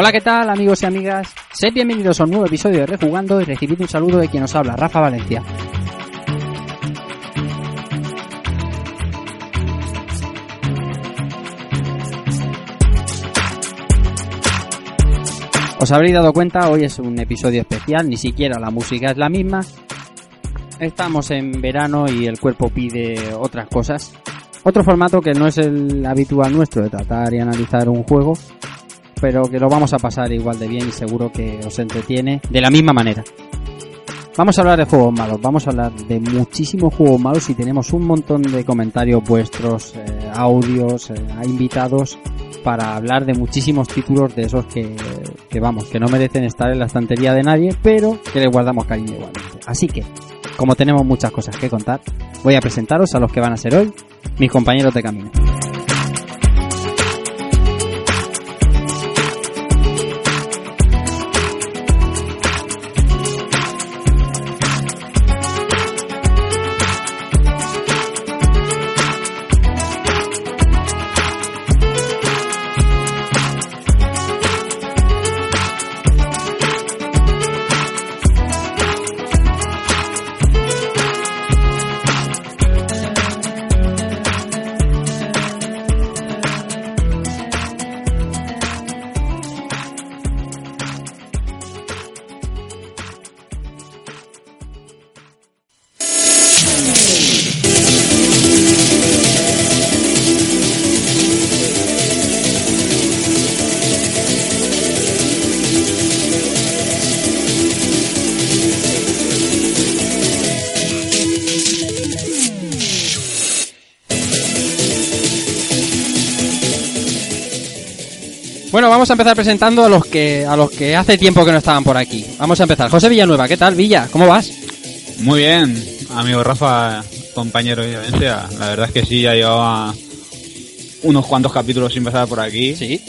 Hola, ¿qué tal amigos y amigas? Sed bienvenidos a un nuevo episodio de Rejugando y recibid un saludo de quien nos habla, Rafa Valencia. Os habréis dado cuenta, hoy es un episodio especial, ni siquiera la música es la misma. Estamos en verano y el cuerpo pide otras cosas. Otro formato que no es el habitual nuestro de tratar y analizar un juego, pero que lo vamos a pasar igual de bien y seguro que os entretiene de la misma manera. Vamos a hablar de juegos malos, vamos a hablar de muchísimos juegos malos y tenemos un montón de comentarios vuestros, eh, audios, eh, invitados para hablar de muchísimos títulos de esos que, que vamos, que no merecen estar en la estantería de nadie, pero que les guardamos cariño igualmente. Así que, como tenemos muchas cosas que contar, voy a presentaros a los que van a ser hoy mis compañeros de camino. Vamos a empezar presentando a los que a los que hace tiempo que no estaban por aquí. Vamos a empezar. José Villanueva, ¿qué tal, Villa? ¿Cómo vas? Muy bien, amigo Rafa, compañero de Valencia. La verdad es que sí, ya llevaba unos cuantos capítulos sin pasar por aquí. Sí.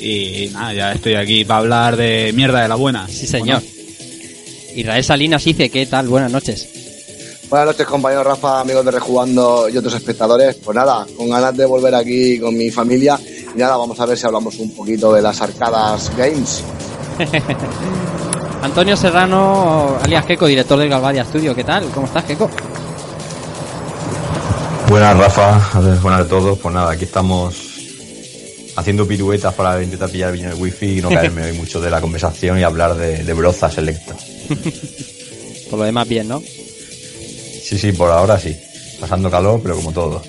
Y nada, ya estoy aquí para hablar de mierda de la buena. Sí, señor. Israel Salinas dice, ¿qué tal? Buenas noches. Buenas noches, compañero Rafa, amigos de Rejugando y otros espectadores. Pues nada, con ganas de volver aquí con mi familia. Y nada, vamos a ver si hablamos un poquito de las arcadas games. Antonio Serrano, alias Keco, director del Galvaria Studio, ¿qué tal? ¿Cómo estás, Keco? Buenas, Rafa. Buenas a todos. Pues nada, aquí estamos haciendo piruetas para intentar pillar bien el wifi y no caerme hoy mucho de la conversación y hablar de, de broza selecta. Por lo demás, bien, ¿no? Sí, sí, por ahora sí. Pasando calor, pero como todo.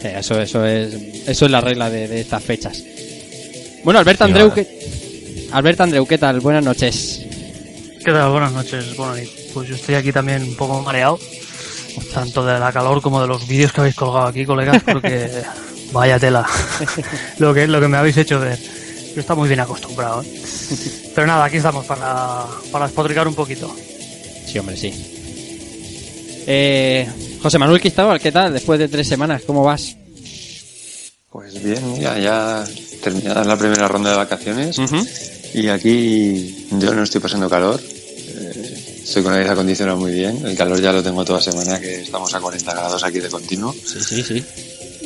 Sí, Eso, eso es, eso es la regla de, de estas fechas. Bueno, Alberto Sí, Andreu, ahora. ¿qué, Alberto Andreu, ¿qué tal? Buenas noches. ¿Qué tal? Buenas noches, noches. Pues yo estoy aquí también un poco mareado, tanto de la calor como de los vídeos que habéis colgado aquí, colegas, porque vaya tela lo que, lo que me habéis hecho ver. Yo está muy bien acostumbrado. ¿eh? Pero nada, aquí estamos para, para despotricar un poquito. Sí, hombre, sí. Eh, José Manuel Cristóbal, ¿qué tal? Después de tres semanas, ¿cómo vas? Pues bien, mira, ya terminada la primera ronda de vacaciones y aquí yo no estoy pasando calor. Eh, estoy con el aire acondicionado muy bien. El calor ya lo tengo toda semana, que estamos a 40 grados aquí de continuo. Sí, sí, sí.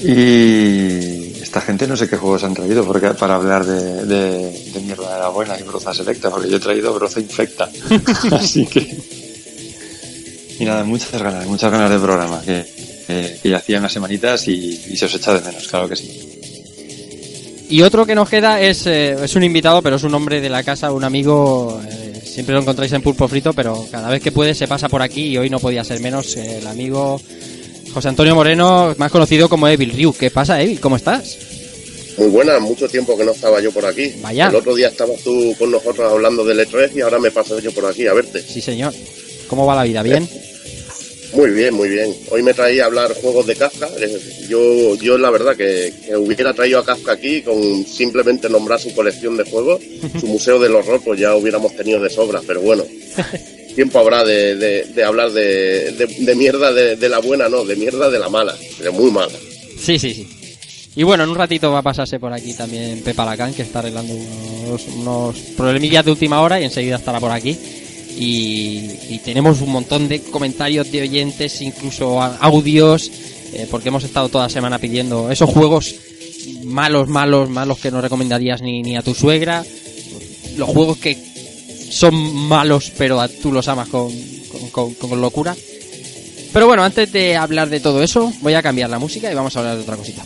Y esta gente no sé qué juegos han traído porque, para hablar de, de, de mierda de la buena y broza selecta, porque yo he traído broza infecta. Así que. Y nada, muchas ganas, muchas ganas de programa, que, que, que ya hacía unas semanitas y, y se os echa de menos, claro que sí. Y otro que nos queda es, eh, es un invitado, pero es un hombre de la casa, un amigo. eh, siempre lo encontráis en Pulpo Frito, pero cada vez que puede se pasa por aquí y hoy no podía ser menos eh, el amigo José Antonio Moreno, más conocido como Evil Ryu. ¿Qué pasa, Evil? ¿Cómo estás? Muy buena, mucho tiempo que no estaba yo por aquí. Vaya. El otro día estabas tú con nosotros hablando del E3 y ahora me paso yo por aquí a verte. Sí, señor. ¿Cómo va la vida? ¿Bien? Muy bien, muy bien. Hoy me traía a hablar juegos de Kafka. Yo, yo la verdad que, que hubiera traído a Kafka aquí con simplemente nombrar su colección de juegos, su museo del horror, pues ya hubiéramos tenido de sobra. Pero bueno, tiempo habrá de, de- de hablar de, de- mierda de, de la buena, no, de mierda de la mala, de muy mala. Sí, sí, sí. Y bueno, en un ratito va a pasarse por aquí también Pepa Lacan, que está arreglando unos, unos problemillas de última hora y enseguida estará por aquí. Y, tenemos un montón de comentarios de oyentes, incluso audios, eh, porque hemos estado toda la semana pidiendo esos juegos malos, malos, malos que no recomendarías ni, ni a tu suegra. los juegos que son malos, pero tú los amas con, con- con locura. Pero bueno, antes de hablar de todo eso, voy a cambiar la música y vamos a hablar de otra cosita.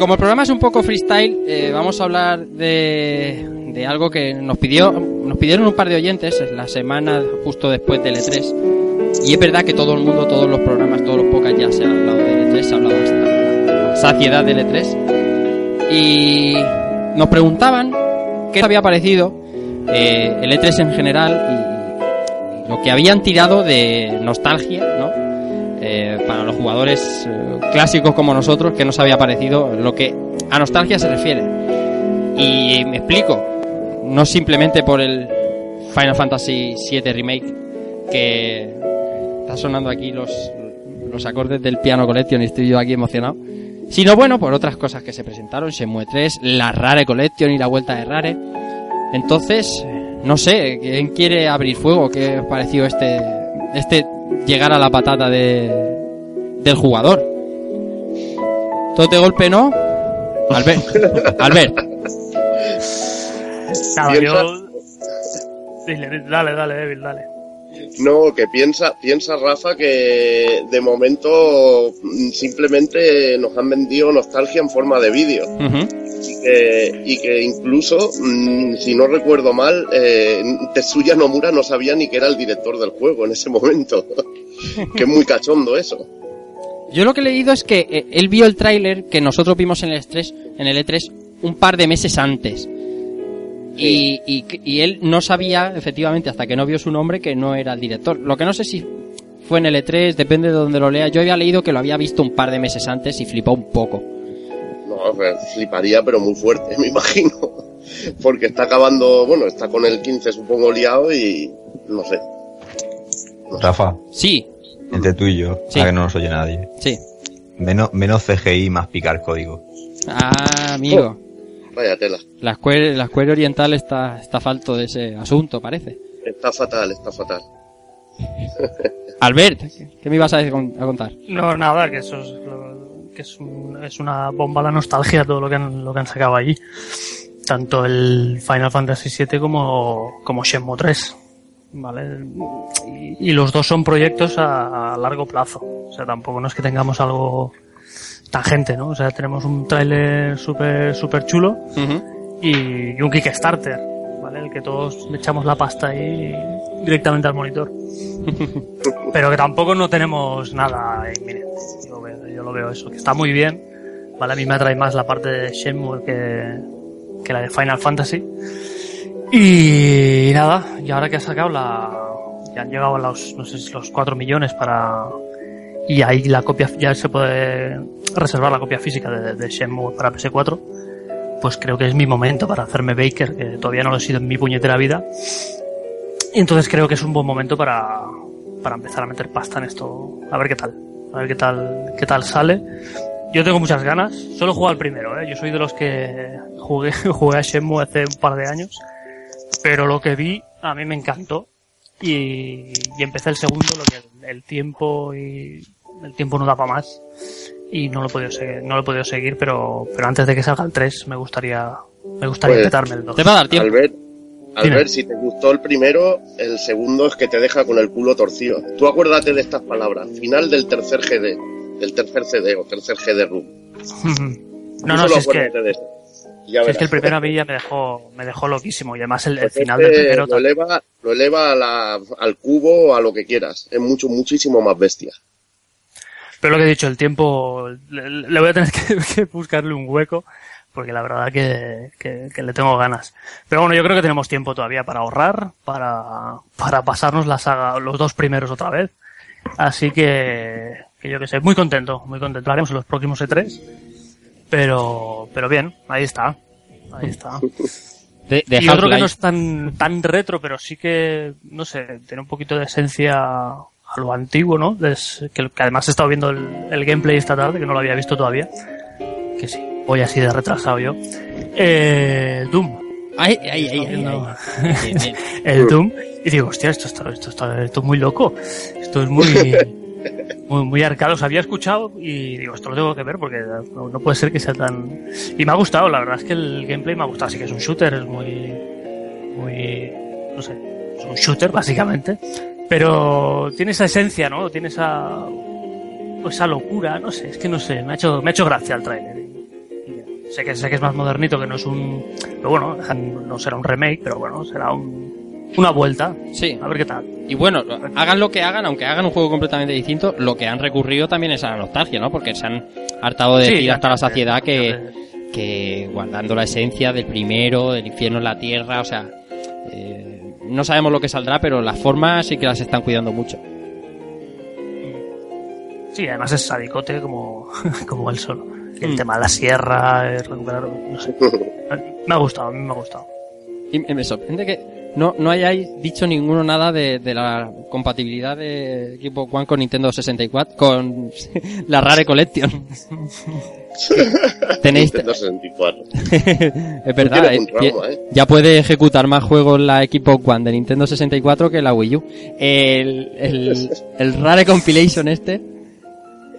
Como el programa es un poco freestyle, eh, vamos a hablar de, algo que nos pidieron un par de oyentes en la semana justo después del E3. Y es verdad que todo el mundo, todos los programas, todos los podcasts ya se ha hablado del E3, se ha hablado hasta saciedad del E3. Y nos preguntaban qué había parecido eh, el E3 en general y lo que habían tirado de nostalgia, ¿no? Para los jugadores eh, clásicos como nosotros que nos había parecido lo que a nostalgia se refiere. Y me explico, no simplemente por el Final Fantasy VII Remake que está sonando aquí los, los acordes del piano collection y estoy yo aquí emocionado, sino bueno, por otras cosas que se presentaron, Shenmue 3, la Rare Collection y la vuelta de Rare. Entonces, no sé, ¿quién quiere abrir fuego? ¿Qué os pareció este, este llegar a la patata de, del jugador? Todo de golpe, ¿no? Albert, Albert, Piensa- yo... Dile, dale, dale, Devil, dale. No, que piensa, piensa Rafa que de momento mm, simplemente nos han vendido nostalgia en forma de vídeo. Ujú. y que, y que incluso, mm, si no recuerdo mal, eh, Tetsuya Nomura no sabía ni que era el director del juego en ese momento. que es muy cachondo eso. Yo lo que he leído es que eh, él vio el tráiler que nosotros vimos en el E3, en el E3 un par de meses antes. Y, y, y él no sabía, efectivamente, hasta que no vio su nombre, que no era el director. Lo que no sé si fue en el E3, depende de donde lo lea. Yo había leído que lo había visto un par de meses antes y flipó un poco. No, fliparía, pero muy fuerte, me imagino. Porque está acabando, bueno, está con el 15 supongo liado y no sé. Rafa, Sí, entre tú y yo, Sí. para que no nos oye nadie. sí. Menos, menos CGI, más picar código. Ah, amigo. Vaya tela. La Square, la Square Oriental está, está falto de ese asunto, parece. Está fatal, está fatal. Albert, ¿qué me ibas a, decir con- a contar? No, nada, que eso es, lo- que es, un- es una bomba de nostalgia todo lo que han, lo que han sacado allí. Tanto el Final Fantasy VII como, como Shenmue 3. ¿Vale? Y, y los dos son proyectos a, a largo plazo. O sea, tampoco no es que tengamos algo tangente, ¿no? O sea, tenemos un tráiler súper súper chulo y, y un Kickstarter, ¿vale? El que todos le echamos la pasta ahí directamente al monitor. Pero que tampoco no tenemos nada inminente. Yo, veo- yo lo veo eso, que está muy bien, ¿vale? A mí me atrae más la parte de Shenmue que, que la de Final Fantasy. Y nada, y ahora que ha sacado la... Ya han llegado a los, no sé los 4 millones para... Y ahí la copia, ya se puede reservar la copia física de, de Shenmue para PS4 pues creo que es mi momento para hacerme Baker, que todavía no lo he sido en mi puñetera vida. Y entonces creo que es un buen momento para, para empezar a meter pasta en esto. A ver qué tal. A ver qué tal, qué tal sale. Yo tengo muchas ganas. Solo he al primero, ¿eh? Yo soy de los que jugué, jugué a Shenmue hace un par de años. Pero lo que vi a mí me encantó. Y, y empecé el segundo, lo que el tiempo y el tiempo no daba más y no lo he podido seguir, no lo he podido seguir pero, pero antes de que salga el 3 me gustaría, me gustaría Pues, petarme el 2. Te va a dar tiempo. Albert, Dime. Albert, si te gustó el primero, el segundo es que te deja con el culo torcido. Tú acuérdate de estas palabras. Final del tercer GD, del tercer CD o tercer GD Room. no, no, si es que, acuérdate de eso. Ya si es que el primero a mí ya me dejó, me dejó loquísimo y además el, el final este del primero lo eleva, lo eleva a la- al cubo a lo que quieras. Es mucho, muchísimo más bestia. Pero lo que he dicho, el tiempo, le, le voy a tener que, que buscarle un hueco, porque la verdad que, que, que le tengo ganas. Pero bueno, yo creo que tenemos tiempo todavía para ahorrar, para, para pasarnos la saga, los dos primeros otra vez. Así que, que yo que sé, muy contento, muy contento. Lo haremos en los próximos E3. Pero, pero bien, ahí está. Ahí está. De, de y otro que no es tan, tan retro, pero sí que, no sé, tiene un poquito de esencia a lo antiguo, ¿no? Des- que, que además he estado viendo el, el gameplay esta tarde, que no lo había visto todavía. Que sí, voy así de retrasado yo. Eh, Doom. Ay, ay, ay, ay, ay. El Doom y digo, hostia, esto está, esto está, esto es muy loco. Esto es muy, muy, muy arcade. Os había escuchado y digo, esto lo tengo que ver porque no, puede ser que sea tan... Y me ha gustado, la verdad es que el gameplay me ha gustado. Así que es un shooter, es muy, muy, no sé, es un shooter básicamente. Pero tiene esa esencia, ¿no? Tiene esa, pues esa locura, no sé, es que no sé, me ha hecho, me ha hecho gracia el y Sé que, sé que es más modernito, que no es un, pero bueno, no será un remake, pero bueno, será un, una vuelta. Sí. A ver qué tal. Y bueno, hagan lo que hagan, aunque hagan un juego completamente distinto, lo que han recurrido también es a la nostalgia, ¿no? Porque se han hartado de Sí, decir hasta la saciedad que, que guardando la esencia del primero, del infierno en la tierra, o sea, eh, no sabemos lo que saldrá, pero las formas sí que las están cuidando mucho. Sí, además es sadicote como, como él solo. El Mm. tema de la sierra, es recuperar, no sé. Me ha gustado, a mí me ha gustado. Y me sorprende que no, no hayáis dicho ninguno nada de, de la compatibilidad de Equipo One con Nintendo 64, con la Rare Collection. Tenéis, Nintendo 64. es verdad, eh, trauma, ya- ¿eh? ya puede ejecutar más juegos la Xbox One de Nintendo 64 que la Wii U. El, el, el Rare Compilation este,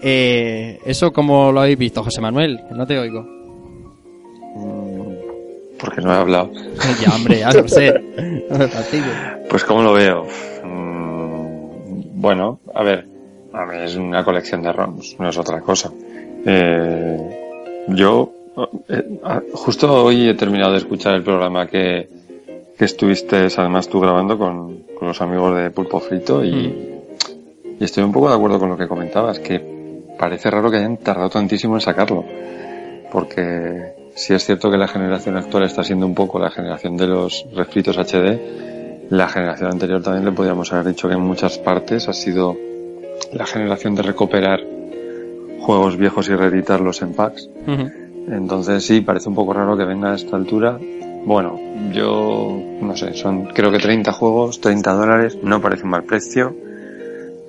eh, ¿eso cómo lo habéis visto, José Manuel? No te oigo. Porque no he hablado. ya, hombre, ya lo sé. Pues ¿cómo lo veo? Mm, bueno, a ver, a ver, es una colección de ROMs, no es otra cosa. Eh, yo, eh, justo hoy he terminado de escuchar el programa que, que estuviste, además tú grabando con, con los amigos de Pulpo Frito y, y estoy un poco de acuerdo con lo que comentabas, que parece raro que hayan tardado tantísimo en sacarlo. Porque si es cierto que la generación actual está siendo un poco la generación de los refritos HD, la generación anterior también le podríamos haber dicho que en muchas partes ha sido la generación de recuperar juegos viejos y reeditarlos en packs. Entonces sí, parece un poco raro que venga a esta altura. Bueno, yo no sé, son creo que 30 juegos, 30 dólares, no parece un mal precio.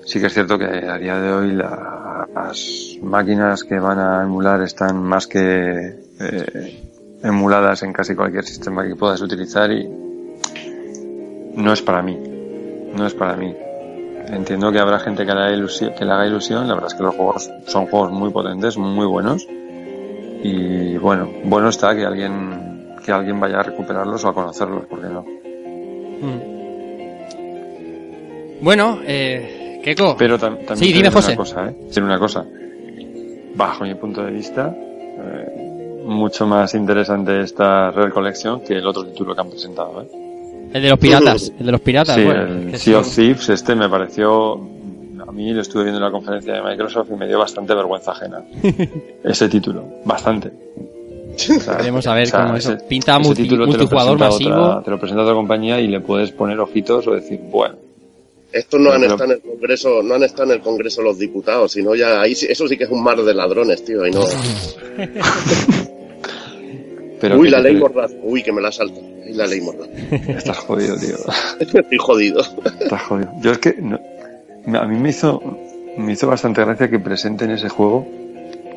Sí que es cierto que a día de hoy la- las máquinas que van a emular están más que eh, emuladas en casi cualquier sistema que puedas utilizar y no es para mí. No es para mí. Entiendo que habrá gente que le, haga ilusión, que le haga ilusión. La verdad es que los juegos son juegos muy potentes, muy buenos. Y bueno, bueno está que alguien, que alguien vaya a recuperarlos o a conocerlos, porque no. Bueno, eh, Keiko. Pero tam- también Sí, dime, José. una cosa, ¿eh? Diré una cosa. Bajo mi punto de vista, eh, mucho más interesante esta Rare Collection que el otro título que han presentado, ¿eh? El de los piratas, el de los piratas, Sí, bueno, el Sea of. Thieves, este me pareció, a mí lo estuve viendo en la conferencia de Microsoft y me dio bastante vergüenza ajena. ese título, bastante. O sea, Queremos saber cómo eso. Pinta ese multi- título te lo multijugador masivo. otra- te lo presenta otra compañía y le puedes poner ojitos o decir, bueno, Estos no han estado en el Congreso, no han estado en el Congreso los diputados, sino ya ahí sí- eso sí que es un mar de ladrones, tío, y no. pero Uy, que la ley mordaz. Uy, que me la salta. Uy, la ley mordaz. Estás jodido, tío. Estoy jodido. Estás jodido. Yo es que no- a mí me hizo me hizo bastante gracia que presenten ese juego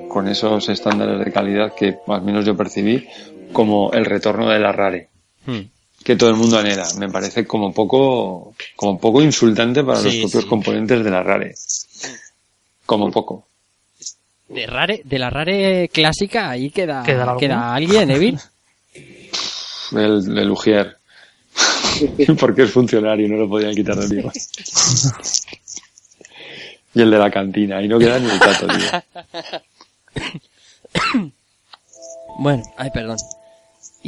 con esos estándares de calidad que al menos yo percibí como el retorno de la Rare Hmm. Que todo el mundo anhela. Me parece como poco como poco insultante para los propios sí. componentes de la Rare. Como poco. De, rare, de la rare clásica, ahí queda, ¿Queda alguien, Evil. El, el Ujier. Porque es funcionario, no lo podían quitar de encima. Y el de la cantina, y no queda ni el tato, tío. Bueno, ay, perdón.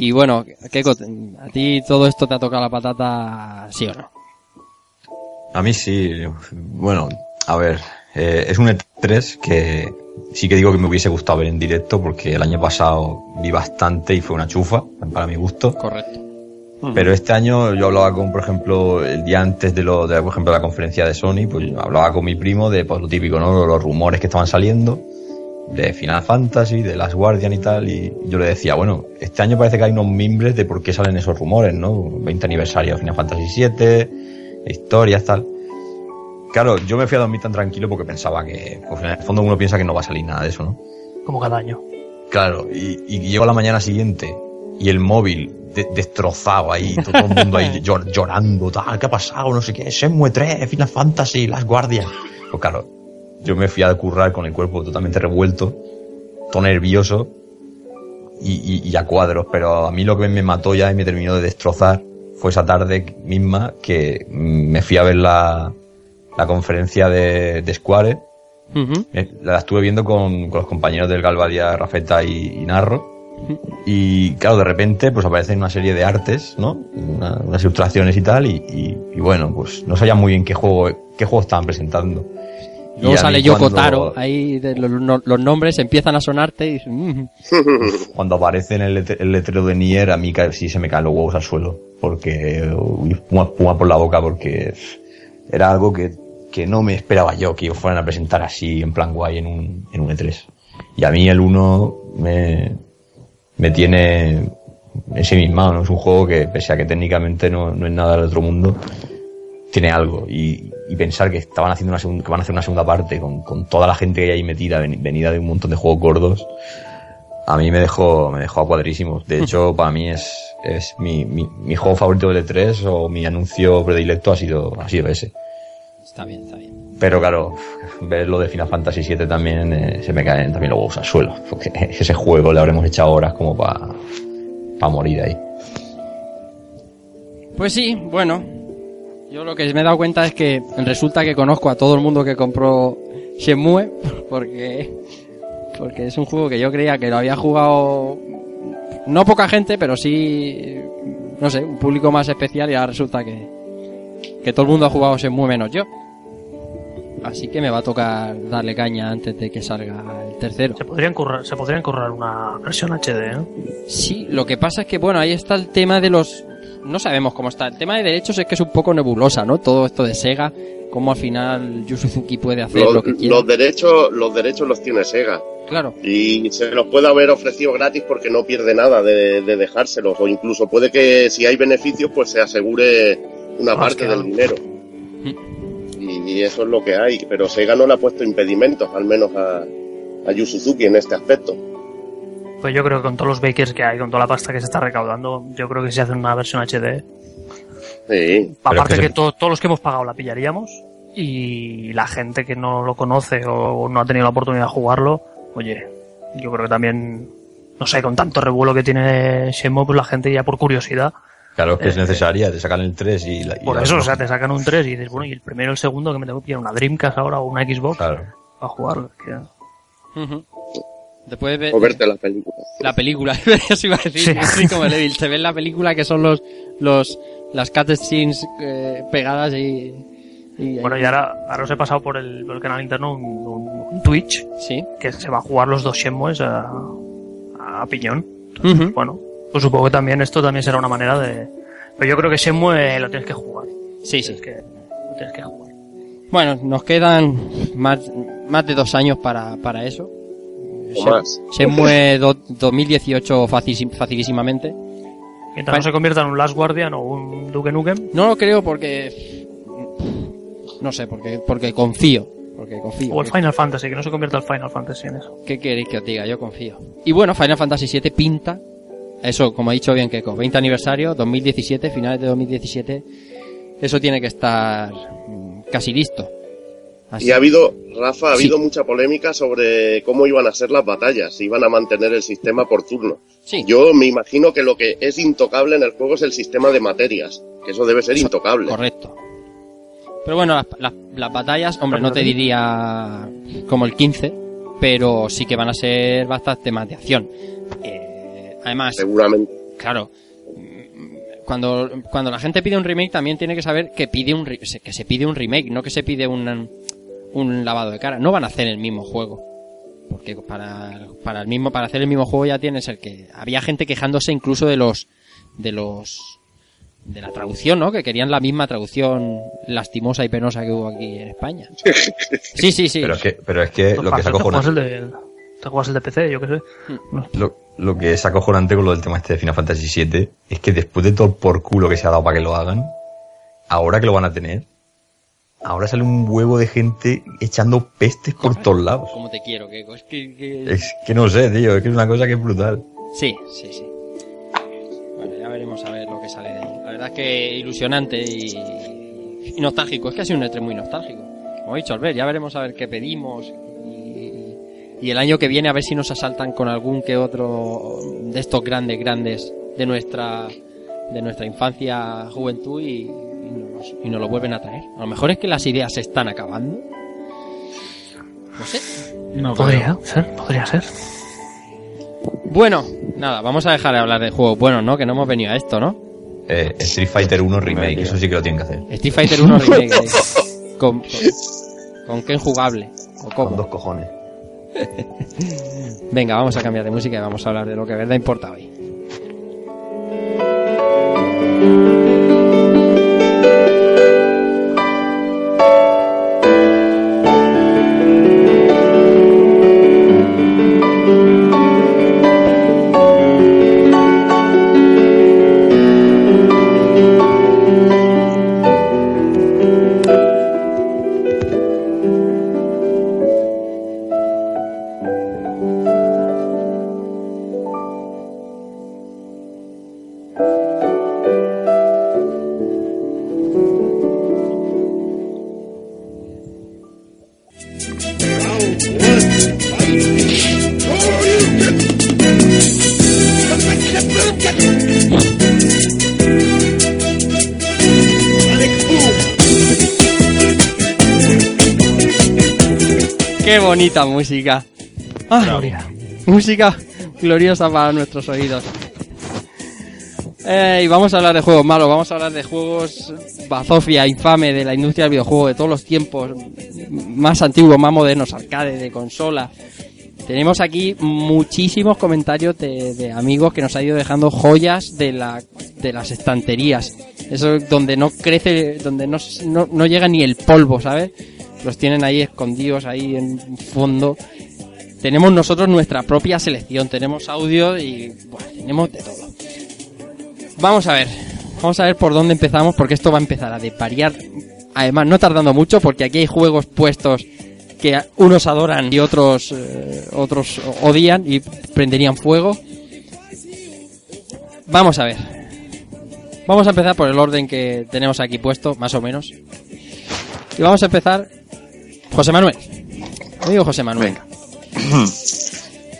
Y bueno, Keiko, ¿a ti todo esto te ha tocado la patata, sí o no? A mí sí. Bueno, a ver, eh, es un E3 que sí que digo que me hubiese gustado ver en directo porque el año pasado vi bastante y fue una chufa, para mi gusto. Correcto. Pero este año yo hablaba con, por ejemplo, el día antes de lo, de, por ejemplo, la conferencia de Sony, pues yo hablaba con mi primo de pues, lo típico, ¿no? Los rumores que estaban saliendo. De Final Fantasy, de Last Guardian y tal, y yo le decía, bueno, este año parece que hay unos mimbres de por qué salen esos rumores, ¿no? 20 aniversario de Final Fantasy VII, historias, tal. Claro, yo me fui a dormir tan tranquilo porque pensaba que, pues en el fondo uno piensa que no va a salir nada de eso, ¿no? Como cada año. Claro, y, y llego a la mañana siguiente y el móvil de- destrozado ahí, todo el mundo ahí llor- llorando, tal, ¿qué ha pasado? No sé qué, Shenmue 3, Final Fantasy, Las Guardias. Pues claro, yo me fui a currar con el cuerpo totalmente revuelto, todo nervioso y, y- y a cuadros, pero a mí lo que me mató ya y me terminó de destrozar fue esa tarde misma que me fui a ver la, la conferencia de, de Square La estuve viendo con, con los compañeros del Galvadia, Rafeta y, y Narro. Y claro, de repente pues aparecen una serie de artes, ¿no? Una- unas ilustraciones y tal. Y, y- y bueno, pues no sabía muy bien qué juego, qué juego estaban presentando. Y Luego a sale Yoko cuando- Taro, ahí de los, no- los nombres empiezan a sonarte y "Mm". Cuando aparece en el, letre- el letrero de Nier, a mí sí se me caen los huevos al suelo. Porque uy, espuma por la boca, porque era algo que, que no me esperaba yo que fueran a presentar así, en plan guay, en un, en un E3. Y a mí el 1 me, me tiene ensimismado, ¿no? Es un juego que, pese a que técnicamente no, no es nada del otro mundo, tiene algo. Y, y pensar que estaban haciendo una segunda, que van a hacer una segunda parte con, con toda la gente que hay ahí metida, ven- venida de un montón de juegos gordos, a mí me dejó, me dejó a cuadrísimos. De hecho, para mí es, es mi, mi, mi juego favorito del E3 o mi anuncio predilecto ha sido, ha sido ese. Está bien, está bien. Pero claro, ver lo de Final Fantasy VII también eh, se me caen también los huevos al suelo. Porque ese juego le habremos echado horas como para morir ahí. Pues sí, bueno. Yo lo que me he dado cuenta es que resulta que conozco a todo el mundo que compró Shenmue porque porque es un juego que yo creía que lo había jugado no poca gente, pero sí no sé, un público más especial y ahora resulta que que todo el mundo ha jugado Shenmue menos yo. Así que me va a tocar darle caña antes de que salga el tercero. Se podrían currar, se podrían currar una versión HD, ¿eh? Sí, lo que pasa es que, bueno, ahí está el tema de los... No sabemos cómo está. El tema de derechos es que es un poco nebulosa, ¿no? Todo esto de Sega, cómo al final Yu Suzuki puede hacer Los, lo que quiera. los derechos, los derechos los tiene Sega. Claro, Y se los puede haber ofrecido gratis porque no pierde nada de, de dejárselos. O incluso puede que si hay beneficios, pues se asegure una Más parte del dinero. Y, y eso es lo que hay. Pero Sega no le ha puesto impedimentos, al menos a, a Yu Suzuki en este aspecto. Pues yo creo que con todos los bakers que hay, con toda la pasta que se está recaudando, yo creo que si hacen una versión HD, Sí. aparte es que que, se- to- todos los que hemos pagado la pillaríamos y la gente que no lo conoce o no ha tenido la oportunidad de jugarlo, oye, yo creo que también, no sé, con tanto revuelo que tiene Shenmue, pues la gente ya por curiosidad, Claro, es que es Eh, necesaria, te sacan el 3 y la... y por la- eso, o sea, te sacan un 3 y dices, bueno, y el primero y el segundo que me tengo que pillar una Dreamcast ahora o una Xbox Claro. para jugarlo. es que-. Después de O verte la película. la película, eso iba a decir, Sí. así como el Evil, te ves la película que son los, los, las cutscenes eh, pegadas y, y Bueno, y ahora, ahora os he pasado por el, por el canal interno un, un- un Twitch sí. que se va a jugar los dos Shenmues a, a piñón. Ujú. Bueno, pues supongo que también esto también será una manera de... Pero yo creo que Shenmue lo tienes que jugar. Sí, sí. Tienes que, lo tienes que jugar. Bueno, nos quedan más, más de dos años para, para eso. O Shen- más. Shenmue do- 2018 facilísim- facilísimamente. Mientras no se convierta en un Last Guardian o un Duke Nukem, No lo creo porque... No sé, porque, porque confío. Porque confío. o el Final Fantasy, que no se convierta el Final Fantasy en eso. ¿Qué queréis que os diga? Yo confío. Y bueno, Final Fantasy VII pinta. Eso, como ha dicho bien Keiko, 20 aniversario, 2017, finales de 2017. Eso tiene que estar mm, casi listo. Así- Y ha habido, Rafa, ha Sí. habido mucha polémica sobre cómo iban a ser las batallas, si iban a mantener el sistema por turno. Sí. Yo me imagino que lo que es intocable en el juego es el sistema de materias, que eso debe ser intocable. Correcto. Pero bueno, las, las- las batallas, hombre, no te diría como el 15, pero sí que van a ser bastante más de acción. Eh, además, Seguramente. claro, cuando, cuando la gente pide un remake también tiene que saber que pide un que se pide un remake, no que se pide un, un lavado de cara. No van a hacer el mismo juego. Porque para, para el mismo, para hacer el mismo juego ya tienes el que, había gente quejándose incluso de los, de los, de la traducción, ¿no? Que querían la misma traducción lastimosa y penosa que hubo aquí en España. Sí, sí, sí. Pero es que, pero es que lo que es Bastante acojonante... juegos el de- te juegas el de PC, yo qué sé. Lo, lo que es acojonante con lo del tema este de Final Fantasy VII es que después de todo el por culo que se ha dado para que lo hagan, ahora que lo van a tener, ahora sale un huevo de gente echando pestes por todos lados. Como te quiero, Keiko. Es que, que- Es que no sé, tío, es que es una cosa que es brutal. Sí, sí, sí. Bueno, ya veremos a ver lo que sale de ahí. La verdad es que ilusionante y, y nostálgico. Es que ha sido un E3 muy nostálgico. Como he dicho, Albert, ya veremos a ver qué pedimos. Y, y el año que viene a ver si nos asaltan con algún que otro de estos grandes, grandes de nuestra de nuestra infancia, juventud y, y nos, y nos lo vuelven a traer. A lo mejor es que las ideas se están acabando. No sé. No, Podría ser, podría ser. Bueno, nada, vamos a dejar de hablar de juegos buenos, ¿no? Que no hemos venido a esto, ¿no? Eh, Street Fighter 1 Remake, eso sí que lo tienen que hacer. Street Fighter 1 Remake. con, con, con qué injugable. O Con cómo. dos cojones. Venga, vamos a cambiar de música y vamos a hablar de lo que verdad importa hoy. Música. Ah, Gloria. música gloriosa para nuestros oídos. Eh, y vamos a hablar de juegos malos, vamos a hablar de juegos bazofia, infame de la industria del videojuego de todos los tiempos, más antiguos, más modernos, arcade, de consola. Tenemos aquí muchísimos comentarios de, de amigos que nos han ido dejando joyas de, la, de las estanterías. Eso donde no crece, donde no, no, no llega ni el polvo, ¿sabes? Los tienen ahí escondidos, ahí en fondo. Tenemos nosotros nuestra propia selección, tenemos audio y bueno, tenemos de todo. Vamos a ver, vamos a ver por dónde empezamos, porque esto va a empezar a depariar. Además, no tardando mucho, porque aquí hay juegos puestos que unos adoran y otros eh, otros odian y prenderían fuego. Vamos a ver. Vamos a empezar por el orden que tenemos aquí puesto, más o menos. Y vamos a empezar. José Manuel. Amigo José Manuel.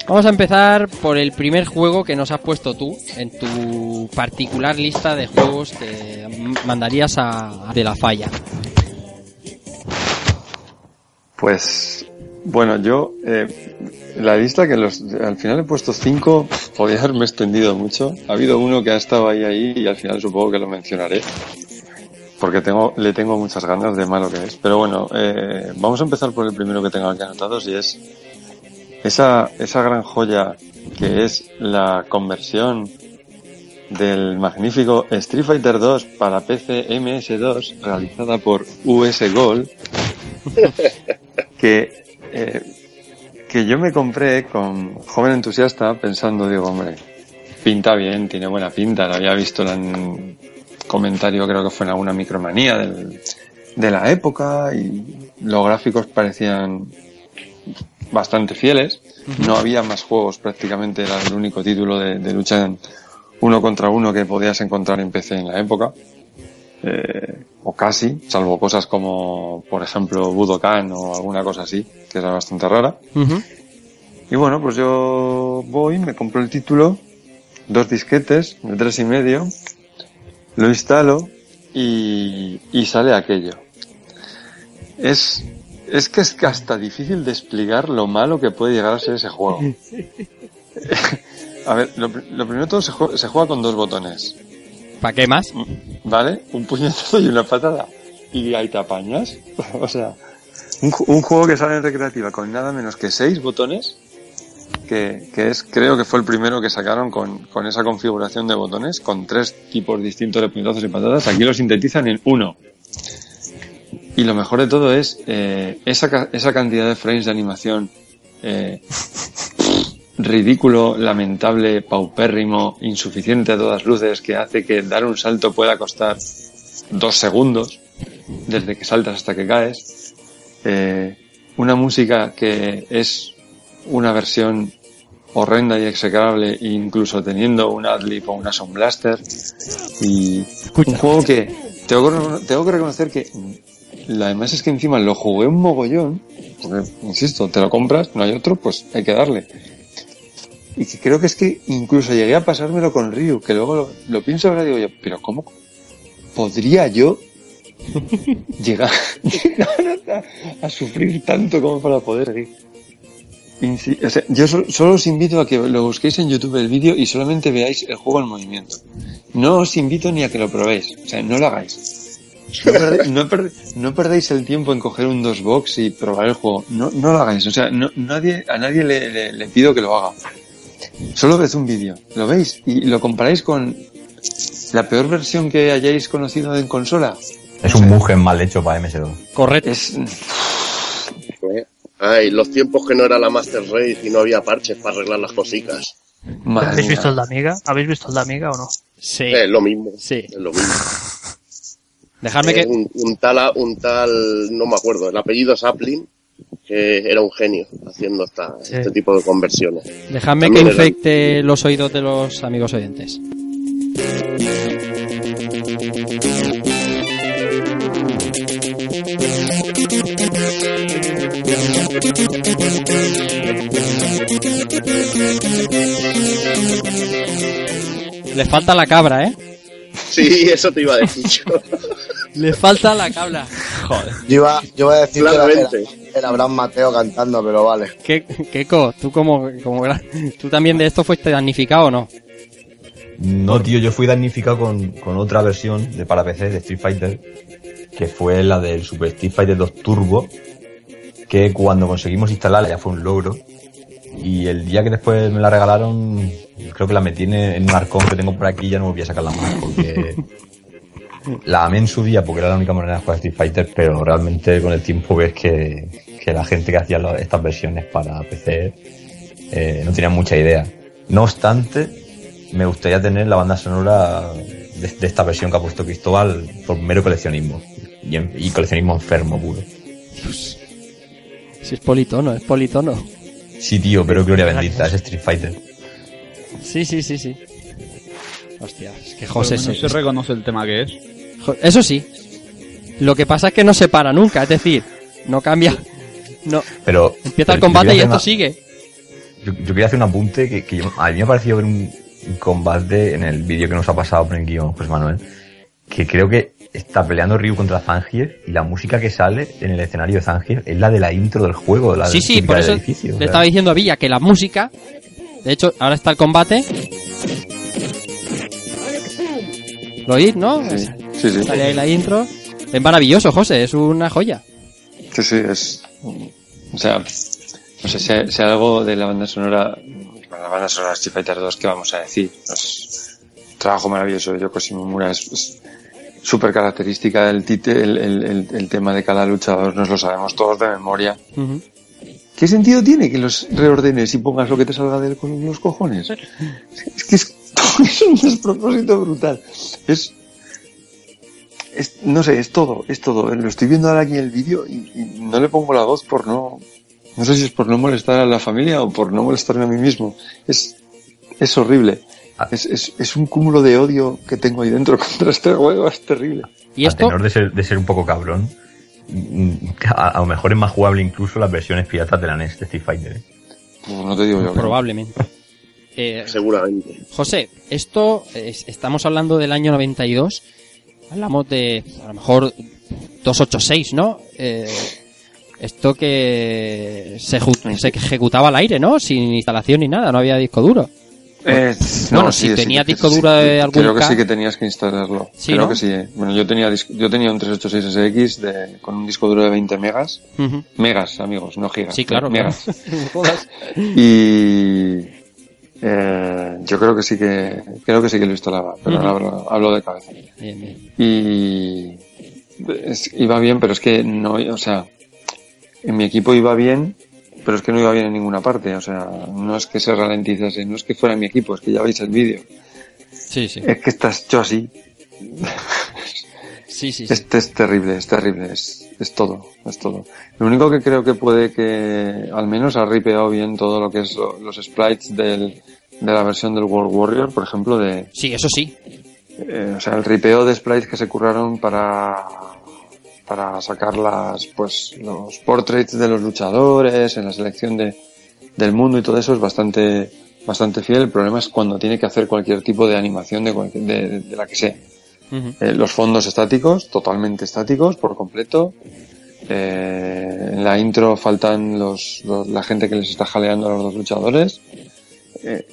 Vamos a empezar por el primer juego que nos has puesto tú en tu particular lista de juegos que mandarías a, a de la falla. Pues, bueno, yo, eh, la lista que los, al final he puesto cinco, podría haberme extendido mucho. Ha habido uno que ha estado ahí, ahí, y al final supongo que lo mencionaré. Porque tengo, le tengo muchas ganas de malo que es. Pero bueno, eh, vamos a empezar por el primero que tengo aquí anotados y es esa, esa gran joya que es la conversión del magnífico Street Fighter 2 para PC MS2 realizada por US Gold que, eh, que yo me compré con joven entusiasta pensando, digo, hombre, pinta bien, tiene buena pinta, lo había visto en comentario, creo que fue en alguna micromanía del- de la época y los gráficos parecían bastante fieles. No había más juegos prácticamente, era el único título de, de lucha en uno contra uno que podías encontrar en PC en la época. Eh, o casi, salvo cosas como, por ejemplo, Budokan o alguna cosa así, que era bastante rara. Y bueno, pues yo voy, me compro el título, dos disquetes de tres y medio, lo instalo y, y sale aquello. Es, es que es que hasta difícil de explicar lo malo que puede llegar a ser ese juego. a ver, lo, lo primero de todo se juega, se juega con dos botones. ¿Para qué más? ¿Vale? Un puñetazo y una patada. Y ahí te apañas. o sea, un, un juego que sale en recreativa con nada menos que seis botones, que, es, creo que fue el primero que sacaron con, con esa configuración de botones, con tres tipos distintos de puñetazos y patadas. Aquí lo sintetizan en uno. Y lo mejor de todo es eh, esa, esa cantidad de frames de animación eh, ridículo, lamentable, paupérrimo, insuficiente a todas luces que hace que dar un salto pueda costar dos segundos desde que saltas hasta que caes. Eh, una música que es una versión horrenda y execrable, incluso teniendo un adlib o una Sound Blaster. Y un juego que tengo, que tengo que reconocer que la además es que encima lo jugué un mogollón, porque, insisto, te lo compras, no hay otro, pues hay que darle. Y que creo que es que incluso llegué a pasármelo con Ryu, que luego lo, lo pienso ahora y digo yo, pero ¿cómo podría yo llegar, a, a sufrir tanto como para poder seguir? O sea, yo so- solo os invito a que lo busquéis en YouTube el vídeo y solamente veáis el juego en movimiento. No os invito ni a que lo probéis, o sea, no lo hagáis. No, perde- no perde- no perdáis el tiempo en coger un dos box y probar el juego. No, no lo hagáis, o sea, no, nadie, a nadie le, le- le pido que lo haga. Solo ved un vídeo, lo veis y lo comparáis con la peor versión que hayáis conocido en consola. Es un Mugen mal hecho para MS2. Correcto. Es, ¿eh? Ay, los tiempos que no era la Master Race y no había parches para arreglar las cositas. madre ¿Habéis mía. visto el de Amiga? ¿Habéis visto el de Amiga o no? Sí. Eh, Es lo mismo. Sí. Es lo mismo. Dejadme Eh, que... un, un tal, un tal, no me acuerdo, el apellido Saplin, que era un genio haciendo esta, Sí. este tipo de conversiones. Dejadme que También infecte los oídos de los amigos oyentes. Le falta la cabra, ¿eh? Sí, eso te iba a decir yo. Le falta la cabra. Joder. Yo iba, yo iba a decir que Claramente. era- era Abraham Mateo cantando, pero vale. ¿Qué, Keiko, tú como, como gran- tú también de esto fuiste damnificado o no? No, tío, yo fui damnificado con, con otra versión de para PC de Street Fighter, que fue la del Super Street Fighter 2 Turbo, que cuando conseguimos instalarla ya fue un logro. Y el día que después me la regalaron, creo que la metí en, en un arcón que tengo por aquí y ya no volví a sacarla más, porque la amé en su día porque era la única manera de jugar Street Fighter, pero realmente con el tiempo ves que, que la gente que hacía lo- estas versiones para PC eh, no tenía mucha idea. No obstante, me gustaría tener la banda sonora de, de esta versión que ha puesto Cristóbal por mero coleccionismo. Y, en- y coleccionismo enfermo puro. Si es politono, es politono. Sí, tío, pero gloria bendita, es Street Fighter. Sí, sí, sí, sí. Hostia, es que José menos se... se reconoce el tema que es. Eso sí. Lo que pasa es que no se para nunca, es decir, no cambia. No, Pero. empieza el pero combate y esto sigue. Yo, yo quería hacer un apunte que, que yo- a mí me ha parecido ver un, un combate en el vídeo que nos ha pasado por el guion, José Manuel, que creo que está peleando Ryu contra Zangief y la música que sale en el escenario de Zangief es la de la intro del juego, la Sí, del sí, por del eso edificio, o le sea. estaba diciendo a Villa que la música. De hecho, ahora está el combate. ¿Lo oís, no? Sí, sí, sí. Sale ahí la intro. Es maravilloso, José, es una joya. Sí, sí, es. O sea, no sé si si algo de la banda sonora. La banda sonora de Street Fighter 2 que vamos a decir. Es un trabajo maravilloso de Yoko Shimomura. Es es súper característica del tite, el, el, el, el tema de cada luchador. Nos lo sabemos todos de memoria. ¿Qué sentido tiene que los reordenes y pongas lo que te salga de con los cojones? Es que es, es un despropósito brutal. Es, es, no sé, es todo, es todo. Lo estoy viendo ahora aquí en el vídeo y, y no le pongo la voz por no, no sé si es por no molestar a la familia o por no molestarme a mí mismo. Es, es horrible. Es, es, es un cúmulo de odio que tengo ahí dentro contra este juego, es terrible. Y a esto, tenor de ser, de ser un poco cabrón, a, a lo mejor es más jugable incluso las versiones piratas de la NES de Street Fighter. ¿eh? Pues no te digo yo. probablemente. Eh, Seguramente. José, esto es- estamos hablando del año 92. Hablamos de a lo mejor 286, ¿no? Eh, esto que se, se ejecutaba al aire, ¿no? Sin instalación ni nada, no había disco duro. Eh, Bueno, no, si sí, tenía sí, disco sí, duro de algún Creo que sí que tenías que instalarlo. Sí, creo ¿no? que sí. eh. Bueno, yo tenía, yo tenía un 386SX de, con un disco duro de 20 megas. Megas, amigos, no gigas. Sí, claro, Megas. claro. Y eh, yo creo que sí que creo que sí que lo instalaba, pero Ujú. ahora hablo, hablo de cabeza. Bien, bien. Y es- iba bien, pero es que no, o sea, en mi equipo iba bien pero es que no iba bien en ninguna parte. O sea, no es que se ralentizase, no es que fuera mi equipo, es que ya veis el vídeo. Sí, sí. Es que está hecho así. Sí, sí, sí. Este es terrible, es terrible, es, es todo, es todo. Lo único que creo que puede que al menos ha ripeado bien todo lo que es lo- los sprites del, de la versión del World Warrior, por ejemplo, de, Sí, eso sí. eh, o sea, el ripeo de sprites que se curraron para, para sacar las, pues, los portraits de los luchadores en la selección de, del mundo y todo eso es bastante, bastante fiel. El problema es cuando tiene que hacer cualquier tipo de animación de, cualquier- de, de la que sea. Eh, los fondos estáticos, totalmente estáticos, por completo. Eh, en la intro faltan los, los- la gente que les está jaleando a los dos luchadores. Eh,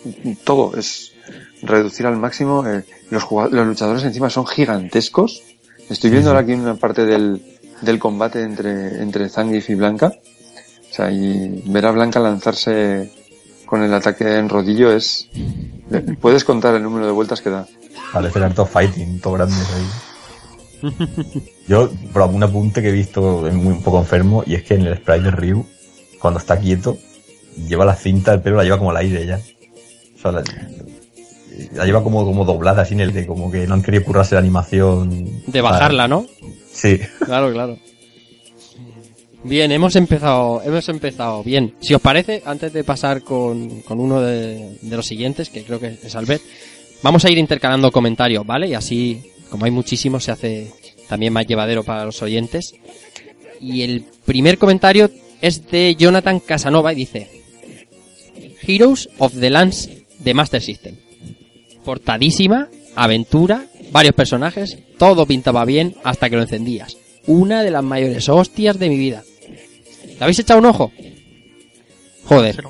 todo es reducir al máximo. eh, los, los luchadores encima son gigantescos. Estoy viendo ahora aquí una parte del, del combate entre, entre Zangief y Blanca. O sea, y ver a Blanca lanzarse con el ataque en rodillo es... Puedes contar el número de vueltas que da. Parecen hartos fighting, todo grandes ahí. Yo, por algún apunte que he visto, es muy un poco enfermo, y es que en el sprite de Ryu, cuando está quieto, lleva la cinta, el pelo la lleva como al aire ya. O sea, la, la lleva como, como doblada así en el de como que no han querido currarse la animación. De bajarla, ¿no? Sí. Claro, claro. Bien, hemos empezado, hemos empezado bien. Si os parece, antes de pasar con, con uno de, de los siguientes, que creo que es Albert, vamos a ir intercalando comentarios, ¿vale? Y así, como hay muchísimos, se hace también más llevadero para los oyentes. Y el primer comentario es de Jonathan Casanova y dice Heroes of the Lands de Master System. Portadísima, aventura, varios personajes, todo pintaba bien hasta que lo encendías. Una de las mayores hostias de mi vida. ¿Le habéis echado un ojo? Joder.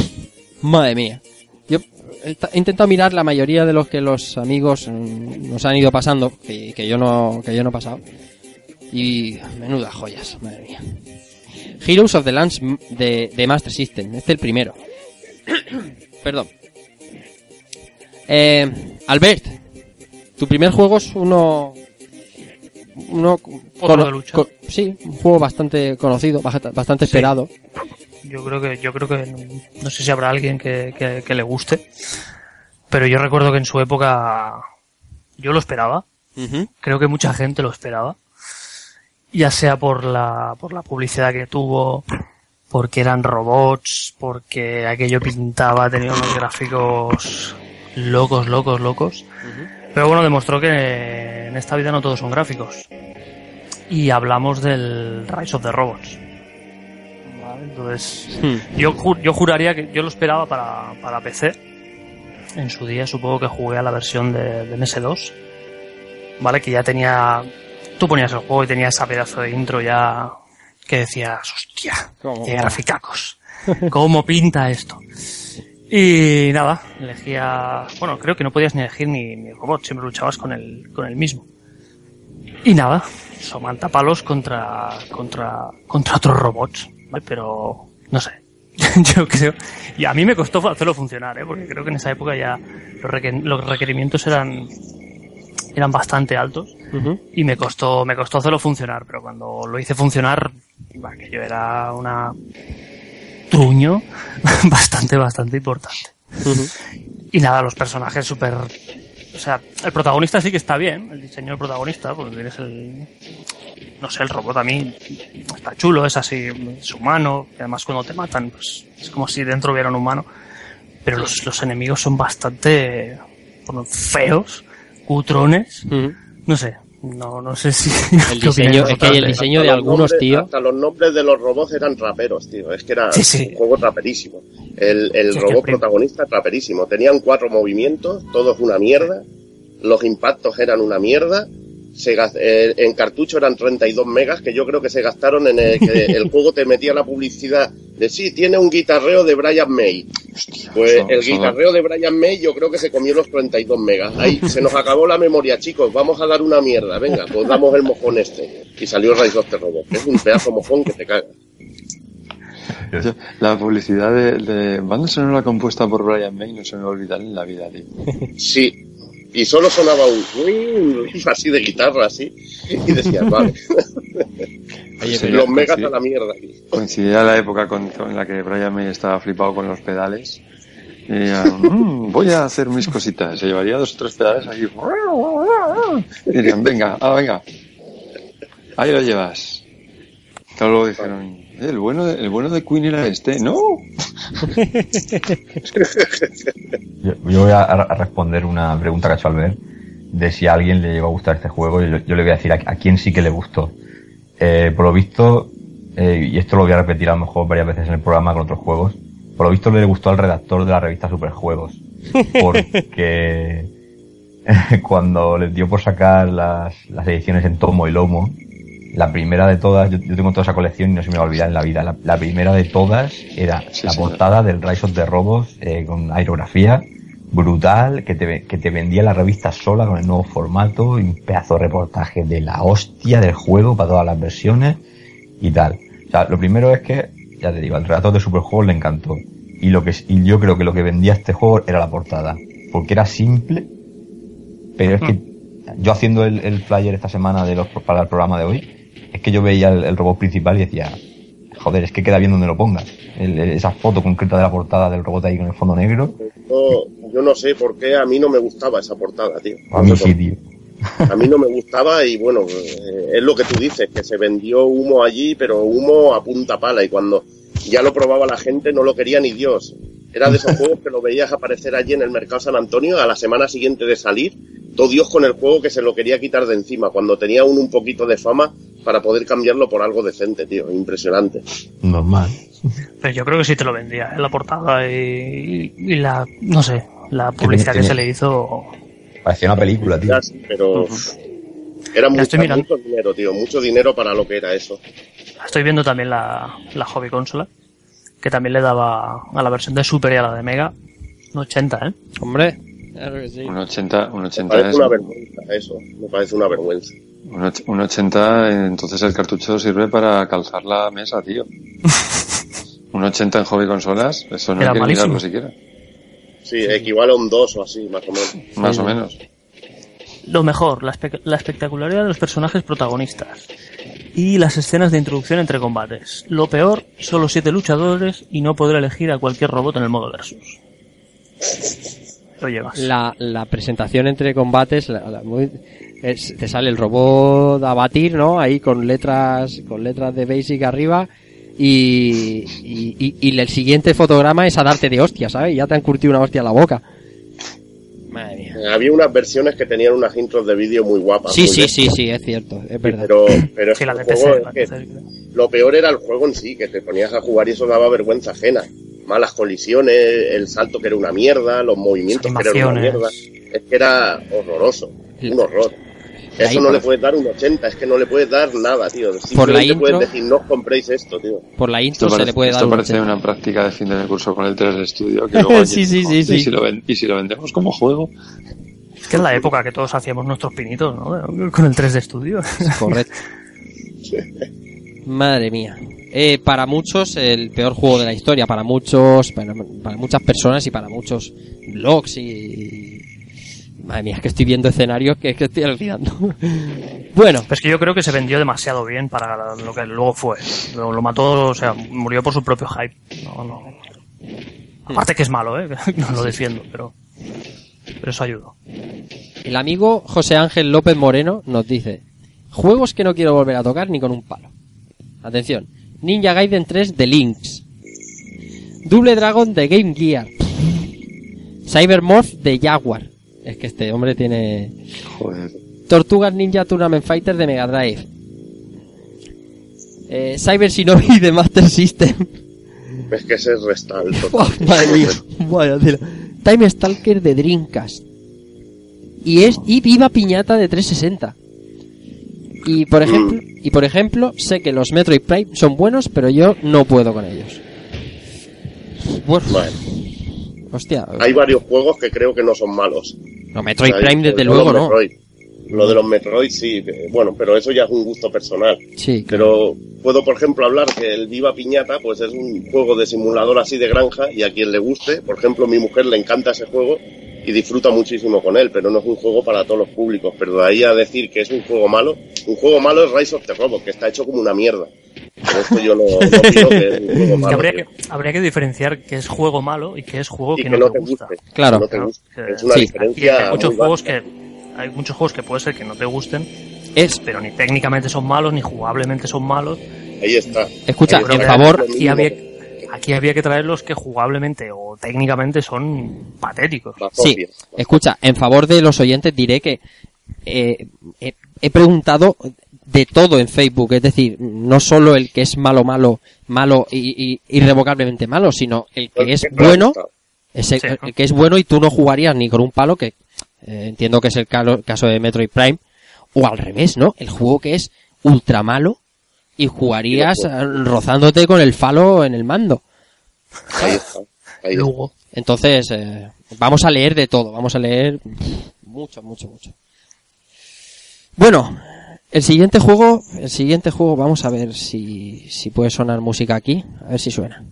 Madre mía. Yo he ta- he intentado mirar la mayoría de los que los amigos mm, nos han ido pasando, que, que yo no que yo no he pasado. Y menudas joyas, madre mía. Heroes of the Lands de, de Master System, este es el primero. Perdón. Eh, Albert, tu primer juego es uno uno de lucha. sí, un juego bastante conocido, bastante, Sí. esperado. Yo creo que, yo creo que no, no sé si habrá alguien que, que, que le guste, pero yo recuerdo que en su época yo lo esperaba. Creo que mucha gente lo esperaba. Ya sea por la, por la publicidad que tuvo, porque eran robots, porque aquello pintaba, tenía unos gráficos locos, locos, locos. Pero bueno, demostró que en esta vida no todos son gráficos. Y hablamos del Rise of the Robots. ¿Vale? Entonces, Hmm. yo, ju- yo juraría que yo lo esperaba para, para PC. En su día supongo que jugué a la versión de, de MS2. ¿Vale? Que ya tenía... Tú ponías el juego y tenía esa pedazo de intro ya que decías, hostia, qué graficacos. ¿Cómo pinta esto? Y nada, elegía... Bueno, creo que no podías ni elegir ni, ni el robot, siempre luchabas con el, con el mismo. Y nada, somantapalos contra, contra, contra otros robots, ¿vale? Pero, no sé. Yo creo, y a mí me costó hacerlo funcionar, ¿eh? Porque creo que en esa época ya los, requer- los requerimientos eran, eran bastante altos y me costó, me costó hacerlo funcionar, pero cuando lo hice funcionar, bah, que yo era una truño bastante, bastante importante. Y nada, los personajes súper... O sea, el protagonista sí que está bien, el diseño del protagonista, porque tienes el... No sé, el robot a mí está chulo, es así, es humano, y además cuando te matan, pues es como si dentro hubiera un humano. Pero los, los enemigos son bastante bueno, feos, cutrones, no sé, no, no sé si... El ¿qué opináis diseño, es que el vosotros? diseño de Hasta los algunos, nombres- tío. Hasta los nombres de los robots eran raperos, tío. Es que era Sí, sí. un juego raperísimo. El, el Sí, robot protagonista raperísimo. Tenían cuatro movimientos, todos una mierda. Los impactos eran una mierda. Se eh, en cartucho eran 32 megas que yo creo que se gastaron en el que el juego te metía la publicidad de sí, tiene un guitarreo de Brian May. Pues eso- el eso- guitarreo de Brian May yo creo que se comió los 32 megas. Ahí se nos acabó la memoria, chicos. Vamos a dar una mierda. Venga, pues damos el mojón este. Y salió Rise of the Robot. Es un pedazo mojón que te caga. La publicidad de, de banda sonora compuesta por Brian May no se me va a olvidar en la vida, tío. Sí. Y solo sonaba un así de guitarra, así. Y decías, vale. Oye, Sí, pero- Los megas a la mierda aquí. Coincidía la época con- en la que Brian May estaba flipado con los pedales. Y "Mm, voy a hacer mis cositas. Se llevaría dos o tres pedales ahí. Y dirían, venga, ah, venga. Ahí lo llevas. Claro, luego dijeron, "Eh, el bueno, de, el bueno de Queen era este. No. Yo, yo voy a, a responder una pregunta que ha hecho Albert de si a alguien le llegó a gustar este juego y yo, yo le voy a decir a, a quién sí que le gustó. Eh, por lo visto, eh, y esto lo voy a repetir a lo mejor varias veces en el programa con otros juegos, por lo visto le gustó al redactor de la revista Superjuegos. Porque cuando les dio por sacar las, las ediciones en tomo y lomo, la primera de todas, yo, yo tengo toda esa colección y no se me va a olvidar en la vida, la, la primera de todas era Sí, la señor. portada del Rise of the Robots eh, con aerografía brutal que te, que te vendía la revista sola con el nuevo formato y un pedazo de reportaje de la hostia del juego para todas las versiones y tal. O sea, lo primero es que, ya te digo, al relato de Superjuegos le encantó. Y lo que y yo creo que lo que vendía este juego era la portada. Porque era simple, pero es que yo haciendo el, el flyer esta semana de los, para el programa de hoy, es que yo veía el, el robot principal y decía, joder, es que queda bien donde lo pongas. El- el- esa foto concreta de la portada del robot ahí con el fondo negro, Yo, yo no sé por qué a mí no me gustaba esa portada, tío. a mí sí, tío. A mí no me gustaba y bueno, eh, es lo que tú dices, que se vendió humo allí, pero humo a punta pala y cuando ya lo probaba la gente no lo quería ni Dios. Era de esos juegos que lo veías aparecer allí en el mercado San Antonio a la semana siguiente de salir, todo Dios con el juego que se lo quería quitar de encima, cuando tenía un, un poquito de fama para poder cambiarlo por algo decente, tío, impresionante. Normal. Pero yo creo que sí te lo vendía, ¿eh? la portada y, y la, no sé, la publicidad que se le hizo. Parecía una película, tío. Sí, pero era mucho dinero, tío, mucho dinero para lo que era eso. Estoy viendo también la, la hobby consola, que también le daba a la versión de Super y a la de Mega un 80, ¿eh? Hombre, claro que sí. Un 80, un Me 80 parece es, una vergüenza eso, me parece una vergüenza. un, och- un 80, entonces el cartucho sirve para calzar la mesa, tío. un 80 en hobby consolas, eso no Era hay que malísimo. mirarlo siquiera. Sí, equivale a un 2 o así, más o menos. Más o menos. Lo mejor, la, espe- la espectacularidad de los personajes protagonistas y las escenas de introducción entre combates. Lo peor, solo siete luchadores y no poder elegir a cualquier robot en el modo versus. Lo llevas. La, presentación entre combates, te sale el robot a batir, ¿no? Ahí con letras, con letras de basic arriba. Y- y el siguiente fotograma es a darte de hostia, ¿sabes? Ya te han curtido una hostia en la boca. Madre mía. Eh, Había unas versiones que tenían unas intros de vídeo muy guapas. Sí, muy sí, sí, sí, es cierto, es verdad. Pero, pero Sí, la el PC, juego es que lo peor era el juego en sí, que te ponías a jugar y eso daba vergüenza ajena. Malas colisiones, el salto que era una mierda, los movimientos que eran una mierda. Es que era horroroso, un horror. Eso no le puedes dar un 80, es que no le puedes dar nada, tío. Por la Simplemente intro- puedes decir, no os compréis esto, tío. Por la intro Esto se parece, le puede esto dar un parece 80. una práctica de fin de curso con el 3 de estudio. Que luego, Sí, sí, sí, ¿y sí. Si lo ven- y si lo vendemos como juego, Es que es la época que todos hacíamos nuestros pinitos, ¿no? Con el 3 de estudio. Correcto. Madre mía. Eh, para muchos, el peor juego de la historia. Para muchos, para, para muchas personas y para muchos blogs y. Madre mía, es que estoy viendo escenarios que es que estoy alucinando. bueno, Pero es que yo creo que se vendió demasiado bien para lo que luego fue. Lo, lo mató, o sea, murió por su propio hype. No, no. Aparte que es malo, ¿eh? No lo defiendo, pero... Pero eso ayudó. el amigo José Ángel López Moreno nos dice: Juegos que no quiero volver a tocar ni con un palo. Atención: Ninja Gaiden 3 de Lynx. Double Dragon de Game Gear. Cybermorph de Jaguar. Es que este hombre tiene. joder. Tortugas Ninja Tournament Fighter de Mega Drive. Eh, Cyber Shinobi de Master System. Es que ese es restal. Oh, madre mía, vaya tela. Time Stalker de Dreamcast. Y es y Viva Piñata de 360. Y por ejemplo, y por ejemplo, sé que los Metroid Prime son buenos, pero yo no puedo con ellos. Bueno, hostia. hay varios juegos que creo que no son malos. No, Metroid Prime desde no luego, los ¿no? Metroid. Lo de los Metroid sí, eh, bueno, pero eso ya es un gusto personal. Sí, Pero puedo, por ejemplo, hablar que el Viva Piñata, pues es un juego de simulador así de granja y a quien le guste, por ejemplo, mi mujer le encanta ese juego y disfruta muchísimo con él, pero no es un juego para todos los públicos. Pero de ahí a decir que es un juego malo, un juego malo es Rise of the Robot, que está hecho como una mierda. Esto yo que es un juego Que malo. habría, que, habría que diferenciar qué es juego malo y qué es juego que, que no, no te gusta. Claro. que no te Claro, guste. que- Es una sí, diferencia hay muchos juegos que hay muchos juegos que puede ser que no te gusten, Es, pero ni técnicamente son malos ni jugablemente son malos. Ahí está. escucha, Ahí está. en favor, Aquí había, que- aquí había que traer los que jugablemente o técnicamente son patéticos. Sí, escucha, en favor de los oyentes diré que eh, he, he preguntado de todo en Facebook, es decir, no solo el que es malo, malo, malo y, y irrevocablemente malo, sino el que es bueno, ese, el que es bueno y tú no jugarías ni con un palo, que eh, entiendo que es el caso de Metroid Prime, o al revés, ¿no? El juego que es ultra malo y jugarías rozándote con el falo en el mando. Ahí está. Ahí está. Luego, Entonces, eh, vamos a leer de todo, vamos a leer mucho, mucho, mucho. Bueno, el siguiente juego, el siguiente juego, vamos a ver si, si puede sonar música aquí, a ver si suena.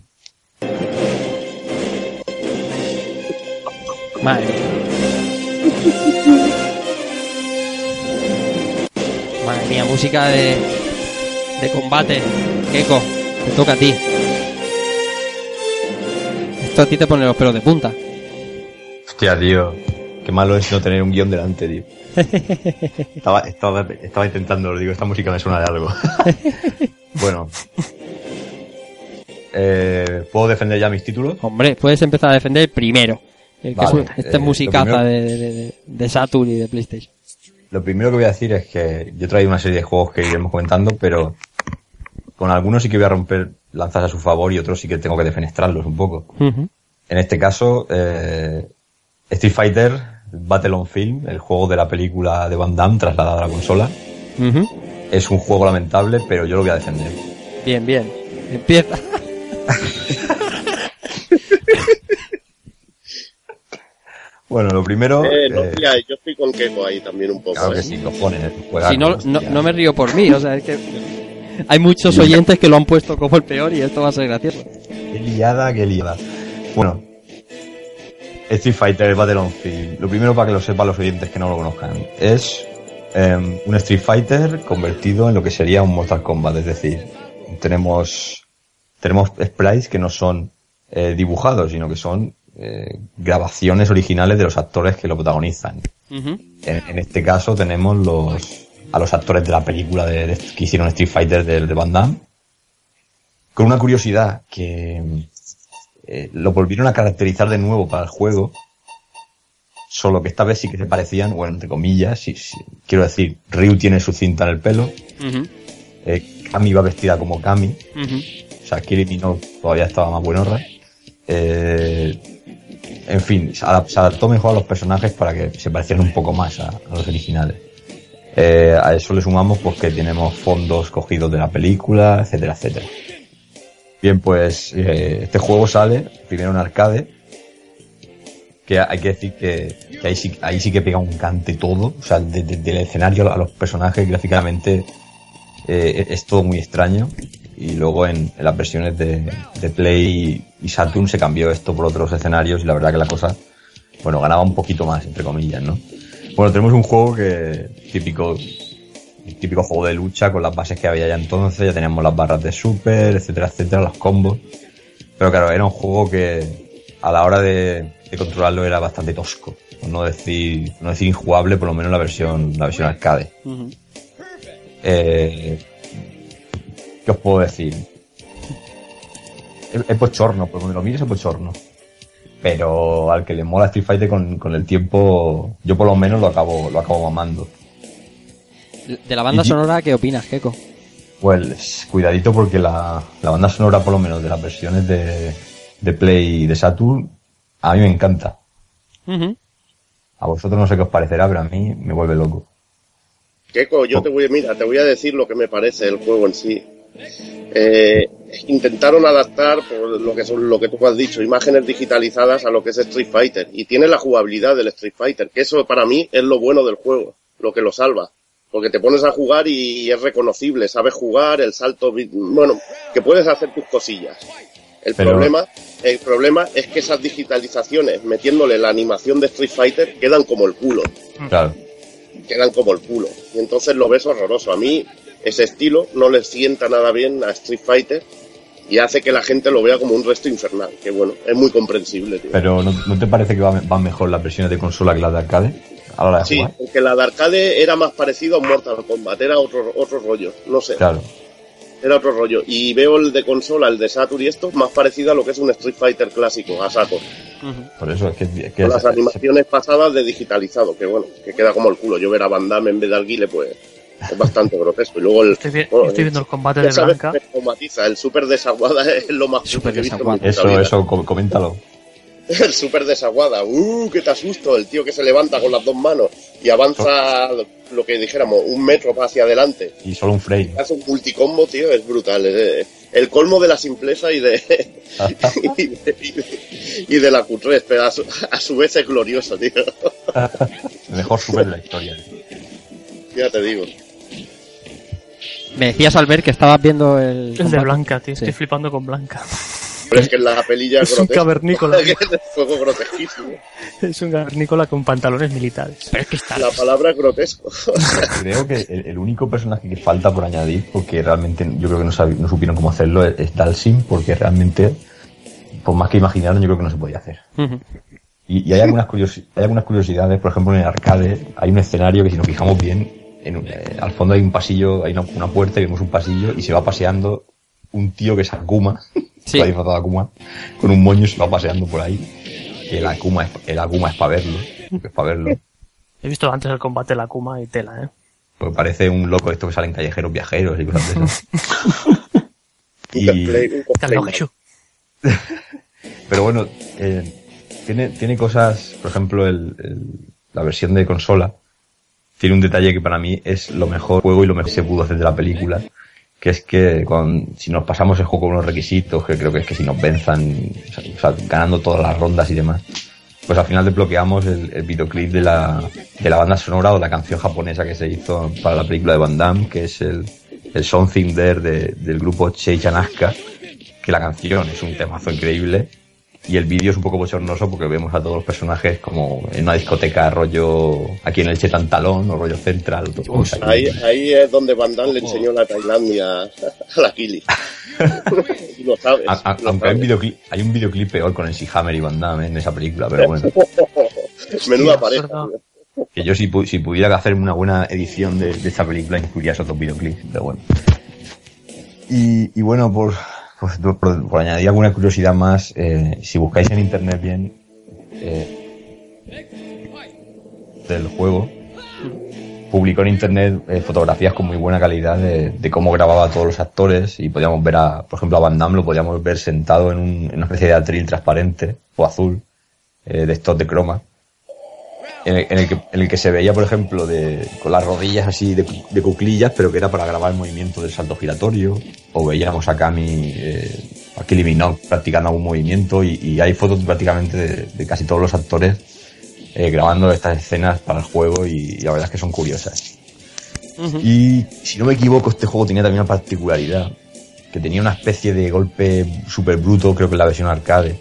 Madre mía. Madre mía, música de, de combate. Keiko, te toca a ti. Esto a ti te pone los pelos de punta. Hostia, tío. Qué malo es no tener un guion delante, tío. Estaba, estaba, estaba intentando, lo digo, esta música me suena de algo. bueno. Eh, ¿Puedo defender ya mis títulos? Hombre, puedes empezar a defender el primero. El que Vale, es, este eh, musicaza primero- de, de, Saturn y de PlayStation. Lo primero que voy a decir es que yo he traído una serie de juegos que iremos comentando, pero con algunos sí que voy a romper lanzas a su favor y otros sí que tengo que defenestrarlos un poco. En este caso, eh, Street Fighter Battle on Film, el juego de la película de Van Damme trasladada a la consola, es un juego lamentable, pero yo lo voy a defender. Bien, bien. Empieza. Bueno, lo primero... Eh, no, eh, mira, yo estoy con Keiko ahí también un poco. claro que ¿eh? sí, cojones, juegazo, Si no, no me río por mí, o sea, es que hay muchos oyentes que lo han puesto como el peor y esto va a ser gracioso. Qué liada, qué liada. Bueno, Street Fighter Battle on Field. Lo primero para que lo sepan los oyentes que no lo conozcan. Es em, un Street Fighter convertido en lo que sería un Mortal Kombat. Es decir, tenemos, tenemos sprites que no son eh, dibujados, sino que son eh, grabaciones originales de los actores que lo protagonizan. En, en este caso tenemos los a los actores de la película de, de- que hicieron Street Fighter de, de Van Damme. Con una curiosidad que eh, lo volvieron a caracterizar de nuevo para el juego. Solo que esta vez sí que se parecían, bueno, entre comillas, sí, sí. quiero decir, Ryu tiene su cinta en el pelo, Ujú. eh, Kami va vestida como Kami, Ujú. o sea, no todavía estaba más buenorra. Eh, en fin, se adap- se adaptó mejor a los personajes para que se parecieran un poco más a, a los originales. Eh, a eso le sumamos pues que tenemos fondos cogidos de la película, etcétera, etcétera. Bien, pues eh, este juego sale primero en arcade, que hay que decir que, ahí, sí, ahí sí que pega un cante todo, o sea, de- de- del escenario a los personajes gráficamente eh, es todo muy extraño y luego en, las versiones de Play y Saturn se cambió esto por otros escenarios y la verdad que la cosa, bueno, ganaba un poquito más, entre comillas, ¿no? Bueno, tenemos un juego que típico típico juego de lucha con las bases que había ya entonces, ya teníamos las barras de super, etcétera, etcétera, los combos. Pero claro, era un juego que a la hora de, de controlarlo era bastante tosco, por no decir, no decir injugable, por lo menos la versión, la versión arcade. Eh, ¿Qué os puedo decir? Es, es bochorno, por donde lo mires es bochorno. Pero al que le mola Street Fighter con, con el tiempo, yo por lo menos lo acabo, lo acabo mamando. De la banda Y- sonora, ¿qué opinas, Keiko? Pues cuidadito porque la, la banda sonora, por lo menos de las versiones de, de Play y de Saturn, a mí me encanta. A vosotros no sé qué os parecerá, pero a mí me vuelve loco. Keiko, yo te voy a, mira, te voy a decir lo que me parece el juego en sí. Eh, intentaron adaptar, por lo que son lo que tú has dicho, imágenes digitalizadas a lo que es Street Fighter. Y tiene la jugabilidad del Street Fighter, que eso para mí es lo bueno del juego, lo que lo salva. Porque te pones a jugar y es reconocible, sabes jugar, el salto, bueno, que puedes hacer tus cosillas. El Pero- problema, el problema es que esas digitalizaciones, metiéndole la animación de Street Fighter, quedan como el culo. Claro. Quedan como el culo. Y entonces lo ves horroroso. A mí, ese estilo no le sienta nada bien a Street Fighter y hace que la gente lo vea como un resto infernal. Que bueno, es muy comprensible, tío. Pero ¿no, no te parece que va- van mejor las versiones de consola que las de arcade? A la hora de Sí, jugar. porque la de arcade era más parecido a un Mortal Kombat, era otro, otro rollo, no sé, Claro. era otro rollo. Y veo el de consola, el de Saturn y esto, más parecido a lo que es un Street Fighter clásico, a saco. Por eso es que, es que Con es- las animaciones pasadas de digitalizado, que bueno, que queda como el culo. Yo ver a Van Damme en vez de Alguile, pues es bastante grotesco. Y luego el. Estoy, vi- bueno, estoy viendo el combate de Blanca. que me traumatiza. El super desaguada es lo más Super que he visto eso, vida. eso, com- coméntalo. El super desaguada. ¡Uh, qué te asusto! El tío que se levanta con las dos manos y avanza, lo que dijéramos, un metro hacia adelante. Y solo un frame. Hace un multicombo, tío, es brutal. es- el colmo de la simpleza y de, y de, y de- y de la cutrez, pero a su, a su vez es glorioso, tío. Mejor super de la historia. Ya te digo. Me decías, Albert, que estabas viendo el... El de. Blanca, tío. Estoy flipando con Blanca. Pero es que en la pelilla Es un cavernícola. es fuego grotesquísimo. Es un cavernícola con pantalones militares. Pero es que está... La palabra es grotesco. Creo que el, el único personaje que falta por añadir, porque realmente yo creo que no, sabi- no supieron cómo hacerlo, es, es Dalsim, porque realmente, por más que imaginaron, yo creo que no se podía hacer. Y, y hay, algunas curiosi- hay algunas curiosidades, por ejemplo, en el arcade hay un escenario que si nos fijamos bien, en un- eh, al fondo hay un pasillo, hay una, una puerta y vemos un pasillo y se va paseando un tío que es Akuma, Sí. va disfrazado de Akuma, con un moño y se va paseando por ahí. El Akuma es, el Akuma es para verlo, es para verlo. He visto antes el combate de la Kuma y tela, ¿eh? Porque parece un loco esto que salen callejeros viajeros y cosas de eso. Un Y- Está. Pero bueno, eh, tiene, tiene cosas, por ejemplo, el, el- la versión de consola tiene un detalle que para mí es lo mejor juego y lo mejor que se pudo hacer de la película, que es que con, si nos pasamos el juego con unos requisitos, que creo que es que si nos venzan, o sea, ganando todas las rondas y demás, pues al final desbloqueamos el, videoclip de la, de la banda sonora o la canción japonesa que se hizo para la película de Van Damme, que es el, el Something There de- del grupo Cheichan Asuka, que la canción es un temazo increíble y el vídeo es un poco bochornoso porque vemos a todos los personajes como en una discoteca rollo aquí en el Chetantalón o rollo central. aquí. Ahí, ahí es donde Van Damme le enseñó la Tailandia a la Kili. Lo sabes. A- a- lo aunque hay un, videoclip, hay un videoclip peor con el Hammer y Van Damme en esa película, pero bueno. Menuda pareja. Que yo si, pu- si pudiera hacer una buena edición de, de esta película incluiría esos dos videoclips, pero bueno. Y, y bueno, por, pues, por, añadir alguna curiosidad más, eh, si buscáis en internet bien eh, del juego, publicó en internet eh, fotografías con muy buena calidad de, cómo grababa a todos los actores y podíamos ver a, por ejemplo, a Van Damme lo podíamos ver sentado en, un- en una especie de atril transparente o azul de estos de croma en el, en el que, en el que se veía, por ejemplo, de, con las rodillas así de, cu- de cuclillas, pero que era para grabar el movimiento del salto giratorio, o veíamos a Kami, eh, a Kylie Minogue practicando algún movimiento, y, y hay fotos prácticamente de, de casi todos los actores eh, grabando estas escenas para el juego, y, y la verdad es que son curiosas. Y si no me equivoco, este juego tenía también una particularidad, que tenía una especie de golpe súper bruto, creo que en la versión arcade,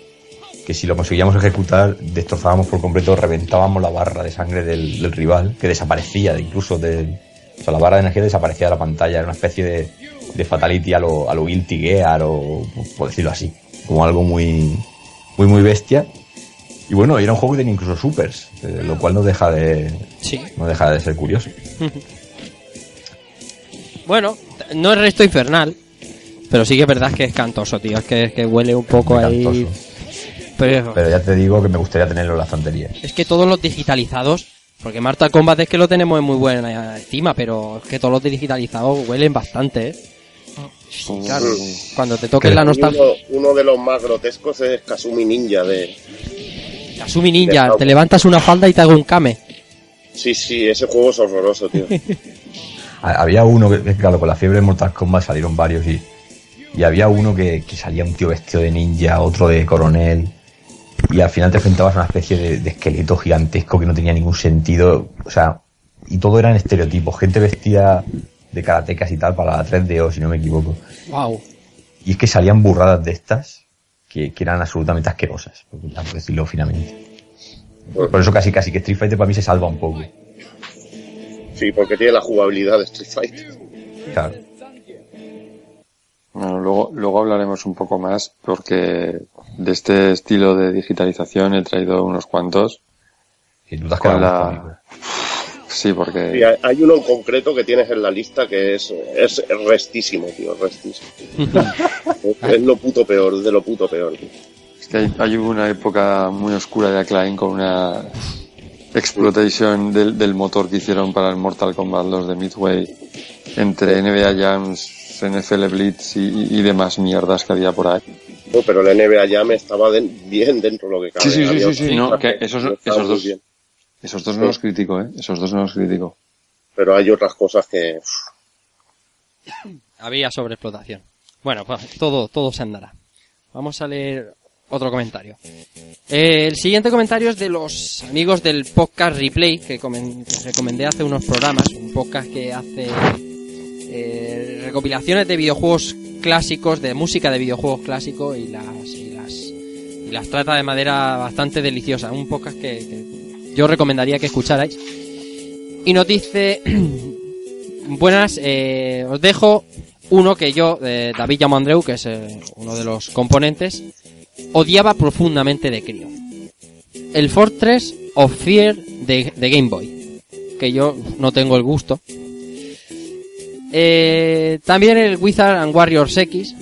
que si lo conseguíamos ejecutar, destrozábamos por completo, reventábamos la barra de sangre del, del rival, que desaparecía incluso del... O sea, la barra de energía desaparecía de la pantalla, era una especie de, de fatality a lo, a lo Guilty Gear, o por decirlo así, como algo muy, muy, muy bestia. Y bueno, era un juego que tenía incluso supers, eh, lo cual no deja de, Sí. no deja de ser curioso. Bueno, no es resto infernal, pero sí que es verdad que es cantoso, tío. Es que, que huele un poco ahí. cantoso. Pero Pero ya te digo que me gustaría tenerlo en la estantería. es que todos los digitalizados, porque Marta Combat es que lo tenemos en muy buena estima, pero es que todos los digitalizados huelen bastante, ¿eh? Sí, claro. Cuando te toques la nostalgia. Uno, uno de los más grotescos es Kasumi Ninja de. Kasumi Ninja, te levantas una falda y te hago un kame. Sí, sí, ese juego es horroroso, tío. Ha- Había uno que, que, claro, con la fiebre de Mortal Kombat salieron varios y, y había uno que, que salía un tío vestido de ninja, otro de coronel, y al final te enfrentabas a una especie de, de esqueleto gigantesco que no tenía ningún sentido, o sea, y todo eran estereotipos, gente vestida de karatecas y tal para la 3DO, si no me equivoco. Wow. Y es que salían burradas de estas, que, que eran absolutamente asquerosas, por por decirlo finamente. Por eso casi casi que Street Fighter para mí se salva un poco. Sí, porque tiene la jugabilidad de Street Fighter. Claro. Bueno, luego, luego hablaremos un poco más porque de este estilo de digitalización he traído unos cuantos. Y tú te has Con la-. Sí, porque Y hay- uno en concreto que tienes en la lista que es, es restísimo, tío, restísimo. es, es lo puto peor, de lo puto peor. tío. Es que hay, hay una época muy oscura de Acclaim con una explotación del, del motor que hicieron para el Mortal Kombat 2 de Midway entre NBA Jams, NFL Blitz y, y- demás mierdas que había por ahí. No, pero la NBA ya me estaba de- bien dentro de lo que cabe. Sí, sí, sí, Había sí, sí, no, que esos- esos dos- bien. Esos dos no los critico, ¿eh? Esos dos no los critico. Pero hay otras cosas que... Había sobreexplotación. Bueno, pues todo, todo se andará. Vamos a leer otro comentario. Eh, el siguiente comentario es de los amigos del podcast Replay que recomendé hace unos programas. Un podcast que hace eh, recopilaciones de videojuegos clásicos, de música de videojuegos clásicos y las, y las, y las trata de manera bastante deliciosa. Un podcast que, que yo recomendaría que escucharais. Y nos dice, buenas, eh, os dejo uno que yo, eh, David Andreu, que es eh, uno de los componentes, odiaba profundamente de crío. El Fortress of Fear de Game Boy, que yo no tengo el gusto. Eh, también el Wizard and Warriors X.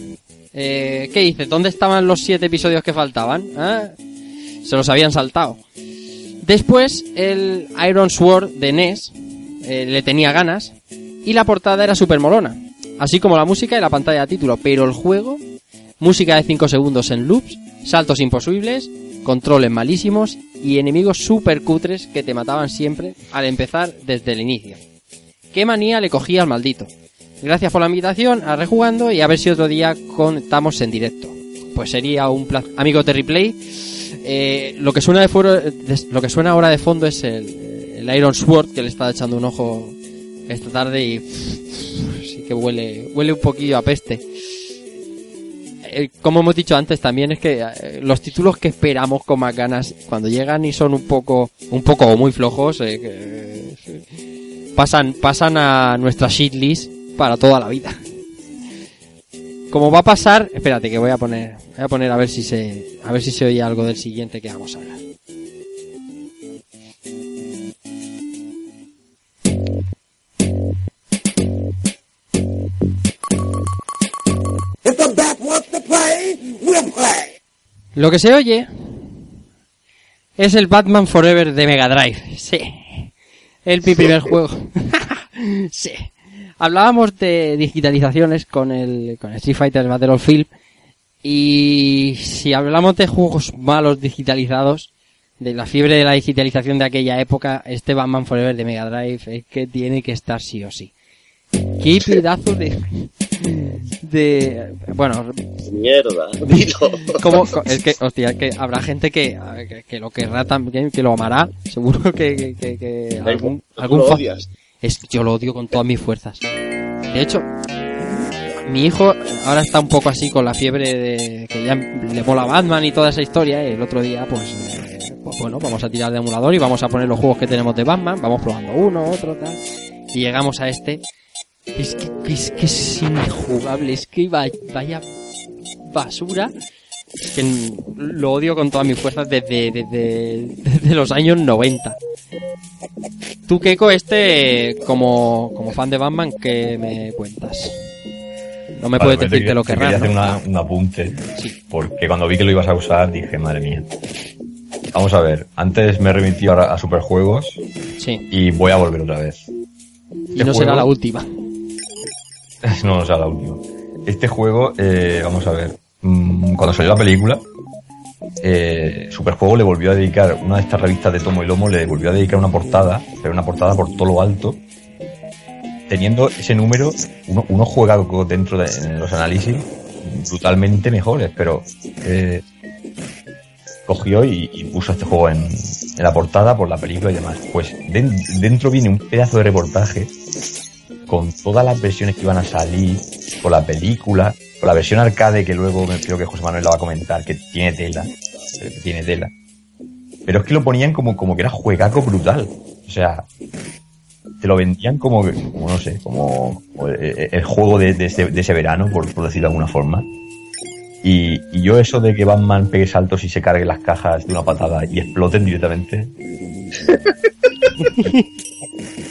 Eh, ¿Qué dice? ¿Dónde estaban los siete episodios que faltaban? ¿Ah? Se los habían saltado. Después el Iron Sword de NES eh, le tenía ganas y la portada era super molona, así como la música y la pantalla de título, pero el juego, música de 5 segundos en loops, saltos imposibles, controles malísimos y enemigos super cutres que te mataban siempre al empezar desde el inicio. Qué manía le cogía al maldito. Gracias por la invitación a rejugando y a ver si otro día contamos en directo. Pues sería un placer. Amigos de replay, eh, lo que suena de fuero- lo que suena ahora de fondo es el, Iron Sword que le está echando un ojo esta tarde y sí que huele huele un poquillo a peste. Eh, como hemos dicho antes también es que eh, los títulos que esperamos con más ganas cuando llegan y son un poco un poco muy flojos que, pasan pasan a nuestra shitlist para toda la vida. Como va a pasar, espérate que voy a poner, voy a poner a ver si se, a ver si se oye algo del siguiente que vamos a hablar. Lo que se oye es el Batman Forever de Mega Drive. Sí. El mi primer juego. sí. Hablábamos de digitalizaciones con el, con Street Fighter Battlefield y si hablamos de juegos malos digitalizados, de la fiebre de la digitalización de aquella época, este Batman Forever de Mega Drive es que tiene que estar sí o sí. Qué pedazo de, de, bueno, Mierda, dilo. como, co- es que, hostia, es que habrá gente que, que, que lo querrá también, que lo amará, seguro que, que, que, que algún, algún lo. Es yo lo odio con todas mis fuerzas. De hecho, mi hijo ahora está un poco así con la fiebre de que ya le mola Batman y toda esa historia. El otro día, pues, pues bueno, vamos a tirar de emulador y vamos a poner los juegos que tenemos de Batman. Vamos probando uno, otro, tal. Y llegamos a este. Es que es, que es injugable, es que va- vaya basura. Es que lo odio con todas mis fuerzas desde, desde, desde los años 90. Tú, Keiko, este, como, como fan de Batman, ¿qué me cuentas? No me Vale, puedes pues decir que lo querrás, quería ¿no? hacer una- un apunte. Sí. Porque cuando vi que lo ibas a usar dije, madre mía. Vamos a ver, antes me remití ahora a Superjuegos Sí. y voy a volver otra vez. Y no será la última. no, no será la última. Este juego, eh, vamos a ver, mm, cuando salió la película, eh, Superjuego le volvió a dedicar, una de estas revistas de Tomo y Lomo le volvió a dedicar una portada, pero una portada por todo lo alto, teniendo ese número, uno, uno juega co- dentro de los análisis brutalmente mejores, pero eh, cogió y, puso este juego en, la portada por la película y demás. Pues den- dentro viene un pedazo de reportaje con todas las versiones que iban a salir, con la película, la versión arcade que luego creo que José Manuel la va a comentar, que tiene tela, que tiene tela. Pero es que lo ponían como, como que era juegaco brutal. O sea, te lo vendían como, como no sé, como, como el, el juego de, ese, verano, por, por decirlo de alguna forma. Y, y yo eso de que Batman pegue saltos y se cargue las cajas de una patada y exploten directamente,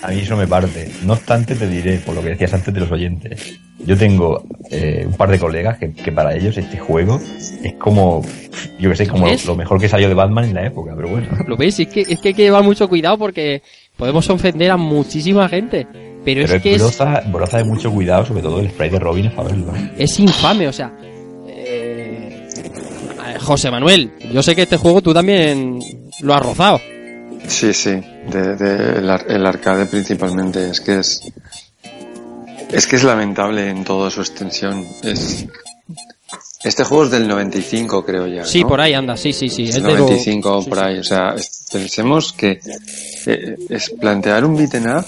a mí eso me parte. No obstante, te diré, por lo que decías antes de los oyentes, yo tengo eh, un par de colegas que, que para ellos este juego es como, yo que sé, como lo, ¿Ves? lo mejor que salió de Batman en la época, pero bueno. ¿Lo veis? Es que, es que hay que llevar mucho cuidado porque podemos ofender a muchísima gente. Pero, Pero es que es, Broza, de mucho cuidado, sobre todo el spray de Robin es verlo. es infame, o sea. eh, José Manuel, yo sé que este juego tú también lo has rozado. Sí, sí, de, de el, ar- el arcade principalmente. Es que es. Es que es lamentable en toda su extensión. Es. Este juego es del 95, creo ya. Sí, ¿no? por ahí anda, sí, sí, sí. Es es de lo- 95 por ahí. O sea, pensemos que eh, es plantear un beaten up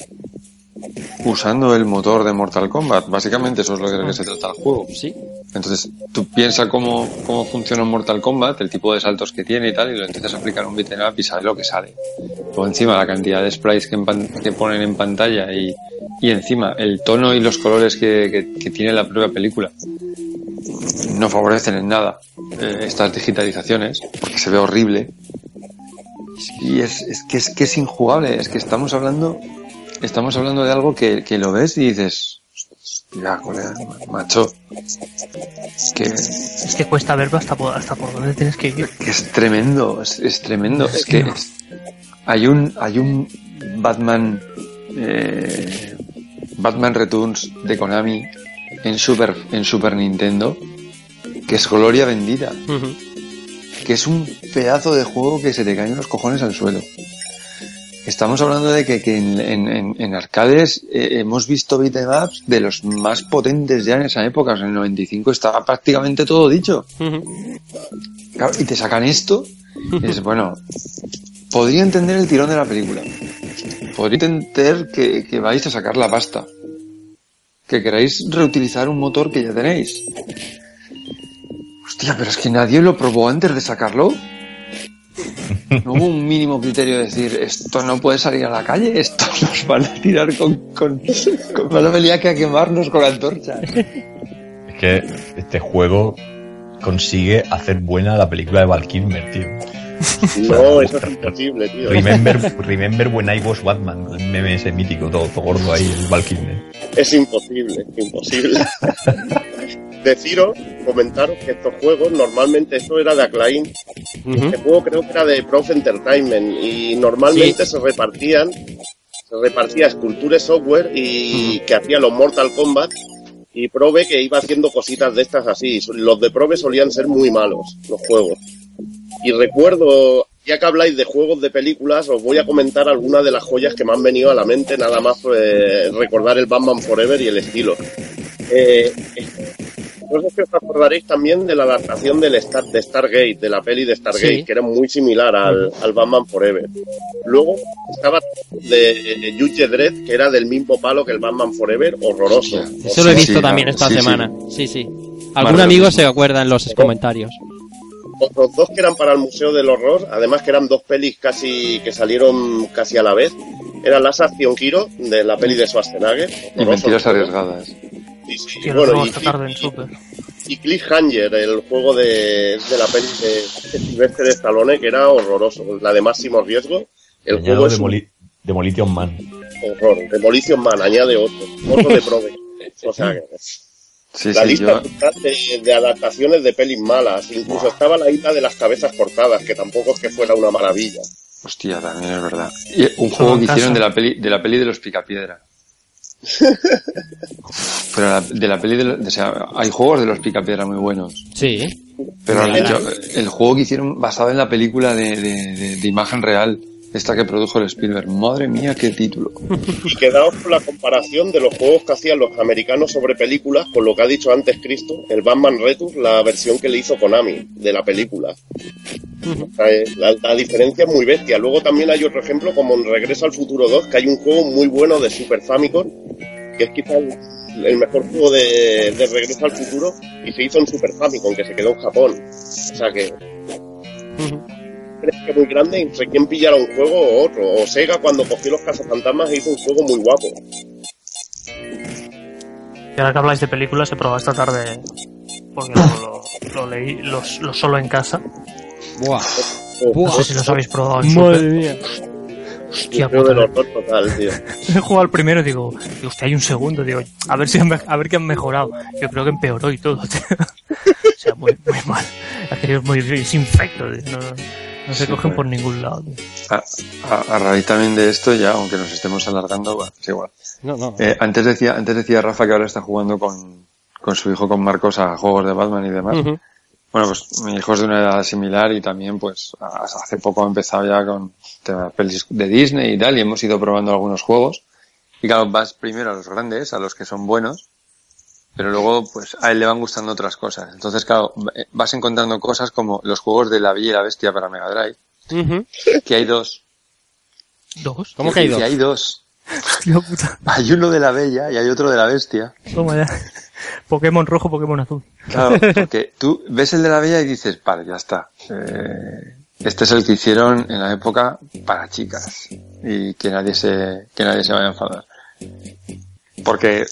usando el motor de Mortal Kombat. Básicamente eso es lo que, que se trata el juego. Sí. Entonces, tú piensas cómo, cómo funciona un Mortal Kombat, el tipo de saltos que tiene y tal, y lo intentas aplicar a un beat'em up y sale lo que sale. Luego encima la cantidad de sprites que, que ponen en pantalla y, y encima el tono y los colores que, que- que tiene la propia película no favorecen en nada eh, estas digitalizaciones, porque se ve horrible. Y es, es que es que es injugable, es que estamos hablando, estamos hablando de algo que, que lo ves y dices, ya, colega, macho, que, Es que cuesta verlo hasta por, hasta por dónde tienes que ir. que es tremendo, es, es tremendo. Es que es- hay un hay un Batman eh, Batman Returns de Konami en Super en Super Nintendo que es gloria bendita, Ujú. que es un pedazo de juego que se te caen los cojones al suelo. Estamos hablando de que, que en, en- arcades eh, hemos visto beat'em ups de los más potentes ya en esa época. O sea, en el 95 estaba prácticamente todo dicho. Claro, y te sacan esto, y dices, bueno, podría entender el tirón de la película. Podría entender que, que vais a sacar la pasta. Que queráis reutilizar un motor que ya tenéis. Hostia, pero es que nadie lo probó antes de sacarlo. No hubo un mínimo criterio de decir, esto no puede salir a la calle, esto nos van a tirar con, con, con van a venir aquí a quemarnos con antorchas. Es que este juego consigue hacer buena la película de Val Kilmer, tío. No, eso es imposible, tío. Remember, remember when I was Batman, el meme ese mítico, todo, todo gordo ahí, el Val Kilmer. Es imposible, imposible. Deciros, comentaros que estos juegos, normalmente esto era de Acclaim, este juego creo que era de Prof Entertainment y normalmente se repartían, se repartía Esculture Software y que hacía los Mortal Kombat y Prove que iba haciendo cositas de estas así. Los de Prove solían ser muy malos, los juegos. Y recuerdo, ya que habláis de juegos de películas, os voy a comentar algunas de las joyas que me han venido a la mente, nada más eh, recordar el Batman Forever y el estilo. Eh, no sé si os acordaréis también de la adaptación del Star, de Stargate, de la peli de Stargate, Sí. que era muy similar al, al Batman Forever. Luego estaba de eh, Judge Dredd, que era del mismo palo que el Batman Forever, horroroso. Eso lo he visto sí, también esta sí, semana. Sí, sí. Algún Marvel. amigo se acuerda en los comentarios. Otros dos que eran para el Museo del Horror, además que eran dos pelis casi que salieron casi a la vez, eran Las Acción Kiro, de la peli de Schwarzenegger. Y mentiras arriesgadas. Sí, Tío, bueno, y, y Cliffhanger, el juego de, de la peli de, de Sylvester Stallone, que era horroroso, la de máximo riesgo. El Añado juego es un Demoli- Demolition Man. horror. Demolition Man añade otro, otro de Prove. O sea, que- Sí, la sí, lista yo, de, de adaptaciones de pelis malas, incluso estaba la isla de las cabezas cortadas, que tampoco es que fuera una maravilla. hostia, también es verdad. Y un juego que hicieron de la peli, de la peli de los Picapiedra. Pero la- de la peli de, o sea, hay juegos de los Picapiedra muy buenos. Sí. Pero yo- el juego que hicieron basado en la película de, de- de- de imagen real, esta que produjo el Spielberg. Madre mía, qué título. Y quedaos con la comparación de los juegos que hacían los americanos sobre películas con lo que ha dicho antes Cristo, el Batman Return, la versión que le hizo Konami de la película. O sea, La, la diferencia es muy bestia. Luego también hay otro ejemplo como en Regreso al Futuro 2, que hay un juego muy bueno de Super Famicom, que es quizás el mejor juego de, de Regreso al Futuro y se hizo en Super Famicom, que se quedó en Japón. O sea que que muy grande entre quién pillara un juego o otro. O Sega cuando cogió los cazafantasmas hizo un juego muy guapo. Y ahora que habláis de películas, he probado esta tarde, porque lo, lo- lo leí lo, lo solo en casa. Buah. No sé si los habéis probado en Madre Super. mía. Hostia, Juego puta, total, tío. He jugado al primero y digo, digo, hostia, hay un segundo, digo, a ver si han, a ver qué han mejorado. Yo creo que empeoró y todo, tío. O sea, muy, muy mal. Aquello es muy es infecto, tío. No, no se Sí, cogen por ningún lado. tío. A, a- a raíz también de esto, ya, aunque nos estemos alargando, bueno, es igual. No, no. Eh, antes decía, antes decía Rafa que ahora está jugando con, con su hijo, con Marcos, a juegos de Batman y demás. Ujú. Bueno, pues mi hijo es de una edad similar y también, pues, hace poco ha empezado ya con temas pelis de Disney y tal, y hemos ido probando algunos juegos. Y claro, vas primero a los grandes, a los que son buenos, pero luego, pues, a él le van gustando otras cosas. Entonces, claro, eh, vas encontrando cosas como los juegos de La Bella y la Bestia para Mega Drive, que hay dos. ¿Dos? ¿Cómo que hay dos? Que hay dos. Hostia puta. Hay uno de la Bella y hay otro de la Bestia. Toma ya. Pokémon rojo, Pokémon azul. Claro, porque tú ves el de la Bella y dices, vale, ya está. Eh, este es el que hicieron en la época para chicas y que nadie se, que nadie se vaya a enfadar. Porque,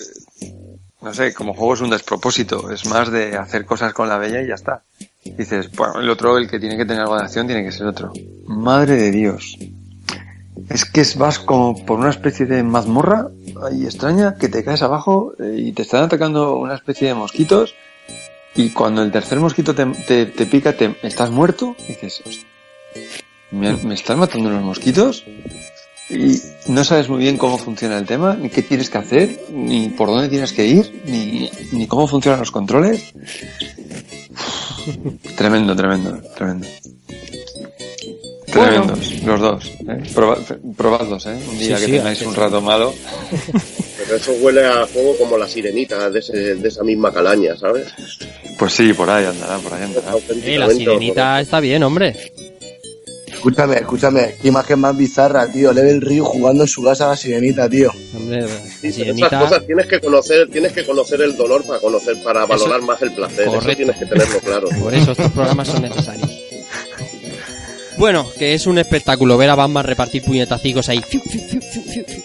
no sé, como juego es un despropósito, es más de hacer cosas con la Bella y ya está. Dices, bueno, el otro, el que tiene que tener algo de acción, tiene que ser otro. Madre de Dios. Es que vas como por una especie de mazmorra ahí extraña que te caes abajo eh, y te están atacando una especie de mosquitos y cuando el tercer mosquito te, te, te pica te estás muerto y dices "Hostia, ¿me, me están matando los mosquitos y no sabes muy bien cómo funciona el tema ni qué tienes que hacer ni por dónde tienes que ir ni, ni cómo funcionan los controles tremendo tremendo tremendo Tremendos, los dos. ¿eh? Proba- probadlos, ¿eh? Un día Sí, que sí, tengáis sí. un rato malo. Pero eso huele a juego como la sirenita de, ese- de esa misma calaña, ¿sabes? Pues sí, por ahí andará, por ahí andará. Eh, la sirenita está bien, hombre. Escúchame, escúchame, qué imagen más bizarra, tío. Level Ryu jugando en su casa a la sirenita, tío. Hombre, la sirenita. Esas cosas tienes que conocer, tienes que conocer el dolor para conocer, para valorar más el placer. Correcto. Eso tienes que tenerlo claro. Por eso estos programas son necesarios. Bueno, que es un espectáculo ver a Batman repartir puñetacicos ahí. Fiu, fiu, fiu, fiu, fiu, fiu.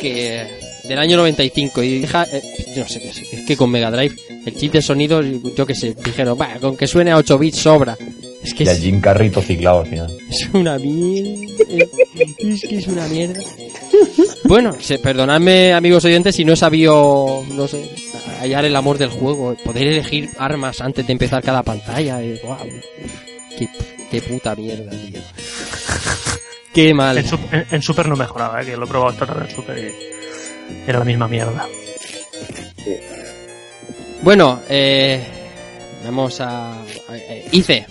Que del año 95 y deja, eh, yo no sé qué es, es que con Mega Drive el chip de sonido, yo qué sé, dijeron, "Bah, con que suene a 8 bits sobra. Es que Y a es, Jim Carrey tociclado al final. es una mierda. Es que es una mierda. Bueno, perdonadme amigos oyentes si no he sabido, no sé, hallar el amor del juego, poder elegir armas antes de empezar cada pantalla. eh, guau. Qué, qué puta mierda, tío. Qué mal. En, Sup- en- en Super no mejoraba, ¿eh? que lo he probado esta tarde en Super y era la misma mierda. Bueno, eh, vamos a... eh, Ice,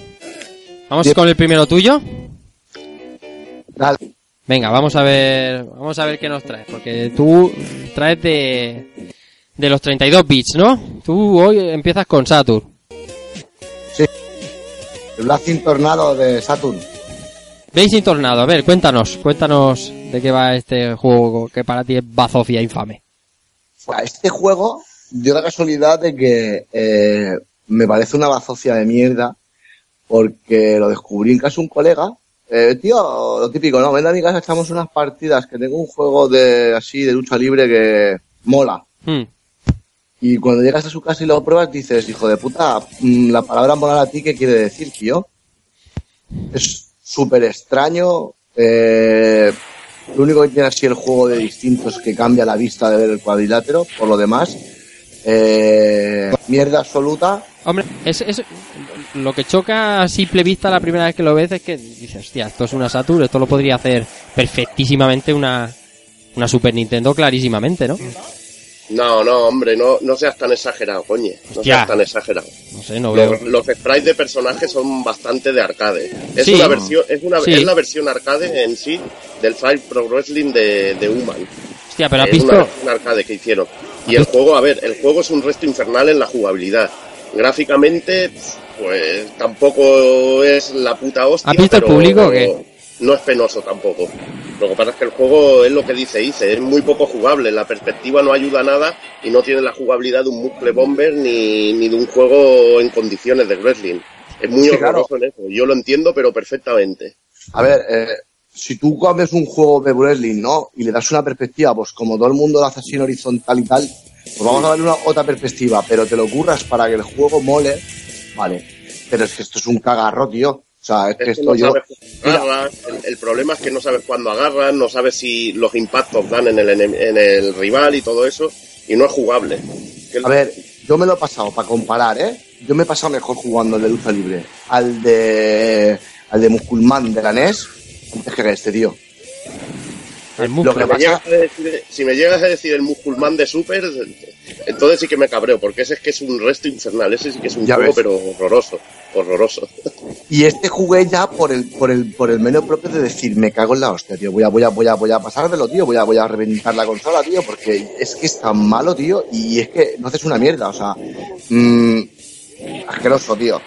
vamos con el primero tuyo. Dale. Venga, vamos a ver, vamos a ver qué nos traes, porque tú traes de, de los 32 bits, ¿no? Tú hoy empiezas con Saturn. El Blasting Tornado de Saturn. Blazing Tornado, a ver, cuéntanos, cuéntanos de qué va este juego que para ti es bazofia infame. Este juego dio la casualidad de que eh, me parece una bazofia de mierda porque lo descubrí en casa de un colega. Eh, tío, lo típico, ¿no? Ven a mi casa, echamos unas partidas que tengo un juego de así de lucha libre que mola. Hmm. Y cuando llegas a su casa y lo pruebas, dices, hijo de puta, mm, la palabra molar a ti, ¿qué quiere decir, tío? Es súper extraño. Eh, lo único que tiene así el juego de distinto es que cambia la vista de ver el cuadrilátero. Por lo demás, eh, mierda absoluta. Hombre, es, es- lo que choca a simple vista la primera vez que lo ves es que dices, hostia, esto es una Saturn, esto lo podría hacer perfectísimamente una, una Super Nintendo clarísimamente, ¿no? No, no, hombre, no, no seas tan exagerado, coño. No Hostia. seas tan exagerado. No sé, no veo. Los, los sprites de personajes son bastante de arcade. Es Sí. una versión, es una, Sí. es la versión arcade en sí del Fire Pro Wrestling de, de Human. Hostia, pero has es visto... una versión arcade que hicieron. Y el juego, a ver, el juego es un resto infernal en la jugabilidad. Gráficamente, pues tampoco es la puta hostia. ¿Has visto el pero- público o qué? no es penoso tampoco. Lo que pasa es que el juego es lo que dice Ice, es muy poco jugable, la perspectiva no ayuda a nada y no tiene la jugabilidad de un Muscle Bomber ni, ni de un juego en condiciones de wrestling. Es muy Sí, horroroso en eso, yo lo entiendo pero perfectamente. A ver, eh, si tú comes un juego de wrestling, ¿no? Y le das una perspectiva, pues como todo el mundo lo hace así en horizontal y tal, pues vamos a darle una otra perspectiva, pero te lo curras para que el juego mole, vale. Pero es que esto es un cagarro, tío. O sea, es que Es que esto no yo... agarras, el, el problema es que no sabes cuándo agarras, no sabes si los impactos dan en el, en el rival y todo eso, y no es jugable. A ver, yo me lo he pasado, para comparar, ¿eh? Yo me he pasado mejor jugando el de lucha libre al de al de Musculman de la NES antes que este, tío. El Lo que Si me, llegas a decir, si me llegas a decir el Musculman de Super, entonces sí que me cabreo, porque ese es que es un resto infernal, ese sí que es un Ya juego, ves. pero horroroso, horroroso. y este jugué ya por el por el por el medio propio de decir, me cago en la hostia, tío. Voy a voy a voy a voy a pasármelo, tío. Voy a voy a reventar la consola, tío, porque es que es tan malo, tío, y es que no haces una mierda, o sea, mm, asqueroso, tío.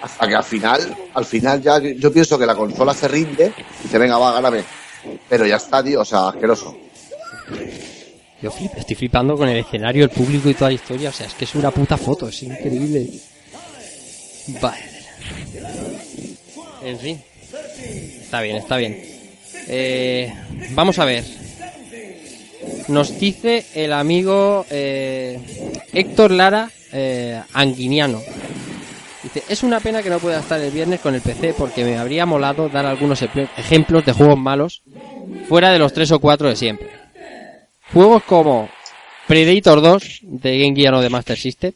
Hasta que al final, al final ya yo pienso que la consola se rinde y dice, venga, va, gáname. Pero ya está, tío, o sea, asqueroso. Yo flip- estoy flipando con el escenario, el público y toda la historia. O sea, es que es una puta foto, es increíble. Vale. En fin. Está bien, está bien. Eh, vamos a ver. Nos dice el amigo eh, Héctor Lara eh, Anguiniano. Dice, es una pena que no pueda estar el viernes con el PC porque me habría molado dar algunos ejemplos de juegos malos fuera de los tres o cuatro de siempre. Juegos como Predator 2 de Game Gear o de Master System,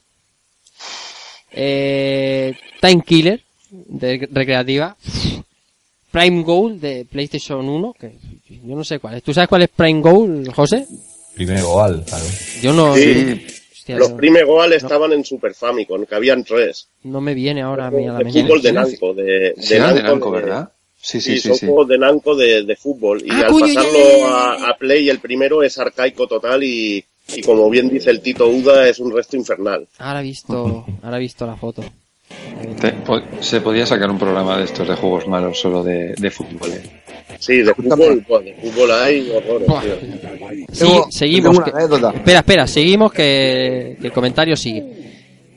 eh, Time Killer de Recreativa, Prime Goal de PlayStation 1, que yo no sé cuál es. ¿Tú sabes cuál es Prime Goal, José? Primero Goal, claro. Yo no, Sí. Hostia, Los no- Prime Goal estaban en Super Famicom, que habían tres. no me viene ahora a mí a la mente. fútbol de Namco, de, de Sí, eran de de- ¿verdad? Sí, Sí, sí, sí. son sí. juegos de Namco de, de fútbol. Y Ah, al pasarlo ya, ya, ya. A, a Play, el primero es arcaico total y, y como bien dice el Tito Uda, es un resto infernal. Ahora he visto, ahora he visto la foto. Te- po- se podía sacar un programa de estos de juegos malos solo de, de fútbol. ¿eh? Sí, de fútbol, pues, de fútbol hay horrores, tío. Sí, Tengo- seguimos. que- anécdota. Espera, espera, seguimos que, que el comentario sigue.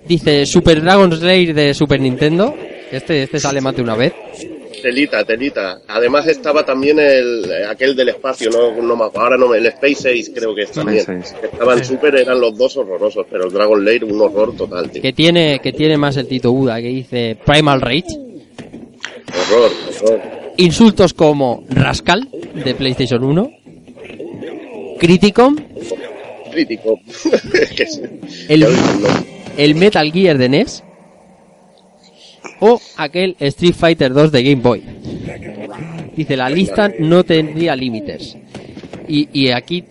Dice Super Dragon Slayer de Super Nintendo. Este, este sale más de una vez. Telita, telita. Además estaba también el aquel del espacio, no, no me acuerdo, ahora no me, el Space Ace creo que es también. Space Ace. Que estaban super, eran los dos horrorosos, pero el Dragon Lair un horror total, tío. Que tiene, que tiene más el Tito Buda, que dice Primal Rage. Horror, horror. Insultos como Rascal de PlayStation 1. Criticom. Sí. El, el Metal Gear de NES. O aquel Street Fighter 2 de Game Boy. Dice, la lista no tendría límites. Y, y aquí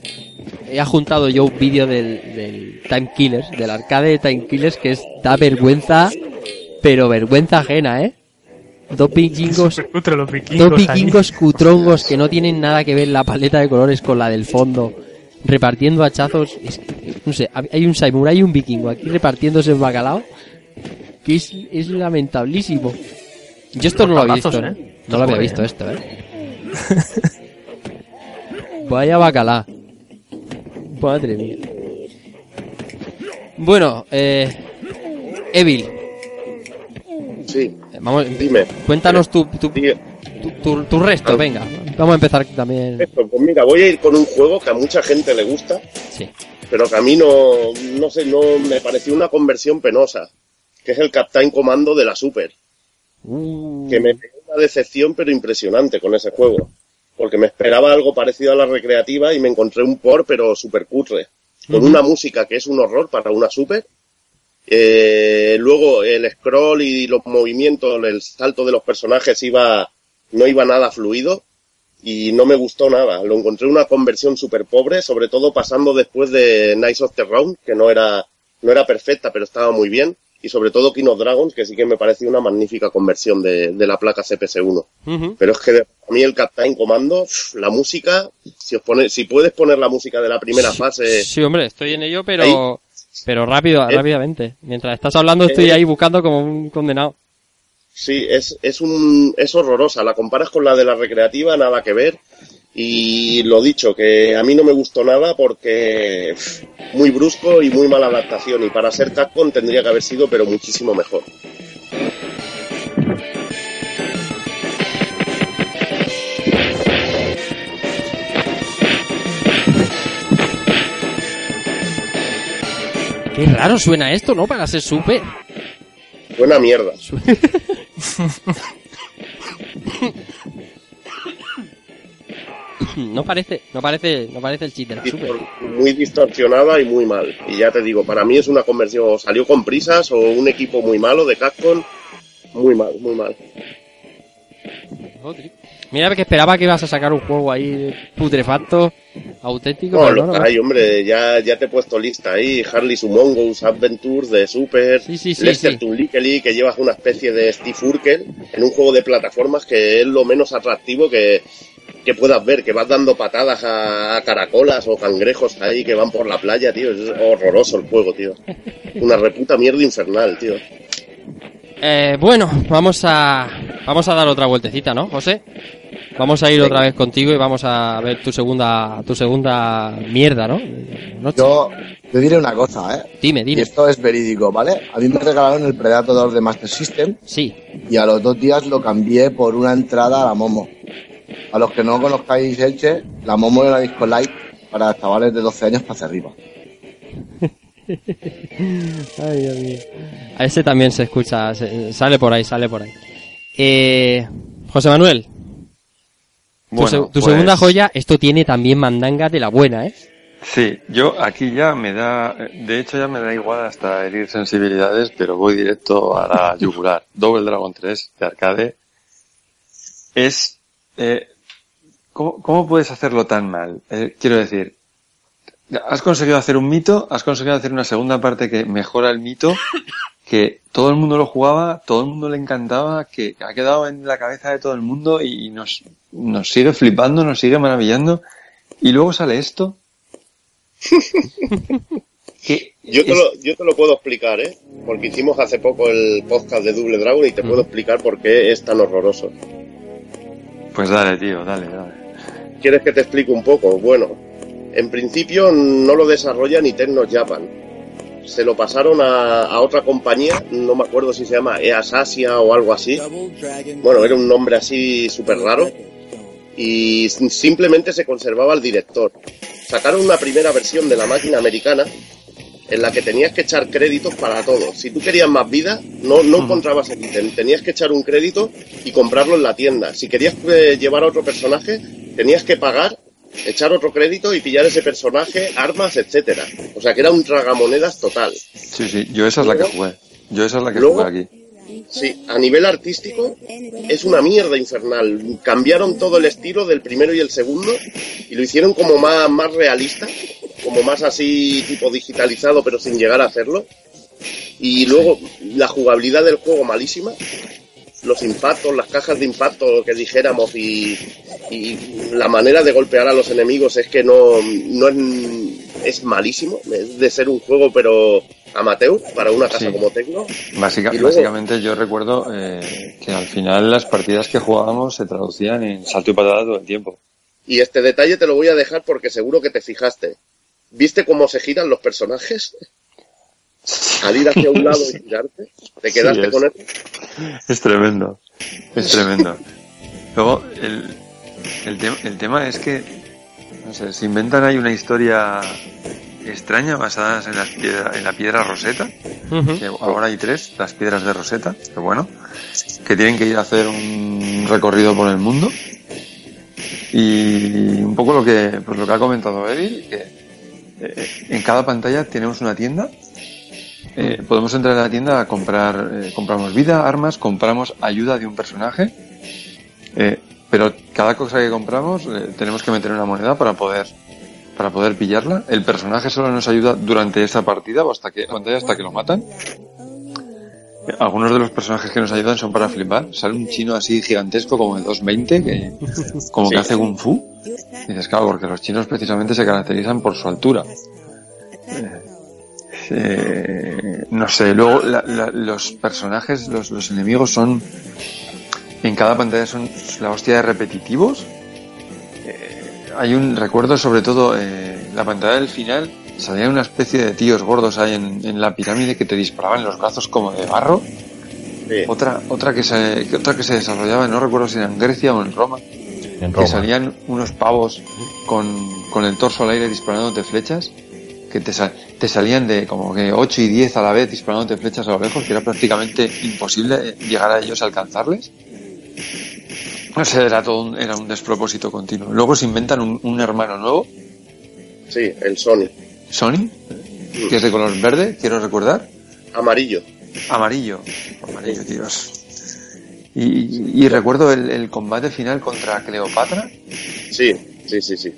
he juntado yo un vídeo del, del Time Killers, del arcade de Time Killers, que es, da vergüenza, pero vergüenza ajena, ¿eh? Dos vikingos, Cutre los vikingos. dos ahí. vikingos cutrongos que no tienen nada que ver la paleta de colores con la del fondo, repartiendo hachazos. Es no sé, hay un samurai y un vikingo aquí repartiéndose el bacalao, que es, es lamentablísimo. Yo esto no lo había visto, ¿eh? ¿eh? No lo había visto esto, ¿eh? Vaya bacalá. Madre mía. Bueno, eh... Evil, Sí, vamos, dime. cuéntanos tu, tu, tu, tu- resto, venga. Vamos a empezar también. esto, pues mira, voy a ir con un juego que a mucha gente le gusta, Sí. pero que a mí no, no sé, no me pareció una conversión penosa, que es el Captain Commando de la Super. Uh, que me pegó una decepción pero impresionante con ese juego. Porque me esperaba algo parecido a la recreativa y me encontré un por pero super cutre. Con una música que es un horror para una super. Eh, luego el scroll y los movimientos, el salto de los personajes iba, no iba nada fluido y no me gustó nada. Lo encontré una conversión súper pobre, sobre todo pasando después de Nights of the Round, que no era, no era perfecta, pero estaba muy bien. Y sobre todo King of Dragons, que sí que me pareció una magnífica conversión de, de la placa CPS-1. ujú. Pero es que a mí el Captain Comando, la música, si os pone, si puedes poner la música de la primera fase, Sí, hombre, estoy en ello, pero Ahí. Pero rápido, rápidamente. Mientras estás hablando estoy Eh. ahí buscando como un condenado. Sí, es, es, un, es horrorosa. La comparas con la de la recreativa, nada que ver. Y lo dicho, que a mí no me gustó nada porque pff, muy brusco y muy mala adaptación. Y para ser Capcom tendría que haber sido, pero muchísimo mejor. Qué raro suena esto, ¿no? Para ser super. Buena mierda. No parece, no parece, no parece el super. Muy distorsionada y muy mal. Y ya te digo, para mí es una conversión. o Salió con prisas o un equipo muy malo de Capcom. Muy mal, muy mal. Mira que esperaba que ibas a sacar un juego ahí putrefacto, auténtico. No, pero no, que no. hombre, ya, ya te he puesto lista ahí. Harley's Humongous Adventures de Super. Sí, sí, sí, Lester. Tunlikely, que llevas una especie de Steve Urkel en un juego de plataformas que es lo menos atractivo que, que puedas ver, que vas dando patadas a caracolas o cangrejos ahí que van por la playa, tío. Es horroroso el juego, tío. Una reputa mierda infernal, tío. Eh, bueno, vamos a vamos a dar otra vueltecita, ¿no, José? Vamos a ir otra vez contigo y vamos a ver tu segunda tu segunda mierda, ¿no? Noche. Yo te diré una cosa, ¿eh? Dime, Y dime. esto es verídico, ¿vale? A mí me regalaron el Predator de Master System Sí. y a los dos días lo cambié por una entrada a la Momo. A los que no conozcáis Elche, la Momo una disco light para chavales de 12 años para hacia arriba. Ay, Dios mío. A ese también se escucha, se- sale por ahí, sale por ahí. Eh, José Manuel, tu, Bueno, se- tu pues, segunda joya, esto tiene también mandanga de la buena, ¿eh? Sí, yo aquí ya me da, de hecho ya me da igual hasta herir sensibilidades, pero voy directo a la yugular. Double Dragon 3 de arcade es, eh, ¿cómo, cómo puedes hacerlo tan mal? Eh, quiero decir, has conseguido hacer un mito, has conseguido hacer una segunda parte que mejora el mito, que todo el mundo lo jugaba, todo el mundo le encantaba, que ha quedado en la cabeza de todo el mundo y nos, nos sigue flipando, nos sigue maravillando, y luego sale esto. que Yo te, es- lo, yo te lo puedo explicar, ¿eh? Porque hicimos hace poco el podcast de Double Dragon y te puedo explicar por qué es tan horroroso. Pues dale, tío, dale, dale. ¿Quieres que te explique un poco? Bueno, en principio no lo desarrolla ni Tecno Japan. Se lo pasaron a, a otra compañía, no me acuerdo si se llama Easasia o algo así. Bueno, era un nombre así súper raro. Y simplemente se conservaba el director. Sacaron una primera versión de la máquina americana en la que tenías que echar créditos para todo. Si tú querías más vida, no, no encontrabas el ítem. Tenías que echar un crédito y comprarlo en la tienda. Si querías eh, llevar a otro personaje, tenías que pagar, echar otro crédito y pillar ese personaje, armas, etcétera. O sea que era un tragamonedas total. Sí, sí, yo esa es la que jugué. Yo esa es la que Luego- jugué aquí. Sí, a nivel artístico es una mierda infernal. Cambiaron todo el estilo del primero y el segundo y lo hicieron como más, más realista, como más así tipo digitalizado pero sin llegar a hacerlo. Y luego la jugabilidad del juego malísima, los impactos, las cajas de impacto que dijéramos y, y la manera de golpear a los enemigos es que no, no es, es malísimo, es de ser un juego pero amateur para una casa Sí. como Tecno. Básica- Y luego- Básicamente yo recuerdo eh, que al final las partidas que jugábamos se traducían en salto y patada todo el tiempo. Y este detalle te lo voy a dejar porque seguro que te fijaste. ¿Viste cómo se giran los personajes? Al ir hacia un lado y girarte, te quedaste Sí, con él. Es tremendo, es tremendo. Luego, el, el, te- el tema es que, no sé, se inventan ahí una historia extraña basada en, las piedra- en la piedra Rosetta, Ujú. que ahora hay tres, las piedras de Rosetta, que bueno, que tienen que ir a hacer un recorrido por el mundo. Y un poco lo que, pues lo que ha comentado Evil, que eh, en cada pantalla tenemos una tienda. Eh, podemos entrar a la tienda a comprar, eh, compramos vida, armas, compramos ayuda de un personaje. Eh, pero cada cosa que compramos eh, tenemos que meter una moneda para poder para poder pillarla. El personaje solo nos ayuda durante esa partida o hasta que hasta que lo matan. Algunos de los personajes que nos ayudan son para flipar. Sale un chino así gigantesco como de 2.20 que como que hace kung fu. Y dices, claro, porque los chinos precisamente se caracterizan por su altura. Eh, eh, no sé, luego la- la- los personajes, los, los enemigos son en cada pantalla son la hostia de repetitivos. Eh, hay un recuerdo sobre todo eh, la pantalla del final salía una especie de tíos gordos ahí en, en la pirámide que te disparaban los brazos como de barro. Sí. Otra otra que se otra que se desarrollaba, no recuerdo si era en Grecia o en Roma, En que salían unos pavos con, con el torso al aire disparándote flechas, que te, sal- te salían de como que 8 y 10 a la vez disparándote flechas a lo lejos, que era prácticamente imposible eh, llegar a ellos a alcanzarles. No sé, era todo un, era un despropósito continuo. Luego se inventan un, un hermano nuevo, Sí, el Sony. Sony, que es de color verde, quiero recordar. Amarillo. Amarillo. Amarillo, tíos. Y, y recuerdo el, el combate final contra Cleopatra Sí, sí, sí, sí.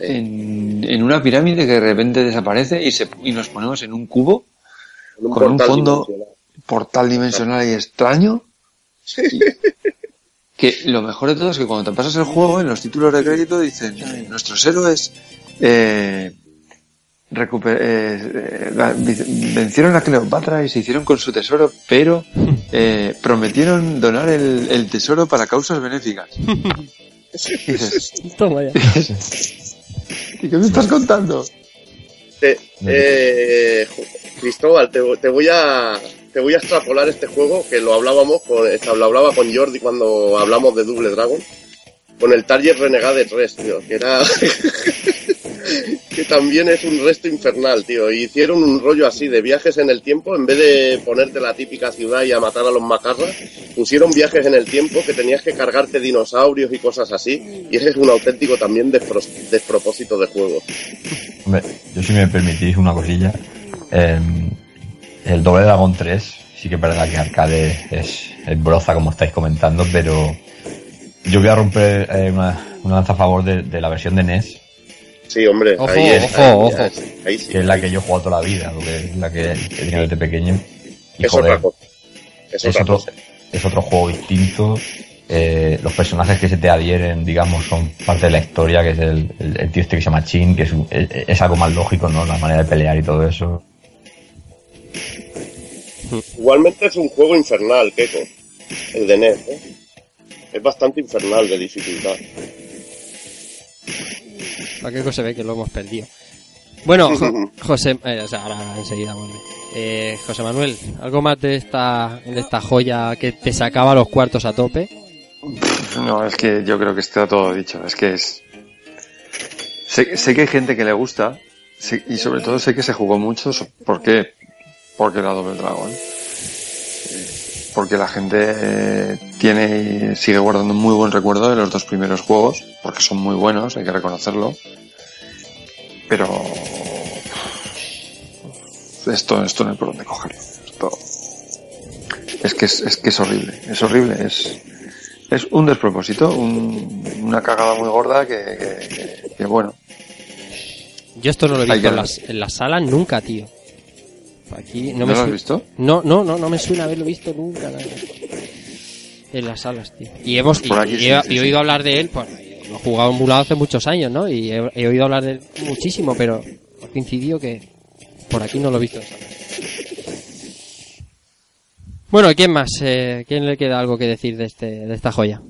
En, en una pirámide que de repente desaparece y, se, y nos ponemos en un cubo, Con un fondo- dimensional. portal dimensional y extraño. Y- que lo mejor de todo es que cuando te pasas el juego, en los títulos de crédito dicen, nuestros héroes eh, recuper- eh, eh, vencieron a Cleopatra y se hicieron con su tesoro, pero eh, prometieron donar el, el tesoro para causas benéficas. Y dices, Toma ya. ¿y qué me estás contando? Te- eh, Cristóbal, te, te voy a te voy a extrapolar este juego que lo hablábamos con, lo hablaba con Jordi cuando hablamos de Double Dragon con el Target Renegade 3, tío, que era que también es un resto infernal, tío. Y hicieron un rollo así de viajes en el tiempo, en vez de ponerte la típica ciudad y a matar a los macarras, pusieron viajes en el tiempo que tenías que cargarte dinosaurios y cosas así. Y ese es un auténtico también despro- despropósito de juego. Hombre, yo si me permitís una cosilla, eh, el Doble Dragon 3 sí que es verdad que arcade es, es broza como estáis comentando, pero yo voy a romper eh, una, una lanza a favor de, de la versión de NES, Sí, hombre, Ojo, ahí es, ojo, ahí, ojo. ahí sí. que es la que yo he jugado toda la vida, es la que he tenido desde pequeño. Y es joder, otra cosa. Es, es otra otro, cosa. es otro juego distinto. eh, los personajes que se te adhieren, digamos, son parte de la historia, que es el, el- el tío este que se llama Chin, que es, un- es, es algo más lógico, ¿no? La manera de pelear y todo eso. Igualmente es un juego infernal, Keiko. El de NES, ¿eh? Es bastante infernal de dificultad. Para qué se ve que lo hemos perdido. Bueno, Jo- José, eh, o sea, ahora enseguida vuelve. Eh, José Manuel, ¿algo más de esta, de esta joya que te sacaba los cuartos a tope? No, es que yo creo que está todo dicho. Es que es. Sé, sé que hay gente que le gusta sé- y sobre todo sé que se jugó mucho. ¿Por qué? Porque era Double Dragon. Porque la gente eh, tiene y sigue guardando un muy buen recuerdo de los dos primeros juegos, porque son muy buenos, hay que reconocerlo. Pero esto, esto no hay por dónde cogerlo. Esto es que es, es que es horrible, es horrible, es es un despropósito, un- una cagada muy gorda que, que- que- que, bueno, Yo esto no lo he visto en las salas nunca, tío. Aquí no, ¿no, me lo has visto? No, no, no, no me suena haberlo visto nunca. nada. En las salas, tío. Y hemos y- aquí y sí, he, sí, y he sí. oído hablar de él, pues lo he jugado emulado hace muchos años, ¿no? Y he, he oído hablar de él muchísimo, pero ha coincidido que por aquí no lo he visto. en. Bueno, ¿quién más? Eh, ¿Quién le queda algo que decir de este de esta joya?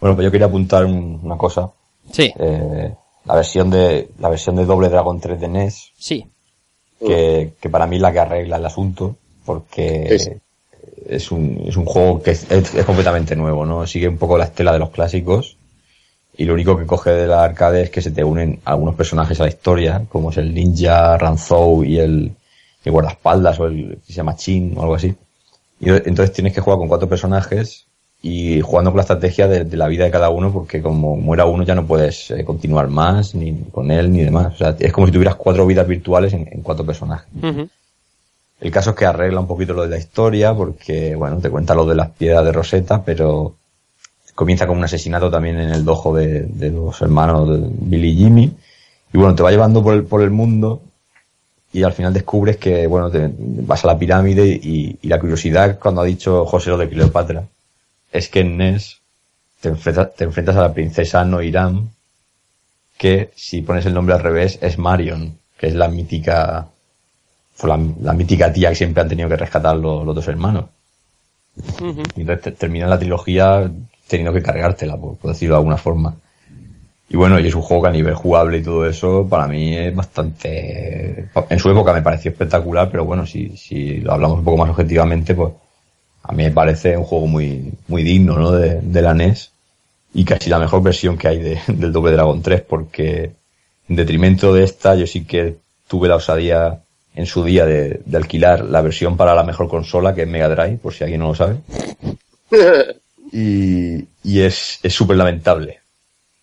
Bueno, pues yo quería apuntar un- una cosa. Sí, Eh, la versión de la versión de Doble Dragon 3 de NES, sí. Que, que para mí es la que arregla el asunto, porque Sí, sí. es un, es un juego que es, es- es completamente nuevo, ¿no? Sigue un poco la estela de los clásicos y lo único que coge de la arcade es que se te unen algunos personajes a la historia, como es el ninja, Ranzou y el, el guardaespaldas o el que se llama Chin o algo así. Y entonces tienes que jugar con cuatro personajes y jugando con la estrategia de, de la vida de cada uno porque como muera uno ya no puedes eh, continuar más ni con él ni demás. O sea, es como si tuvieras cuatro vidas virtuales en- en cuatro personajes. El caso es que arregla un poquito lo de la historia, porque, bueno, te cuenta lo de las piedras de Rosetta, pero comienza con un asesinato también en el dojo de, de los hermanos de Billy y Jimmy. Y bueno, te va llevando por el, por el mundo y al final descubres que, bueno, te, vas a la pirámide y, y la curiosidad cuando ha dicho José lo de Cleopatra es que en NES te enfrentas, te enfrentas a la princesa Noiram, que si pones el nombre al revés es Marion, que es la mítica fue la, la mítica tía que siempre han tenido que rescatar los, los dos hermanos. Y entonces te- terminas la trilogía teniendo que cargártela, por, por decirlo de alguna forma. Y bueno, y es un juego que a nivel jugable y todo eso, para mí es bastante... En su época me pareció espectacular, pero bueno, si, si lo hablamos un poco más objetivamente, pues a mí me parece un juego muy, muy digno, ¿no? De, de la NES y casi la mejor versión que hay de- del Double Dragon 3, porque en detrimento de esta, yo sí que tuve la osadía en su día de, de alquilar la versión para la mejor consola, que es Mega Drive, por si alguien no lo sabe. Y, y es es súper lamentable.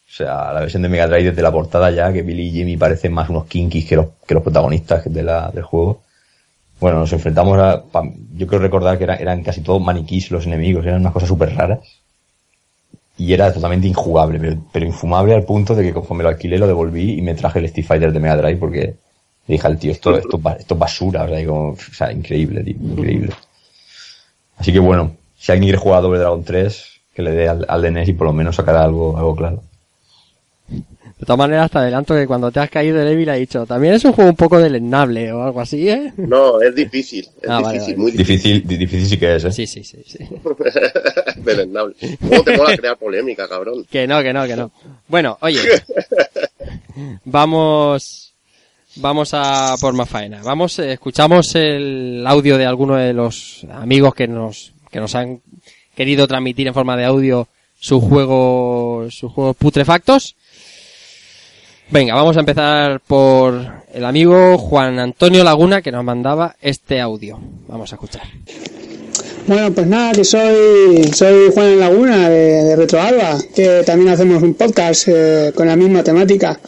O sea, la versión de Mega Drive desde la portada ya, que Billy y Jimmy parecen más unos kinkis que los, que los protagonistas de la, del juego. Bueno, nos enfrentamos a... pa- Yo creo recordar que era- eran casi todos maniquís los enemigos, eran unas cosas súper raras. Y era totalmente injugable, pero, pero infumable al punto de que conforme lo alquilé lo devolví y me traje el Street Fighter de Mega Drive porque le dije al tío, esto, esto, esto es basura, o sea, o sea, increíble, tío, increíble. Así que bueno, si alguien quiere jugar a Double Dragon 3, que le dé al, al de NES y por lo menos sacará algo, algo claro. De todas maneras, te adelanto que cuando te has caído del Evil ha dicho, también es un juego un poco deleznable o algo así, ¿eh? No, es difícil. Es Ah, vale, difícil, vale. muy difícil. Difícil, di- difícil sí que es, ¿eh? Sí, sí, sí, sí. Deleznable. ¿Cómo te mola crear polémica, cabrón? Que no, que no, que no. Bueno, oye. Vamos. Vamos a por más faena. Vamos, eh, escuchamos el audio de alguno de los amigos que nos, que nos han querido transmitir en forma de audio sus juegos, sus juegos putrefactos. Venga, vamos a empezar por el amigo Juan Antonio Laguna que nos mandaba este audio. Vamos a escuchar. Bueno, pues nada, que soy, soy Juan Laguna de, de Retro Alba, que también hacemos un podcast eh, con la misma temática.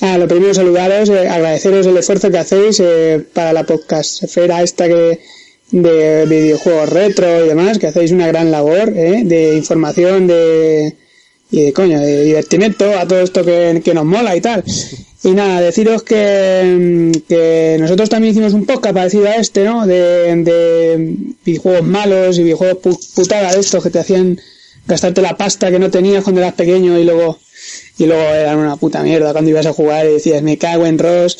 Ah, lo primero saludaros, eh, agradeceros el esfuerzo que hacéis eh, para la podcastfera esta que de videojuegos retro y demás, que hacéis una gran labor eh, de información de y de coño, de divertimento a todo esto que, que nos mola y tal. Y nada, deciros que, mm, que nosotros también hicimos un podcast parecido a este, ¿no? De, de videojuegos malos y videojuegos pu- putada de estos que te hacían gastarte la pasta que no tenías cuando eras pequeño y luego y luego eran una puta mierda cuando ibas a jugar y decías me cago en Ross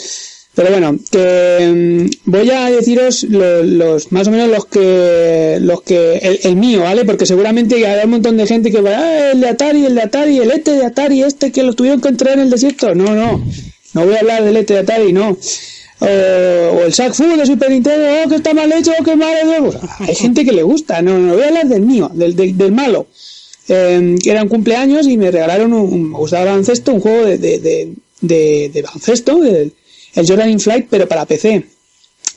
pero bueno que mm, voy a deciros lo- los más o menos los que los que el, mío vale porque seguramente habrá un montón de gente que va ah, el de Atari el de Atari el este de Atari este que lo tuvieron que entrar en el desierto no no no voy a hablar del este de Atari no. O, o el Sack Fu de Super Nintendo oh, que está mal hecho que mal hecho. Hay gente que le gusta no no voy a hablar del mío del, del, del malo. Eh, era un cumpleaños y me regalaron un, me gustaba el un juego de, de, de, de, de baloncesto, el, el Jordan in Flight, pero para PC.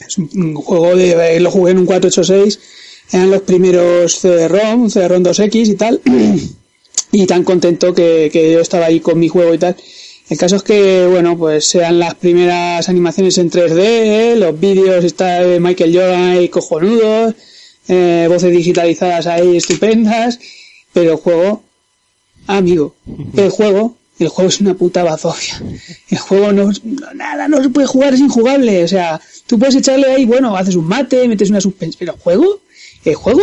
Es un, juego de, eh, lo jugué en un 486, eran los primeros CD-ROM, CD-ROM 2X y tal, y tan contento que, yo estaba ahí con mi juego y tal. El caso es que, bueno, pues eran las primeras animaciones en 3D, ¿eh? los vídeos está de Michael Jordan ahí cojonudos, eh, voces digitalizadas ahí estupendas, pero el juego, amigo, el juego, el juego es una puta bazofia. El juego no, no- nada, no se puede jugar, es injugable. O sea, tú puedes echarle ahí, bueno, haces un mate, metes una suspensión, pero juego, el juego,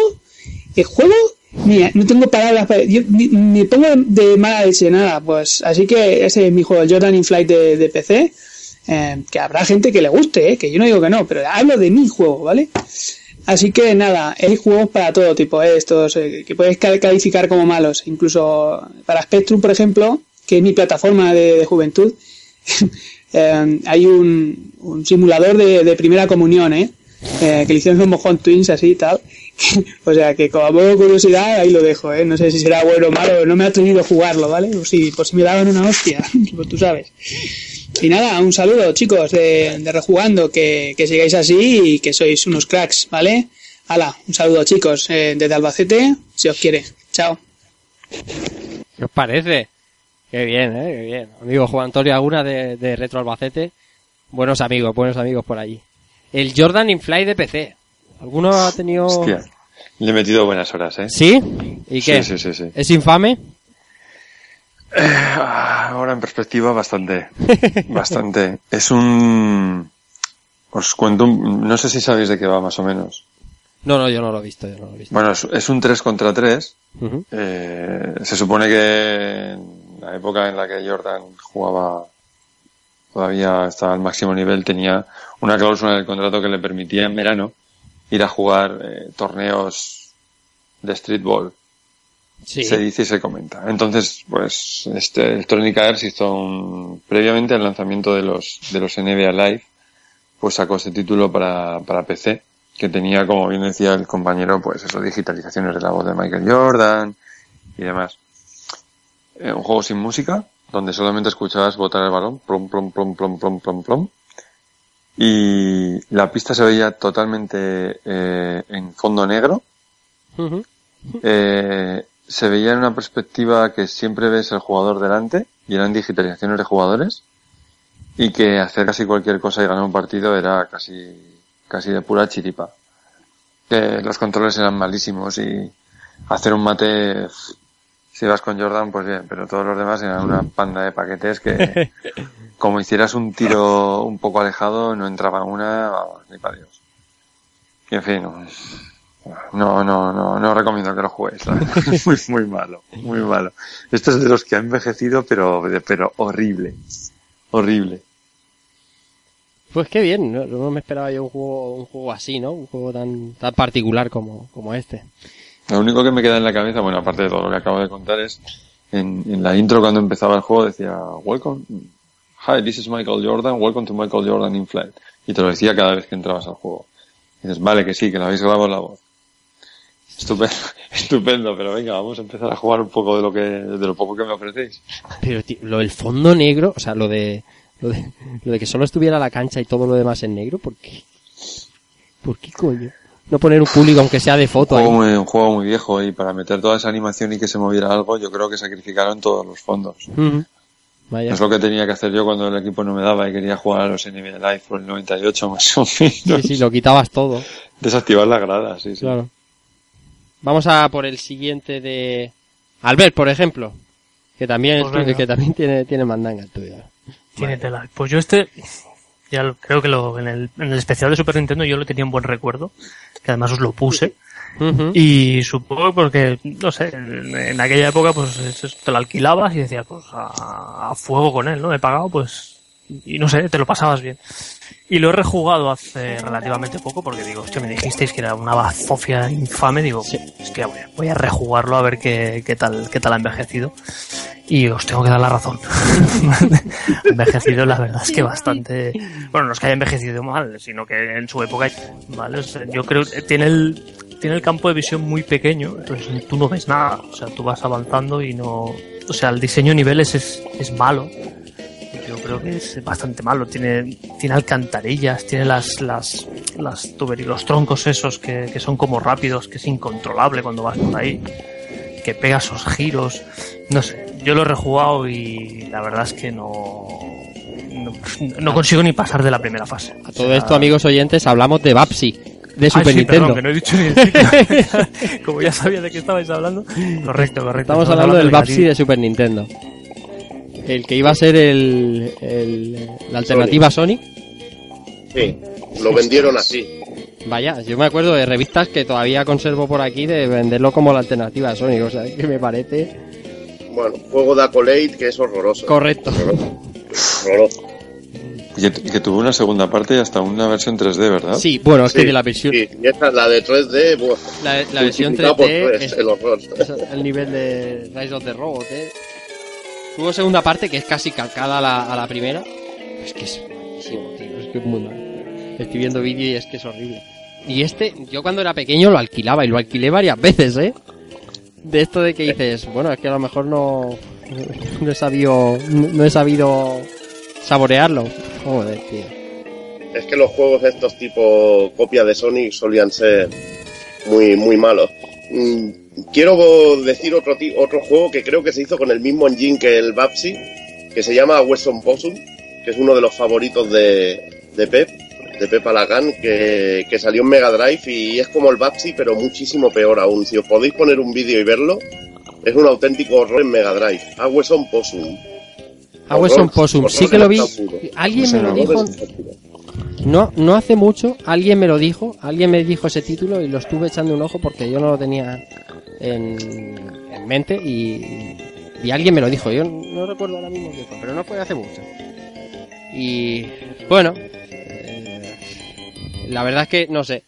el juego, mira, no tengo palabras para, yo ni- pongo de mala leche, nada, pues, así que ese es mi juego, Jordan in Flight de, de PC, eh, que habrá gente que le guste, eh, que yo no digo que no, pero hablo de mi juego, ¿vale? Así que nada, hay juegos para todo tipo, ¿eh? estos que puedes cal- calificar como malos. Incluso para Spectrum, por ejemplo, que es mi plataforma de, juventud, eh, hay un, un simulador de, primera comunión, ¿eh? Eh, que le hicieron los Mojón Twins así y tal. o sea que como modo curiosidad ahí lo dejo, ¿eh? No sé si será bueno o malo, no me he atrevido a jugarlo, ¿vale? Por si, por si me daban una hostia, pues tú sabes. Y nada, un saludo chicos de, de Rejugando, que, que sigáis así y que sois unos cracks, ¿vale? Hala, un saludo chicos, eh, desde Albacete, si os quiere. Chao. ¿Qué os parece? Qué bien, ¿eh? Qué bien. Amigo Juan Antonio Aguna de, de Retro Albacete. Buenos amigos, buenos amigos por allí. El Jordan Infly de PC. ¿Alguno ha tenido...? Hostia, le he metido buenas horas, ¿eh? ¿Sí? ¿Y qué? Sí, sí, sí, sí. ¿Es infame? Ah, Ahora en perspectiva, bastante. bastante. Es un... Os cuento, un- no sé si sabéis de qué va más o menos. No, no, yo no lo he visto, yo no lo he visto. Bueno, es, es un 3 contra 3. Ujú. Eh, se supone que la época en la que Jordan jugaba todavía estaba al máximo nivel, tenía una cláusula en el contrato que le permitía en verano ir a jugar eh, torneos de streetball. Sí. Se dice y se comenta. Entonces, pues, este Electronic Arts hizo un, previamente al lanzamiento de los, de los NBA Live, pues sacó este título para, para PC, que tenía, como bien decía el compañero, pues eso, digitalizaciones de la voz de Michael Jordan y demás. Eh, un juego sin música, donde solamente escuchabas botar el balón, plom, plom, plom, plom, plom, plom, plom. Y la pista se veía totalmente eh, en fondo negro. Eh, se veía en una perspectiva que siempre ves el jugador delante y eran digitalizaciones de jugadores y que hacer casi cualquier cosa y ganar un partido era casi casi de pura chiripa que los controles eran malísimos y hacer un mate si vas con Jordan pues bien pero todos los demás eran una panda de paquetes que como hicieras un tiro un poco alejado no entraba una vamos, ni para Dios y en fin no, no, no, no, no recomiendo que lo juegues. Es muy, muy malo, muy malo. Esto es de los que ha envejecido, pero, pero horrible. Horrible. Pues qué bien, no, no me esperaba yo un juego, un juego así, ¿no? Un juego tan, tan particular como, como este. Lo único que me queda en la cabeza, bueno, aparte de todo lo que acabo de contar, es en, la intro cuando empezaba el juego decía, Welcome, hi, this is Michael Jordan, welcome to Michael Jordan in Flight. Y te lo decía cada vez que entrabas al juego. Y dices, vale, que sí, que lo habéis grabado la voz. Estupendo, estupendo, pero venga, vamos a empezar a jugar un poco de lo que, de lo poco que me ofrecéis. Pero tío, lo del fondo negro, o sea, lo de, lo de, lo de que solo estuviera la cancha y todo lo demás en negro, ¿por qué? ¿Por qué coño? No poner un público aunque sea de foto Un juego, ahí. muy, un juego muy viejo y para meter toda esa animación y que se moviera algo, yo creo que sacrificaron todos los fondos. Vaya. Es lo que tenía que hacer yo cuando el equipo no me daba y quería jugar a los NBA Live por el 98 más o menos. Sí, sí, lo quitabas todo. Desactivar la grada, sí, sí. Claro. Vamos a por el siguiente de Albert, por ejemplo, que también Pues que también tiene tiene mandanga el tuyo. Tiene tela. Pues yo este, ya lo- creo que lo, en, el, en el especial de Super Nintendo yo le tenía un buen recuerdo, que además os lo puse. Y supongo porque, no sé, en, en aquella época pues te lo alquilabas y decías, pues a, a fuego con él, ¿no? He pagado, pues, y no sé, te lo pasabas bien. Y lo he rejugado hace relativamente poco porque digo, hostia, me dijisteis que era una bazofia infame, digo, es que voy a, voy a rejugarlo a ver qué, qué tal, qué tal ha envejecido. Y os tengo que dar la razón. Envejecido, la verdad es que bastante. Bueno, no es que haya envejecido mal, sino que en su época, ¿vale? O sea, yo creo que tiene el, tiene el campo de visión muy pequeño, entonces tú no ves nada. O sea, tú vas avanzando y no. O sea, el diseño de niveles es, es malo. Yo creo que es bastante malo. Tiene, tiene alcantarillas, tiene las, las, las tuberías, los troncos esos que, que son como rápidos, que es incontrolable cuando vas por ahí. Que pega esos giros. No sé, yo lo he rejugado y la verdad es que no. No, no consigo ni pasar de la primera fase. A todo esto, amigos oyentes, hablamos de Babsy, de Super Ay, sí, Nintendo. perdón, que no he dicho ni. Como ya sabía de qué estabais hablando. Correcto, correcto. Estamos hablando del Babsy Babsy de Super Nintendo. El que iba a ser el, el- la alternativa Sonic. Sí, lo vendieron así. Vaya, yo me acuerdo de revistas que todavía conservo por aquí de venderlo como la alternativa a Sonic. O sea, que me parece Bueno, juego de Accolade que es horroroso. correcto. Horroroso. Horroroso. Y que, tuvo una segunda parte y hasta una versión 3D, ¿verdad? Sí, bueno, es que Sí, de la versión, Sí, y esta, la de 3D, buah, la, la versión multiplicado por 3D tres, es, el horror. es el nivel de Rise of the Robot, ¿eh? Tuvo segunda parte que es casi calcada a la, a la primera. Es que es buenísimo, tío. Es que es muy mal. Estoy viendo vídeo y es que es horrible. Y este, yo cuando era pequeño lo alquilaba y lo alquilé varias veces, ¿eh? De esto de que dices, bueno, es que a lo mejor no, no he sabido, no he sabido saborearlo. Joder, tío. Es que los juegos de estos tipo copia de Sonic solían ser muy, muy malos. Quiero decir otro, otro juego que creo que se hizo con el mismo engine que el Babsy, que se llama Western Possum, que es uno de los favoritos de, de Pep, de Pep Alagán, que, que salió en Mega Drive y es como el Babsy, pero muchísimo peor aún. Si os podéis poner un vídeo y verlo, es un auténtico horror en Mega Drive. A Western Possum. A Horror, Possum, sí que lo vi. Alguien me lo dijo, no, no hace mucho, alguien me lo dijo, alguien me dijo ese título y lo estuve echando un ojo porque yo no lo tenía en, en mente y, y alguien me lo dijo. Yo no recuerdo ahora mismo qué fue, pero no fue hace mucho. Y bueno, eh, la verdad es que no sé.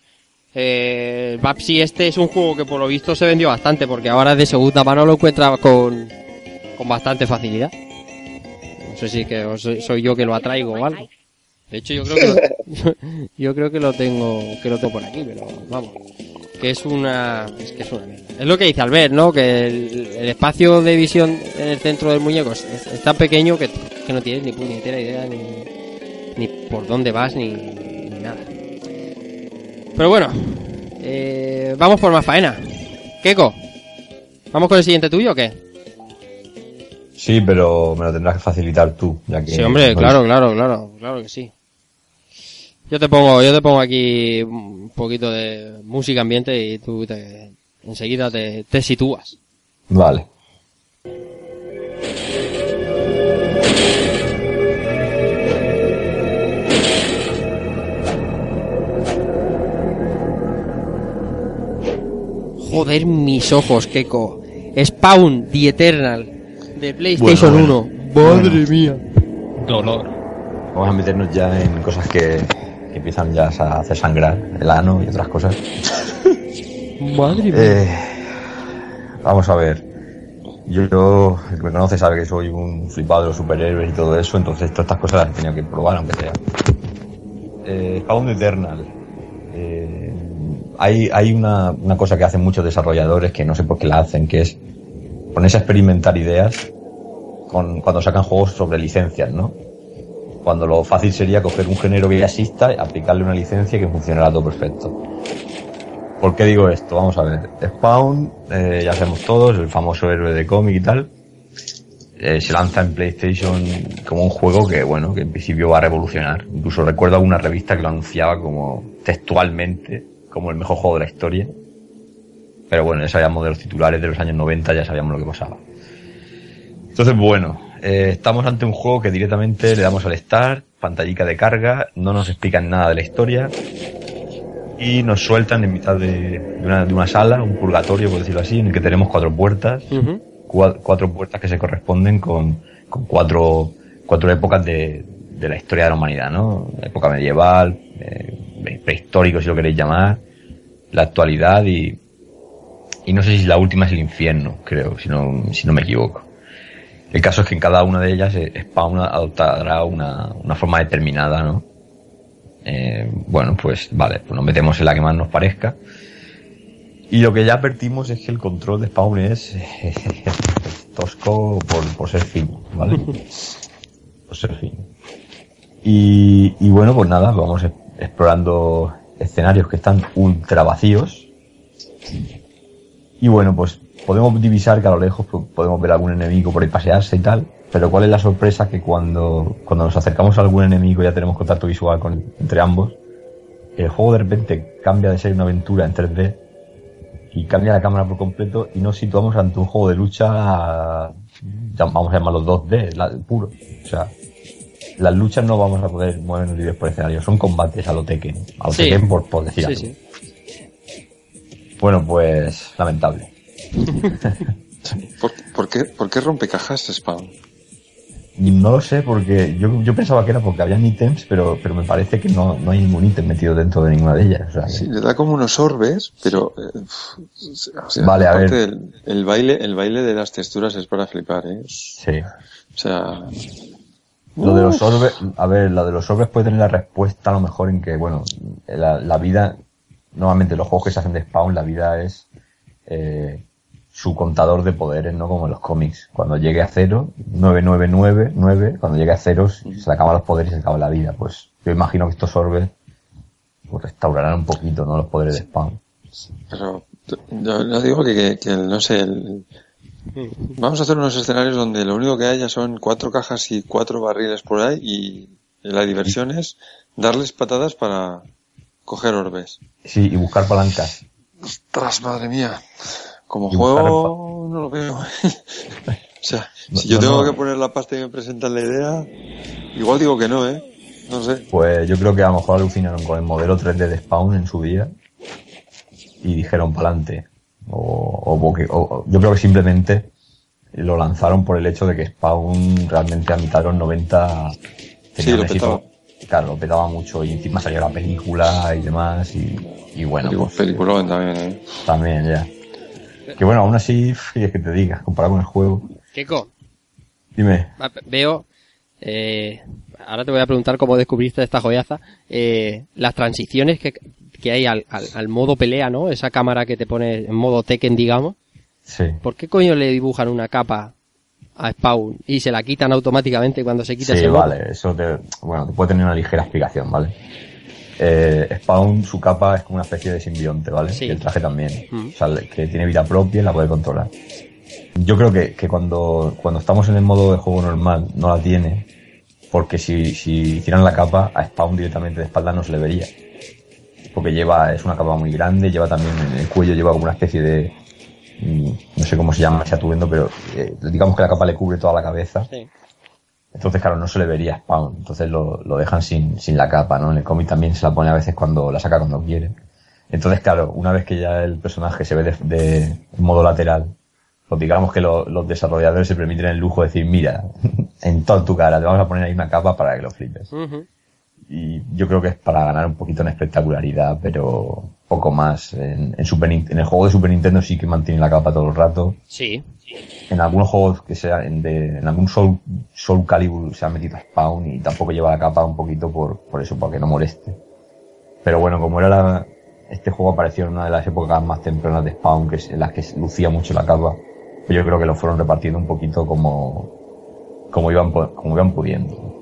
Eh, el Babsy este es un juego que por lo visto se vendió bastante porque ahora de segunda mano lo encuentra con, con bastante facilidad. No sé si que soy soy yo que lo atraigo o algo. De hecho yo creo que lo, yo creo que lo tengo que lo tengo por aquí, pero vamos, que es una es que es una mierda. Es lo que dice Albert, ¿no? Que el, el espacio de visión en el centro del muñeco es, es- es tan pequeño que, que no tienes ni puñetera idea ni, ni por dónde vas ni, ni nada. Pero bueno, eh, vamos por más faena. Keiko, ¿vamos con el siguiente tuyo o qué? Sí, pero me lo tendrás que facilitar tú, ya que... Sí, hombre, claro, claro, claro, claro que sí. Yo te pongo, yo te pongo aquí un poquito de música ambiente y tú te, enseguida te, te sitúas. Vale. Joder, mis ojos, Keiko. Spawn, The Eternal, de PlayStation Bueno, 1. Madre mía. Dolor. Vamos a meternos ya en cosas que, que empiezan ya a hacer sangrar el ano y otras cosas. Madre mía. Eh, vamos a ver. Yo, el que me conoce sabe que soy un flipado de los superhéroes y todo eso, entonces todas estas cosas las he tenido que probar, aunque sea. Eh, Eternal. Eh, hay hay una, una cosa que hacen muchos desarrolladores que no sé por qué la hacen, que es ponerse a experimentar ideas con, cuando sacan juegos sobre licencias, ¿no? Cuando lo fácil sería coger un género que ya aplicarle una licencia que funcionara todo perfecto. ¿Por qué digo esto? Vamos a ver. Spawn, eh, ya sabemos todos, el famoso héroe de cómic y tal. Eh, se lanza en PlayStation como un juego que, bueno, que en principio va a revolucionar. Incluso recuerdo alguna revista que lo anunciaba como textualmente como el mejor juego de la historia. Pero bueno, ya sabíamos de los titulares de los años 90, ya sabíamos lo que pasaba. Entonces, bueno, eh, estamos ante un juego que directamente le damos al start, pantallica de carga, no nos explican nada de la historia y nos sueltan en mitad de, de una, de una sala, un purgatorio, por decirlo así, en el que tenemos cuatro puertas, cua- cuatro puertas que se corresponden con, con cuatro, cuatro épocas de, de la historia de la humanidad, ¿no? La época medieval, eh, prehistórico si lo queréis llamar, la actualidad y, y no sé si la última es el infierno, creo, si no, si no me equivoco. El caso es que en cada una de ellas eh, Spawn adoptará una, una forma determinada, ¿no? Eh, bueno, pues vale, pues nos metemos en la que más nos parezca. Y lo que ya advertimos es que el control de Spawn es tosco por, por ser fino, ¿vale? por ser fino. Y, y bueno, pues nada, vamos e- explorando escenarios que están ultra vacíos. Y bueno, pues podemos divisar que a lo lejos pues, podemos ver algún enemigo por ahí pasearse y tal. Pero cuál es la sorpresa que cuando, cuando nos acercamos a algún enemigo y ya tenemos contacto visual con, entre ambos, el juego de repente cambia de ser una aventura en 3D y cambia la cámara por completo y nos situamos ante un juego de lucha, vamos a llamarlo 2D, la- puro. O sea, las luchas no vamos a poder movernos libres por escenario, son combates a lo Tekken, a lo Sí. Tekken por, por decir Sí, algo. sí. Bueno, pues lamentable. ¿Por, por qué, ¿Por qué rompe cajas Spawn? No lo sé porque yo, yo pensaba que era porque había ítems, pero, pero me parece que no, no hay ningún ítem metido dentro de ninguna de ellas. O sea, que- Sí, le da como unos orbes, pero... eh, o sea, Vale, a ver. del- el, baile, el baile de las texturas es para flipar, ¿eh? sí. O sea... Lo de los orbes, a ver, lo de los orbes puede tener la respuesta a lo mejor en que, bueno, la, la vida, normalmente los juegos que se hacen de spawn, la vida es eh, su contador de poderes, ¿no? Como en los cómics. Cuando llegue a cero, 999, 9, cuando llegue a cero se le acaban los poderes y se acaba la vida. Pues yo imagino que estos orbes pues restaurarán un poquito, ¿no? Los poderes de spawn. Pero yo, yo digo que, que, no sé, el- vamos a hacer unos escenarios donde lo único que haya son cuatro cajas y cuatro barriles por ahí y la diversión es darles patadas para coger orbes. Sí, y buscar palancas. Ostras, madre mía. Como juego no lo veo. o sea, No, si yo no, tengo no. que poner la pasta y me presentan la idea, igual digo que no, ¿eh? No sé. Pues yo creo que a lo mejor alucinaron con el modelo 3D de Spawn en su día y dijeron para adelante. O, o o- yo creo que simplemente lo lanzaron por el hecho de que Spawn realmente a mitad de los 90 Sí, tenía lo un éxito-. Claro, lo petaba mucho y encima salió la película y demás y, y bueno, pues Peliculón también, ¿eh? también ya. Que bueno, aún así, es que te digas, comparado con el juego. Keiko, Dime, veo... eh, ahora te voy a preguntar cómo descubriste esta joyaza. eh, las transiciones que, que hay al, al, al modo pelea, ¿no? Esa cámara que te pone en modo Tekken, digamos. sí. ¿Por qué coño le dibujan una capa a Spawn y se la quitan automáticamente cuando se quita Sí, ese modo? vale, eso te, bueno, te puede tener una ligera explicación, ¿vale? Eh, Spawn, su capa es como una especie de simbionte, ¿vale? Sí. Y el traje también. Mm. O sea, que tiene vida propia y la puede controlar. Yo creo que, que cuando, cuando estamos en el modo de juego normal no la tiene, porque si, si hicieran la capa, a Spawn directamente de espalda no se le vería. Porque lleva, es una capa muy grande, lleva también en el cuello, lleva como una especie de, mm, no sé cómo se llama ese atuendo, pero eh, digamos que la capa le cubre toda la cabeza. Sí. Entonces, claro, no se le vería Spawn. Entonces lo, lo dejan sin, sin la capa, ¿no? En el cómic también se la pone a veces cuando la saca cuando quiere. Entonces, claro, una vez que ya el personaje se ve de, de modo lateral, pues digamos que lo- los desarrolladores se permiten el lujo de decir, mira, en toda tu cara te vamos a poner ahí una capa para que lo flipes. Y yo creo que es para ganar un poquito en espectacularidad, pero poco más. En, en Super en el juego de Super Nintendo sí que mantiene la capa todo el rato Sí. en algunos juegos que sea en, de- en algún Soul, Soul Calibur se ha metido a Spawn y tampoco lleva la capa un poquito por, por eso, para que no moleste. Pero bueno, como era la, este juego apareció en una de las épocas más tempranas de Spawn, que es en las que lucía mucho la capa, pues yo creo que lo fueron repartiendo un poquito como, como iban, como iban pudiendo.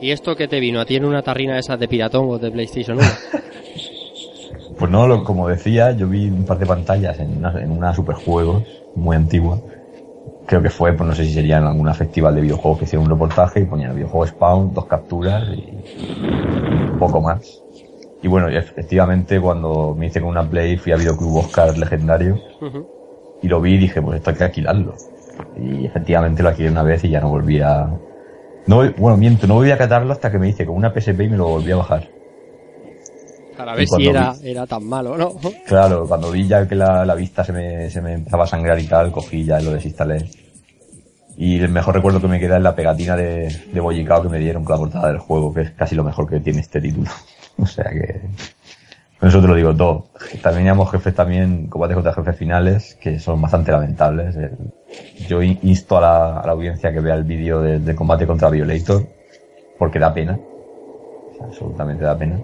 ¿Y esto qué te vino? ¿A ti en una tarrina de esas de Piratón o de PlayStation 1? Pues no, lo- como decía, yo vi un par de pantallas en una, en una superjuegos muy antigua. Creo que fue, pues no sé si sería en alguna festival de videojuegos que hicieron un reportaje y ponían el videojuego Spawn, dos capturas y poco más. Y bueno, efectivamente cuando me hice con una Play fui a Videoclub Oscar legendario y lo vi y dije, pues esto hay que alquilarlo. Y efectivamente lo alquilé una vez y ya no volví a... No, bueno, miento, no volví a catarlo hasta que me hice con una PSP y me lo volví a bajar. Para ver si era, vi- era tan malo, ¿no? Claro, cuando vi ya que la, la vista se me, se me empezaba a sangrar y tal, cogí ya y lo desinstalé. Y el mejor recuerdo que me queda es la pegatina de, de Bollicao que me dieron con la portada del juego, que es casi lo mejor que tiene este título. o sea que... Con eso te lo digo todo. También teníamos jefes también, combates contra jefes finales, que son bastante lamentables. Yo in- insto a la, a la audiencia que vea el vídeo de, de combate contra Violator, porque da pena. O sea, absolutamente da pena.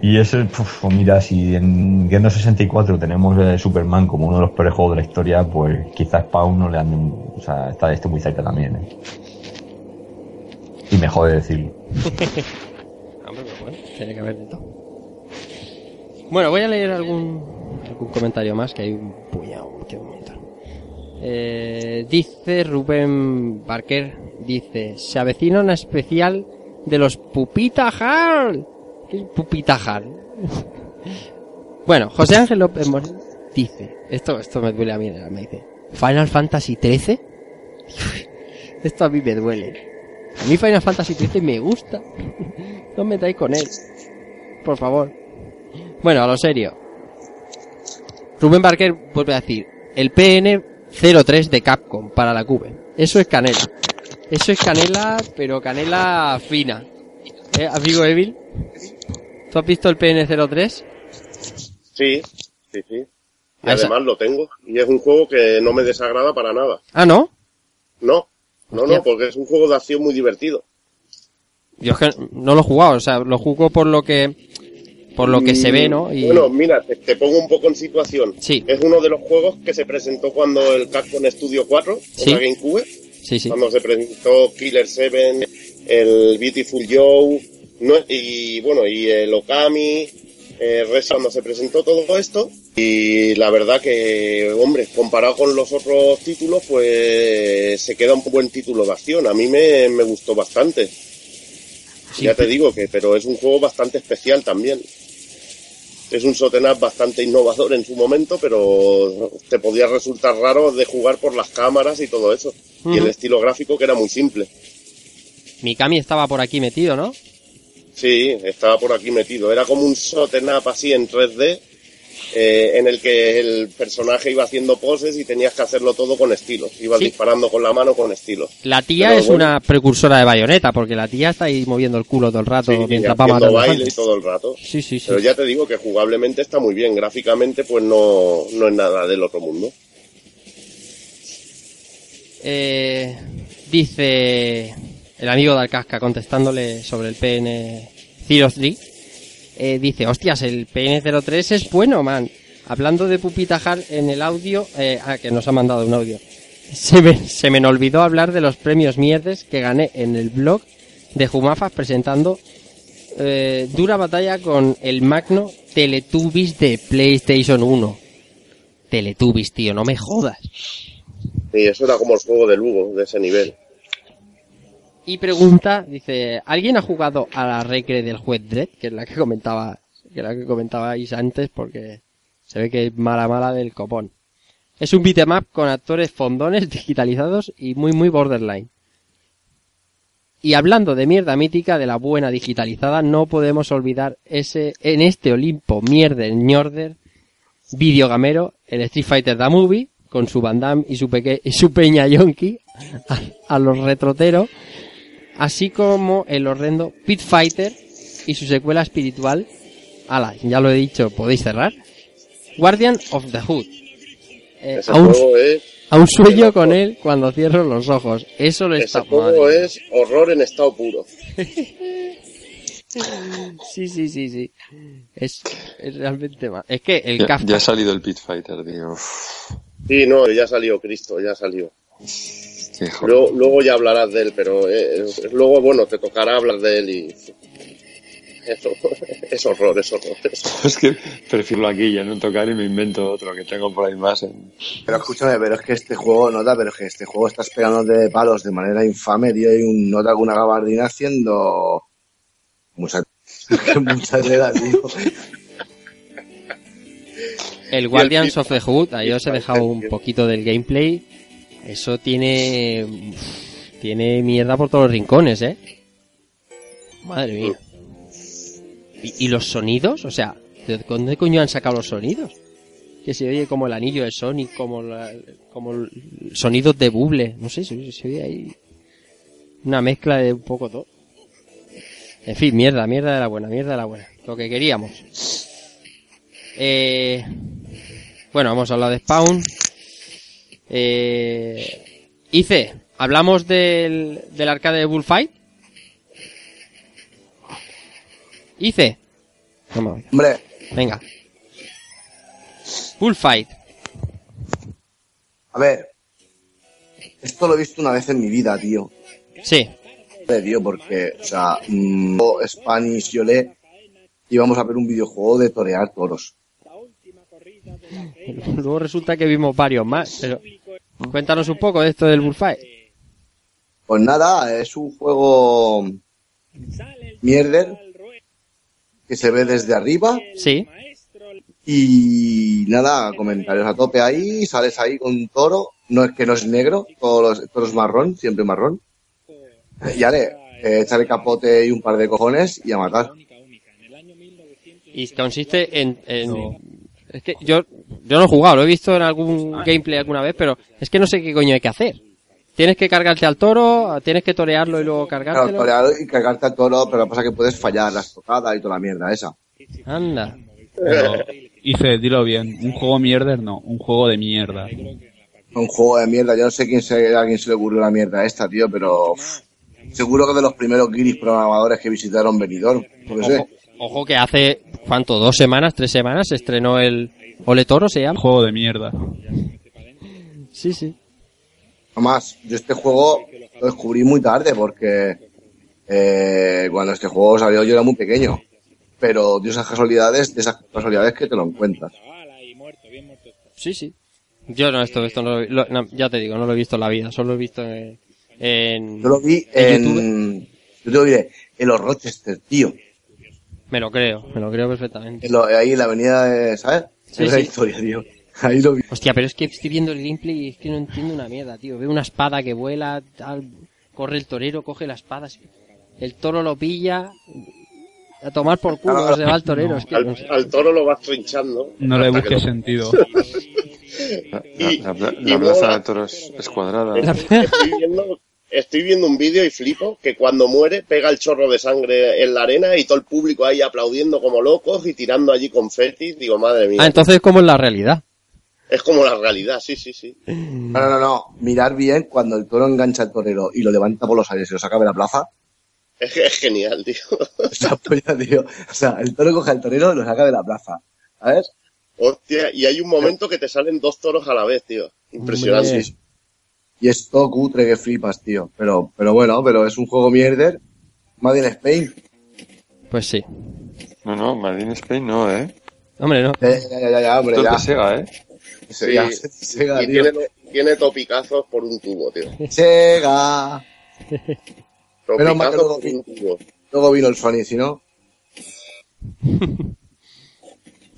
Y eso, pues mira, si en Nintendo 64 tenemos Superman como uno de los peores juegos de la historia, pues quizás Spawn no le ande, o sea, está este muy cerca también, ¿eh? Y me jode decirlo. Hombre, pero bueno, tiene que haber de todo. Bueno, voy a leer algún, algún comentario más, que hay un puñado, un montón. Eh, dice Rubén Barker, dice, se avecina una especial de los Pupita Hall. ¿Qué es Pupita Hall? bueno, José Ángel López Moreno dice, esto, esto me duele a mí, me dice, Final Fantasy XIII. esto a mí me duele. A mí Final Fantasy XIII me gusta. no me metáis con él. Por favor. Bueno, a lo serio. Rubén Barker vuelve a decir, el PN03 de Capcom para la Cube. Eso es canela. Eso es canela, pero canela fina. ¿Eh, amigo Evil? ¿Tú has visto el PN03? Sí, sí, sí. Y Ah, esa- además lo tengo. Y es un juego que no me desagrada para nada. Ah, ¿no? No, no, Hostia. no, porque es un juego de acción muy divertido. Yo es que no lo he jugado, o sea, lo juego por lo que por lo que se ve, ¿no? Y Bueno, mira, te, te pongo un poco en situación. Sí. Es uno de los juegos que se presentó cuando el Capcom Studio 4, en Sí. la GameCube, sí, sí. cuando se presentó Killer 7, el Beautiful Joe, no- y bueno, y el Okami, eh, Res- cuando se presentó todo esto, y la verdad que, hombre, comparado con los otros títulos, pues se queda un buen título de acción. A mí me, me gustó bastante. Sí, ya te digo que, pero es un juego bastante especial también. Es un Sotenap bastante innovador en su momento, pero te podía resultar raro de jugar por las cámaras y todo eso. Y el estilo gráfico que era muy simple. Mikami estaba por aquí metido, ¿no? Sí, estaba por aquí metido. Era como un Sotenap así en 3D, eh, en el que el personaje iba haciendo poses y tenías que hacerlo todo con estilo. Ibas Sí. disparando con la mano con estilo. La tía Pero es bueno. una precursora de bayoneta, porque la tía está ahí moviendo el culo todo el rato Sí, mientras va haciendo matando baile y gente. todo el rato. Sí, sí, sí. Pero ya te digo que jugablemente está muy bien. Gráficamente, pues no, no es nada del otro mundo. Eh, dice el amigo de Alcasca contestándole sobre el PN 03. Eh, dice, hostias, el PN03 es bueno, man. Hablando de Pupita Hard en el audio, eh, ah, que nos ha mandado un audio. Se me, se me olvidó hablar de los premios mierdes que gané en el blog de Jumafas presentando eh, dura batalla con el magno Teletubbies de PlayStation 1. Teletubbies, tío, no me jodas. Y eso era como el juego de Lugo, de ese nivel. Y pregunta, dice, ¿alguien ha jugado a la recre del juez Dredd? Que es la que comentaba, que la que comentabais antes porque se ve que es mala mala del copón. Es un beat'em up con actores fondones digitalizados y muy muy borderline. Y hablando de mierda mítica de la buena digitalizada, no podemos olvidar ese, en este Olimpo mierder ñorder, videogamero, el Street Fighter The Movie, con su Van Damme y su, peque- y su peña yonki, a los retroteros, así como el horrendo Pit Fighter y su secuela espiritual, ala, ya lo he dicho, podéis cerrar, Guardian of the Hood. Eh, Ese aún, juego es, aún sueño con él cuando cierro los ojos. Eso lo ese está... juego madre. es horror en estado puro. Sí, sí, sí, sí. Es, es realmente mal. Es que el Ya, Kafka... ya ha salido el Pit Fighter, tío. Sí, no, ya salió Cristo, ya salió. Luego, luego ya hablarás de él, pero eh, luego, bueno, te tocará hablar de él y... Eso, es horror, es horror. es horror. Es que prefiero aquí ya no tocar y me invento otro que tengo por ahí más. En... Pero escúchame, pero es que este juego, nota, pero es que este juego estás pegando de palos de manera infame, tío, y un nota con una gabardina haciendo mucha, mucha tela, tío. El Guardians of the Hood, ahí os he dejado un poquito del gameplay. Eso tiene. Tiene mierda por todos los rincones, eh. Madre mía. ¿Y, los sonidos? O sea, ¿de dónde coño han sacado los sonidos? Que se oye como el anillo de Sonic, como, la- como sonidos de buble. No sé, se, se oye ahí. Una mezcla de un poco todo. En fin, mierda, mierda de la buena, mierda de la buena. Lo que queríamos. Eh, bueno, vamos a hablar de Spawn. Eh, Ice, ¿hablamos del, del arcade de Bullfight? Ice. Vamos, Hombre, venga. Bullfight. a ver, esto lo he visto una vez en mi vida, tío. Sí. Eh, tío, porque, o sea, mm, yo, Spanish y Olé íbamos a ver un videojuego de torear toros. Luego resulta que vimos varios más. Pero cuéntanos un poco de esto del Bullfight. Pues nada, es un juego mierder que se ve desde arriba Sí. y nada, comentarios a tope ahí, sales ahí con un toro, no es que no es negro, todos los toros marrón, siempre marrón. Y ale, eh, echarle capote y un par de cojones y a matar. Y consiste en, en- es que yo yo no he jugado, lo he visto en algún gameplay alguna vez, pero es que no sé qué coño hay que hacer. Tienes que cargarte al toro, tienes que torearlo y luego Claro, cargártelo. torear y cargarte al toro, pero lo que pasa es que puedes fallar las tocadas y toda la mierda esa. Anda. Pero, Ice, dilo bien. Un juego mierder no, un juego de mierda. Un juego de mierda, yo no sé quién se, a quién se le ocurrió la mierda esta, tío, pero uf, seguro que de los primeros guiris programadores que visitaron Benidorm, no lo sé. Ojo, que hace, ¿cuánto? ¿Dos semanas? ¿Tres semanas? Se estrenó el Ole Toro, se Un llama. juego de mierda. Sí, sí. Además, yo este juego lo descubrí muy tarde porque eh, cuando este juego salió yo era muy pequeño. Pero de esas casualidades, de esas casualidades que te lo encuentras. Sí, sí. Yo no, esto, esto no, lo, lo- no, ya te digo, no lo he visto en la vida, solo lo he visto en, en, Yo lo vi ¿En en... Yo te lo diré, en los Rochester, tío. Me lo creo, me lo creo perfectamente. En lo- ahí en la avenida de, ¿sabes? Sí, Esa sí. historia, tío. Ahí lo vi. Hostia, pero es que estoy viendo el gameplay y es que no entiendo una mierda, tío. Veo una espada que vuela, tal, corre el torero, coge la espada, el toro lo pilla. A tomar por culo, se va el torero. es que no Al, sé. al toro lo vas trinchando. No le busques lo- sentido. La, la- la- y la plaza mola. de toros es cuadrada. Estoy viendo, estoy viendo un vídeo y flipo que cuando muere pega el chorro de sangre en la arena y todo el público ahí aplaudiendo como locos y tirando allí confeti. Digo, madre mía. Ah, entonces como en la realidad. Es como la realidad, sí, sí, sí. No, no, no, no. Mirar bien cuando el toro engancha al torero y lo levanta por los aires y lo saca de la plaza. Es, es genial, tío. Esa polla, tío. O sea, el toro coge al torero y lo saca de la plaza. ¿Sabes? Hostia, y hay un momento que te salen dos toros a la vez, tío. Impresionante. Sí. Y es todo cutre que flipas, tío. Pero, pero bueno, pero es un juego mierder. Made in Spain. Pues sí. No, no, Marine Spain no, ¿eh? Hombre, no. Ya, ya, ya, ya, ya, hombre, Esto es ya. de Sega, ¿eh? Se- ya, se- Sega, y tío. tiene, tiene topicazos por un tubo, tío. Sega. Menos mal que luego, por un tubo. luego vino el Sony, si no.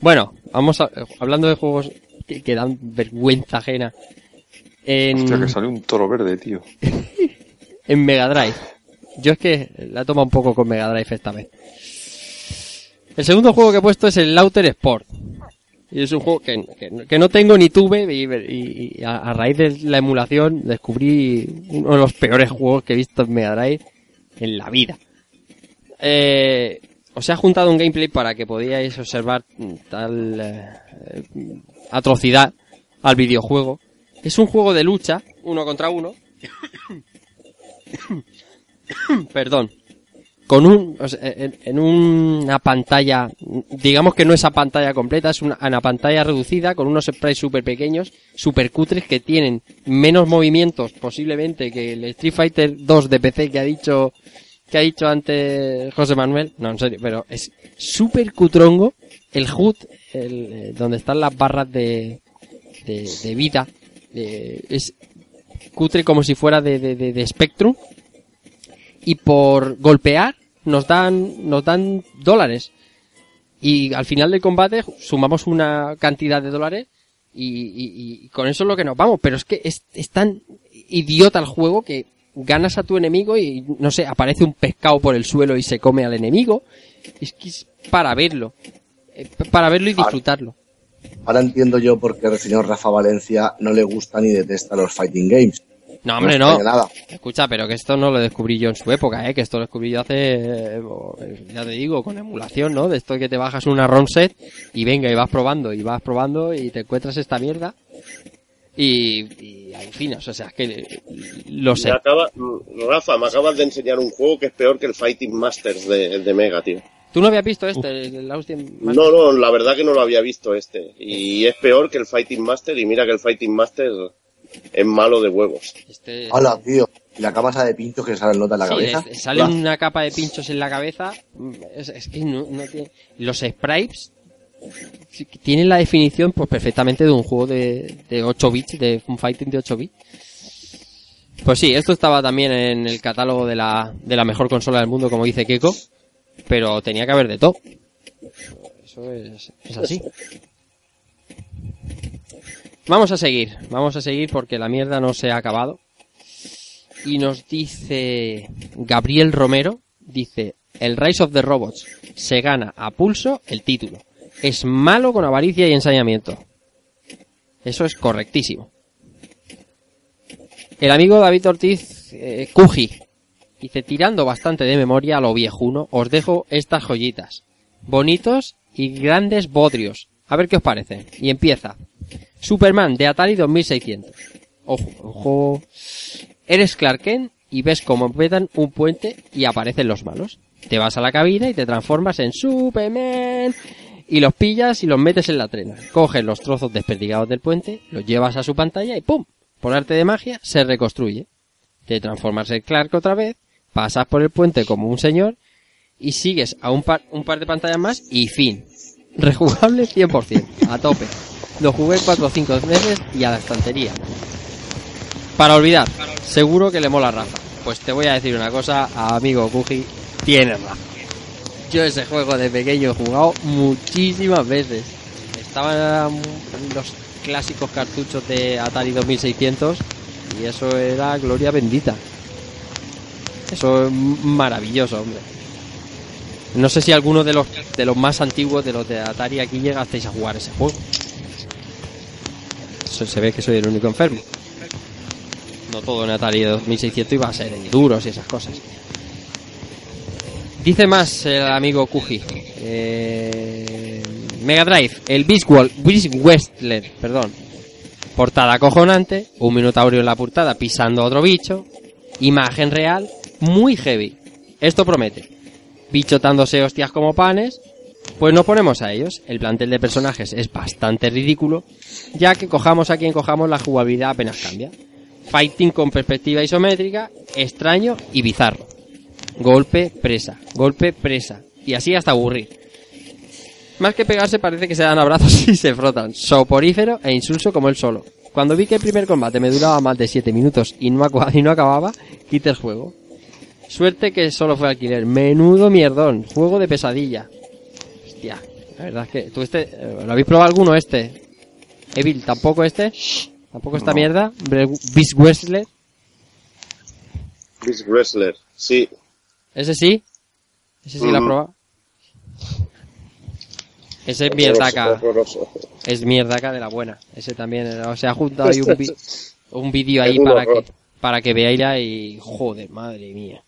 Bueno, vamos a- hablando de juegos que, que dan vergüenza ajena. En, Hostia, que sale un toro verde, tío. en Mega Drive. Yo es que la toma un poco con Mega Drive esta vez. El segundo juego que he puesto es el Lauter Sport. Y es un juego que, que- que no tengo ni tuve y, y- y a, a raíz de la emulación descubrí uno de los peores juegos que he visto en Mega Drive en la vida. Eh, os he juntado un gameplay para que podíais observar tal eh, atrocidad al videojuego. Es un juego de lucha, uno contra uno. Perdón. Con un, en, una pantalla, digamos que no esa pantalla completa, es una, una pantalla reducida con unos sprites súper pequeños, súper cutres que tienen menos movimientos posiblemente que el Street Fighter 2 de PC que ha dicho, que ha dicho antes José Manuel. No, en serio, pero es súper cutrongo. El HUD, el, eh, donde están las barras de, de, de vida, eh, es cutre como si fuera de, de, de, de Spectrum. Y por golpear nos dan nos dan dólares. Y al final del combate sumamos una cantidad de dólares y, y- y con eso es lo que nos vamos. Pero es que es, es tan idiota el juego que ganas a tu enemigo y no sé aparece un pescado por el suelo y se come al enemigo. Es que es para verlo. Eh, para verlo y disfrutarlo Ahora entiendo yo por qué el señor Rafa Valencia no le gusta ni detesta los fighting games. no hombre No no extraña nada. Escucha, pero que esto no lo descubrí yo en su época, ¿eh? Que esto lo descubrí yo hace, eh, ya te digo, con emulación, ¿no? De esto que te bajas una ROM set y venga y vas probando y vas probando y te encuentras esta mierda y, y alucinas, o sea, es que lo sé. Me acaba, Rafa, me acabas de enseñar un juego que es peor que el Fighting Masters de, de Mega, tío. ¿Tú no habías visto este, el Austin Master? No, no, la verdad que no lo había visto este. Y es peor que el Fighting Master. Y mira que el Fighting Master es malo de huevos. Este, Hola, tío. Y la cabeza de pinchos que sale nota en la sí, cabeza. es- sale una capa de pinchos en la cabeza. Es, es que no, no tiene... Los sprites tienen la definición pues perfectamente de un juego de, de 8 bits, de un fighting de 8 bits. Pues sí, esto estaba también en el catálogo de la, de la mejor consola del mundo, como dice Keiko, pero tenía que haber de todo. Eso es, es así. Vamos a seguir, vamos a seguir porque la mierda no se ha acabado. Y nos dice Gabriel Romero, dice, el Rise of the Robots se gana a pulso el título. Es malo con avaricia y ensañamiento. Eso es correctísimo. El amigo David Ortiz, eh, Cuji, dice, tirando bastante de memoria a lo viejuno, os dejo estas joyitas. Bonitos y grandes bodrios. A ver qué os parece. Y empieza. Superman de Atari 2600. Ojo, ojo. Eres Clark Kent y ves cómo petan un puente y aparecen los malos. Te vas a la cabina y te transformas en Superman y los pillas y los metes en la trena. Coges los trozos desperdigados del puente, los llevas a su pantalla y ¡pum! Por arte de magia se reconstruye. Te transformas en Clark otra vez, pasas por el puente como un señor y sigues a un par, un par de pantallas más y fin. Rejugable 100%, a tope. Lo jugué 4 o 5 veces y a la estantería. Para olvidar, seguro que le mola a Rafa. Pues te voy a decir una cosa, amigo Kuji, tienes razón. Yo ese juego de pequeño he jugado muchísimas veces. Estaban los clásicos cartuchos de Atari 2600 y eso era gloria bendita. Eso es maravilloso, hombre. No sé si alguno de los de los más antiguos, de los de Atari, aquí llegasteis a jugar ese juego. Se, ve que soy el único enfermo. No todo en Atari 2600 iba a ser duros y esas cosas. Dice más el amigo Kuji. Eh, Mega Drive, el Beast, Wall- Beast Westler, perdón. Portada acojonante, un minotaurio en la portada pisando a otro bicho, imagen real, muy heavy. Esto promete. Bichotándose hostias como panes, pues nos ponemos a ellos. El plantel de personajes es bastante ridículo, ya que cojamos a quien cojamos la jugabilidad apenas cambia. Fighting con perspectiva isométrica, extraño y bizarro. Golpe, presa, golpe, presa. Y así hasta aburrir. Más que pegarse parece que se dan abrazos y se frotan. Soporífero e insulso como él solo. Cuando vi que el primer combate me duraba más de 7 minutos y no, y no acababa, quité el juego. Suerte que solo fue alquiler. Menudo mierdón. Juego de pesadilla. Hostia. La verdad es que... ¿Tú este... eh, ¿Lo habéis probado alguno este? Evil, ¿tampoco este? ¿Tampoco esta mierda? Beast Wrestler. Beast Wrestler, sí. ¿Ese sí? ¿Ese sí lo ha Mm. probado? Ese es mierdaca. Es mierdaca de la buena. Ese también. eh, O sea, ha juntado ahí un, vi- un vídeo ahí para que, para que veáis y... Joder, madre mía.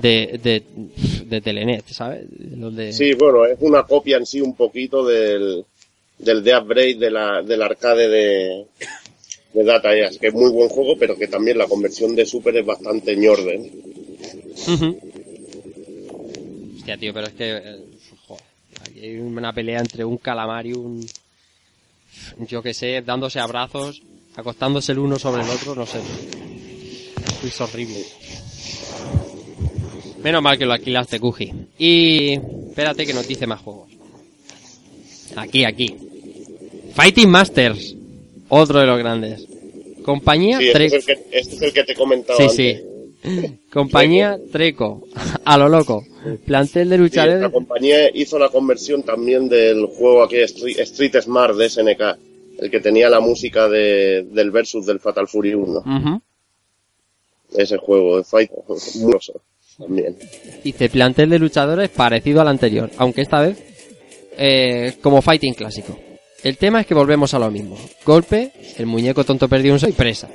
De, de, de Telenet, ¿sabes? Los de- Sí, bueno, es una copia en sí un poquito del, del Death Break de la, del arcade de, de Data East, que es muy buen juego, pero que también la conversión de Super es bastante ñorde. Ujú. Hostia, tío, pero es que... eh, joder, aquí hay una pelea entre un calamar y un... Yo que sé, dándose abrazos, acostándose el uno sobre el otro, no sé. Es horrible. Menos mal que lo alquilaste, Kuji. Y... Espérate que nos dice más juegos. Aquí, aquí. Fighting Masters. Otro de los grandes. Compañía Sí, este Tre- es, el que, este es el que te he comentado Sí, antes. sí. Compañía Treco. A lo loco. Plantel de Sí, luchadores. la compañía hizo la conversión también del juego aquí Street, Street Smart de SNK, el que tenía la música de, del versus del Fatal Fury 1. Ujú. Ese juego de Fight, muy también. Dice plantel de luchadores parecido al anterior, aunque esta vez eh, como fighting clásico. El tema es que volvemos a lo mismo. Golpe, el muñeco tonto perdió un sol y presa.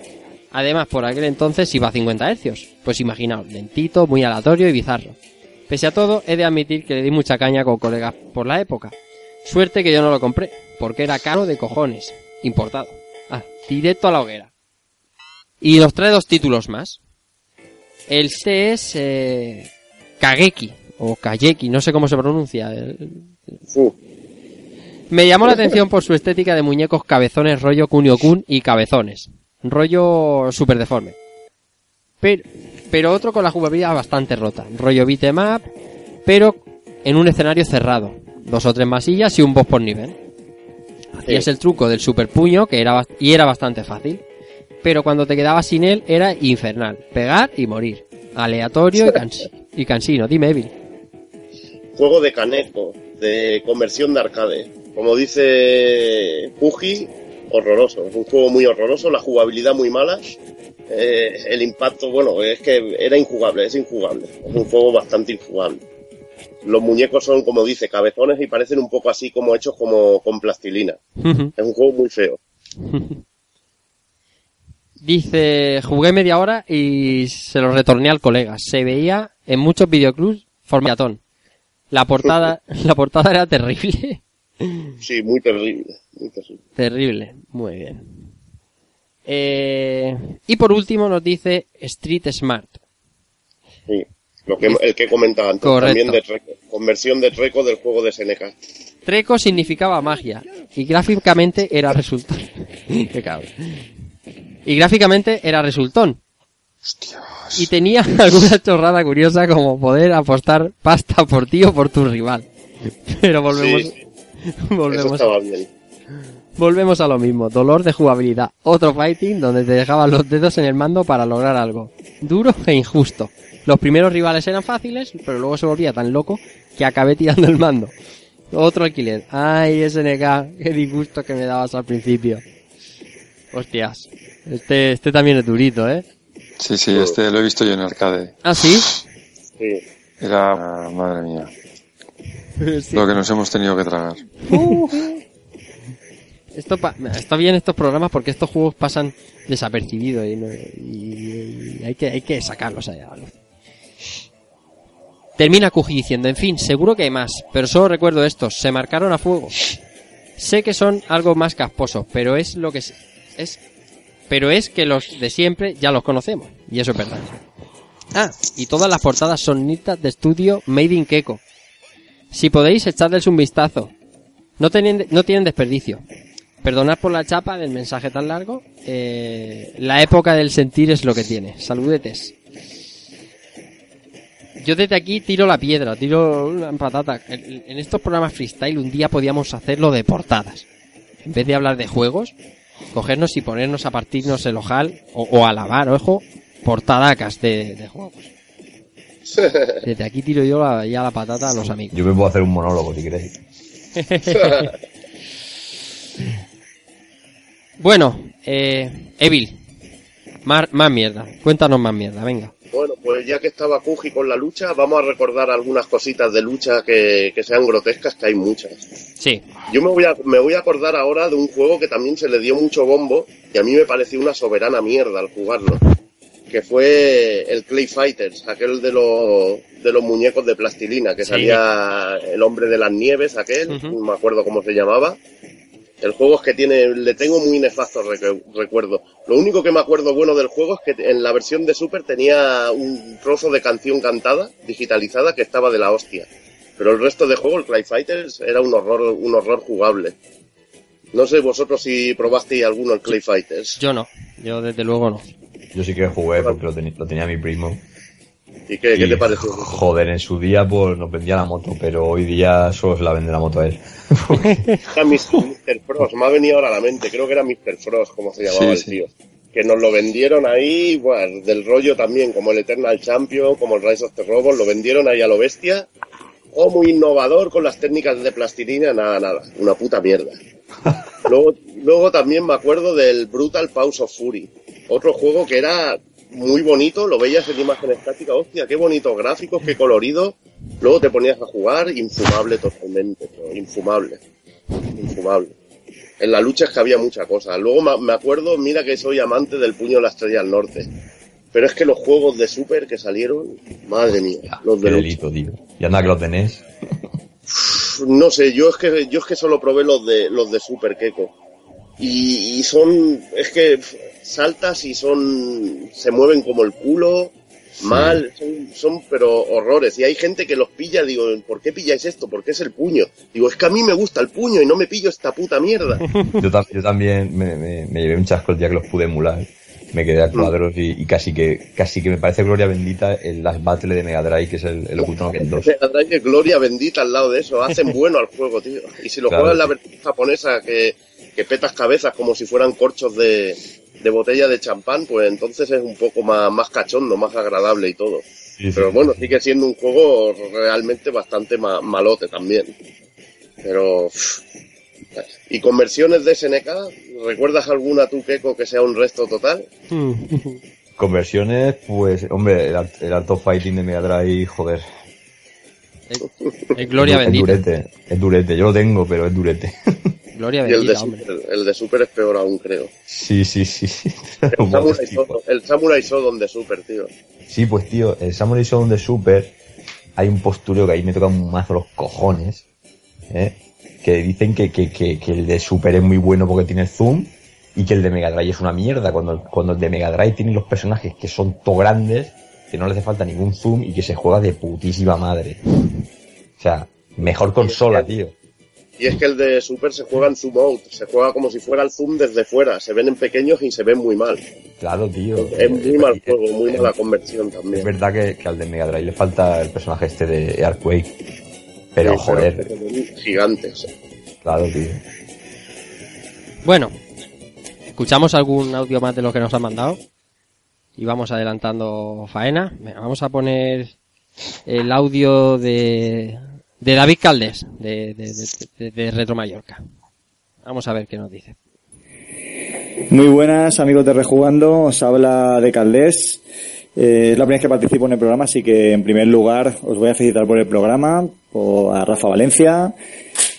Además, por aquel entonces iba a 50 hercios. Pues imaginaos, lentito, muy aleatorio y bizarro. Pese a todo, he de admitir que le di mucha caña con colegas por la época. Suerte que yo no lo compré, porque era caro de cojones. Importado. Ah, directo a la hoguera. Y nos trae dos títulos más. El C es eh, Kageki, o Kageki, no sé cómo se pronuncia. Fu. Me llamó la atención por su estética de muñecos cabezones rollo Kunio-kun y cabezones. Rollo super deforme. Pero, pero otro con la jugabilidad bastante rota. Rollo beat 'em up, pero en un escenario cerrado. Dos o tres masillas y un boss por nivel. Hacías el truco del super puño, que era, y era bastante fácil. Pero cuando te quedabas sin él era infernal. Pegar y morir. Aleatorio y, cansi- y cansino. Dime, Evil. Juego de Kaneko, de conversión de arcade. Como dice Puji, horroroso. Es un juego muy horroroso, la jugabilidad muy mala. Eh, el impacto, bueno, es que era injugable, es injugable. Es un juego bastante injugable. Los muñecos son, como dice, cabezones y parecen un poco así como hechos como con plastilina. Es un juego muy feo. Dice, jugué media hora y se lo retorné al colega. Se veía en muchos videoclubs formatón. La portada, la portada era terrible. Sí, muy terrible. Muy terrible. Terrible. Muy bien. Eh, y por último nos dice Street Smart. Sí. Lo que, el que comentaba antes, Correcto. también de Treco. Conversión de Treco del juego de SNK. Treco significaba magia y gráficamente era resultón. Qué cabrón. Y gráficamente era resultón. Y tenía alguna chorrada curiosa como poder apostar pasta por ti o por tu rival. Pero volvemos, Sí, sí, eso volvemos, estaba bien. volvemos a lo mismo. Dolor de jugabilidad. Otro fighting donde te dejaban los dedos en el mando para lograr algo. Duro e injusto. Los primeros rivales eran fáciles, pero luego se volvía tan loco que acabé tirando el mando. Otro alquiler. Ay, SNK, qué disgusto que me dabas al principio. Hostias. Este, este también es durito, ¿eh? Sí, sí, este lo he visto yo en arcade. ¿Ah, sí? Sí. Era, madre mía, lo que nos hemos tenido que tragar. Esto pa- está bien estos programas porque estos juegos pasan desapercibidos y, no- y- y hay, que, hay que sacarlos allá a la luz. Termina Kuji diciendo, en fin, seguro que hay más, pero solo recuerdo estos, se marcaron a fuego. Sé que son algo más casposos, pero es lo que es, es pero es que los de siempre ya los conocemos, y eso es verdad. Ah, y todas las portadas son nitas de estudio Made in Keko. Si podéis echarles un vistazo. No tienen, no tienen desperdicio. Perdonad por la chapa del mensaje tan largo. eh, la época del sentir es lo que tiene. Saludetes. Yo desde aquí tiro la piedra, tiro una patata. En, en estos programas freestyle un día podíamos hacerlo de portadas. En vez de hablar de juegos, cogernos y ponernos a partirnos el ojal o, o a lavar, ojo, portadacas de, de juegos. Desde aquí tiro yo la- ya la patata a los amigos. Yo me puedo hacer un monólogo si queréis. Bueno, eh, Evil, más, más mierda. Cuéntanos más mierda, venga. Bueno, pues ya que estaba Kuji con la lucha, vamos a recordar algunas cositas de lucha que, que sean grotescas, que hay muchas. Sí. Yo me voy, a, me voy a acordar ahora de un juego que también se le dio mucho bombo y a mí me pareció una soberana mierda al jugarlo. Que fue el Clay Fighters, aquel de los, de los muñecos de plastilina, que Sí. salía el hombre de las nieves, aquel, no me acuerdo cómo se llamaba. El juego es que tiene, le tengo muy nefasto recu- recuerdo. Lo único que me acuerdo bueno del juego es que en la versión de Super tenía un trozo de canción cantada, digitalizada, que estaba de la hostia. Pero el resto de juego, el Clay Fighters, era un horror, un horror jugable. No sé vosotros si probasteis alguno el Clay Fighters. Yo no, yo desde luego no. Yo sí que jugué porque lo, lo tenía mi primo. ¿Y qué, qué te pareció? Joder, en su día pues nos vendía la moto, pero hoy día solo se la vende la moto a él. Mr. Frost, me ha venido ahora a la mente, creo que era Mr. Frost, como se llamaba Sí, el sí. tío. Que nos lo vendieron ahí, bueno, del rollo también, como el Eternal Champion, como el Rise of the Robots, lo vendieron ahí a lo bestia. O muy innovador con las técnicas de plastilina, nada, nada, una puta mierda. Luego, luego también me acuerdo del Brutal Pause of Fury, otro juego que era muy bonito, lo veías en imagen estática, hostia, qué bonitos gráficos, qué colorido. Luego te ponías a jugar, infumable totalmente, tío, infumable, infumable. En la lucha es que había mucha cosa. Luego me acuerdo, mira que soy amante del puño de la estrella del norte. Pero es que los juegos de Super que salieron, madre mía, los de lucha. delito, tío. Y anda que lo tenés. No sé, yo es que yo es que solo probé los de los de Super Keko. Y, y son es que saltas y son se mueven como el culo, mal, son, son pero horrores. Y hay gente que los pilla, digo, ¿por qué pilláis esto? Porque es el puño. Digo, es que a mí me gusta el puño y no me pillo esta puta mierda. Yo, yo también me, me- me llevé un chasco el día que los pude emular. Me quedé a cuadros y, y casi que casi que me parece gloria bendita en las Battle de Mega Drive, que es el, el Oculto Ken 2. Mega Drive, gloria bendita al lado de eso, hacen bueno al juego, tío. Y si lo Claro, juegas en la versión japonesa que, que petas cabezas como si fueran corchos de, de botella de champán, pues entonces es un poco más, más cachondo, más agradable y todo. Sí, sí, Pero bueno, sigue siendo un juego realmente bastante ma- malote también. Pero... uff. ¿Y conversiones de SNK? ¿Recuerdas alguna tú, Keiko, que sea un resto total? Conversiones, pues, hombre, el, of Fighting de Mega Drive, joder. Es gloria bendita. Es durete, es durete. Yo lo tengo, pero es durete. Gloria Y el de, hombre. Super, el de Super es peor aún, creo. Sí, sí, sí. sí. El Samurai, Shodown- el Samurai Shodown de Super, tío. Sí, pues tío, el Samurai Shodown de Super hay un postureo que ahí me toca un mazo los cojones, ¿eh? que dicen que, que, que, que el de Super es muy bueno porque tiene zoom y que el de Mega Drive es una mierda, cuando, cuando el de Mega Drive tiene los personajes que son to grandes, que no le hace falta ningún zoom y que se juega de putísima madre. O sea, mejor consola, tío. Y es que el de Super se juega en zoom out, se juega como si fuera el zoom desde fuera, se ven en pequeños y se ven muy mal. Claro, tío. Es muy mal juego, muy mala conversión Es también. verdad que, que al de Mega Drive le falta el personaje este de Earthquake. Pero Sí, joder, pero gigantes. claro, tío. Bueno, escuchamos algún audio más de lo que nos han mandado y vamos adelantando faena. Venga, vamos a poner el audio de, de David Caldés de, de, de- de- Retro Mallorca. Vamos a ver qué nos dice. Muy buenas amigos de Rejugando, os habla de Caldés. Eh, es la primera vez que participo en el programa, así que en primer lugar os voy a felicitar por el programa, a Rafa Valencia,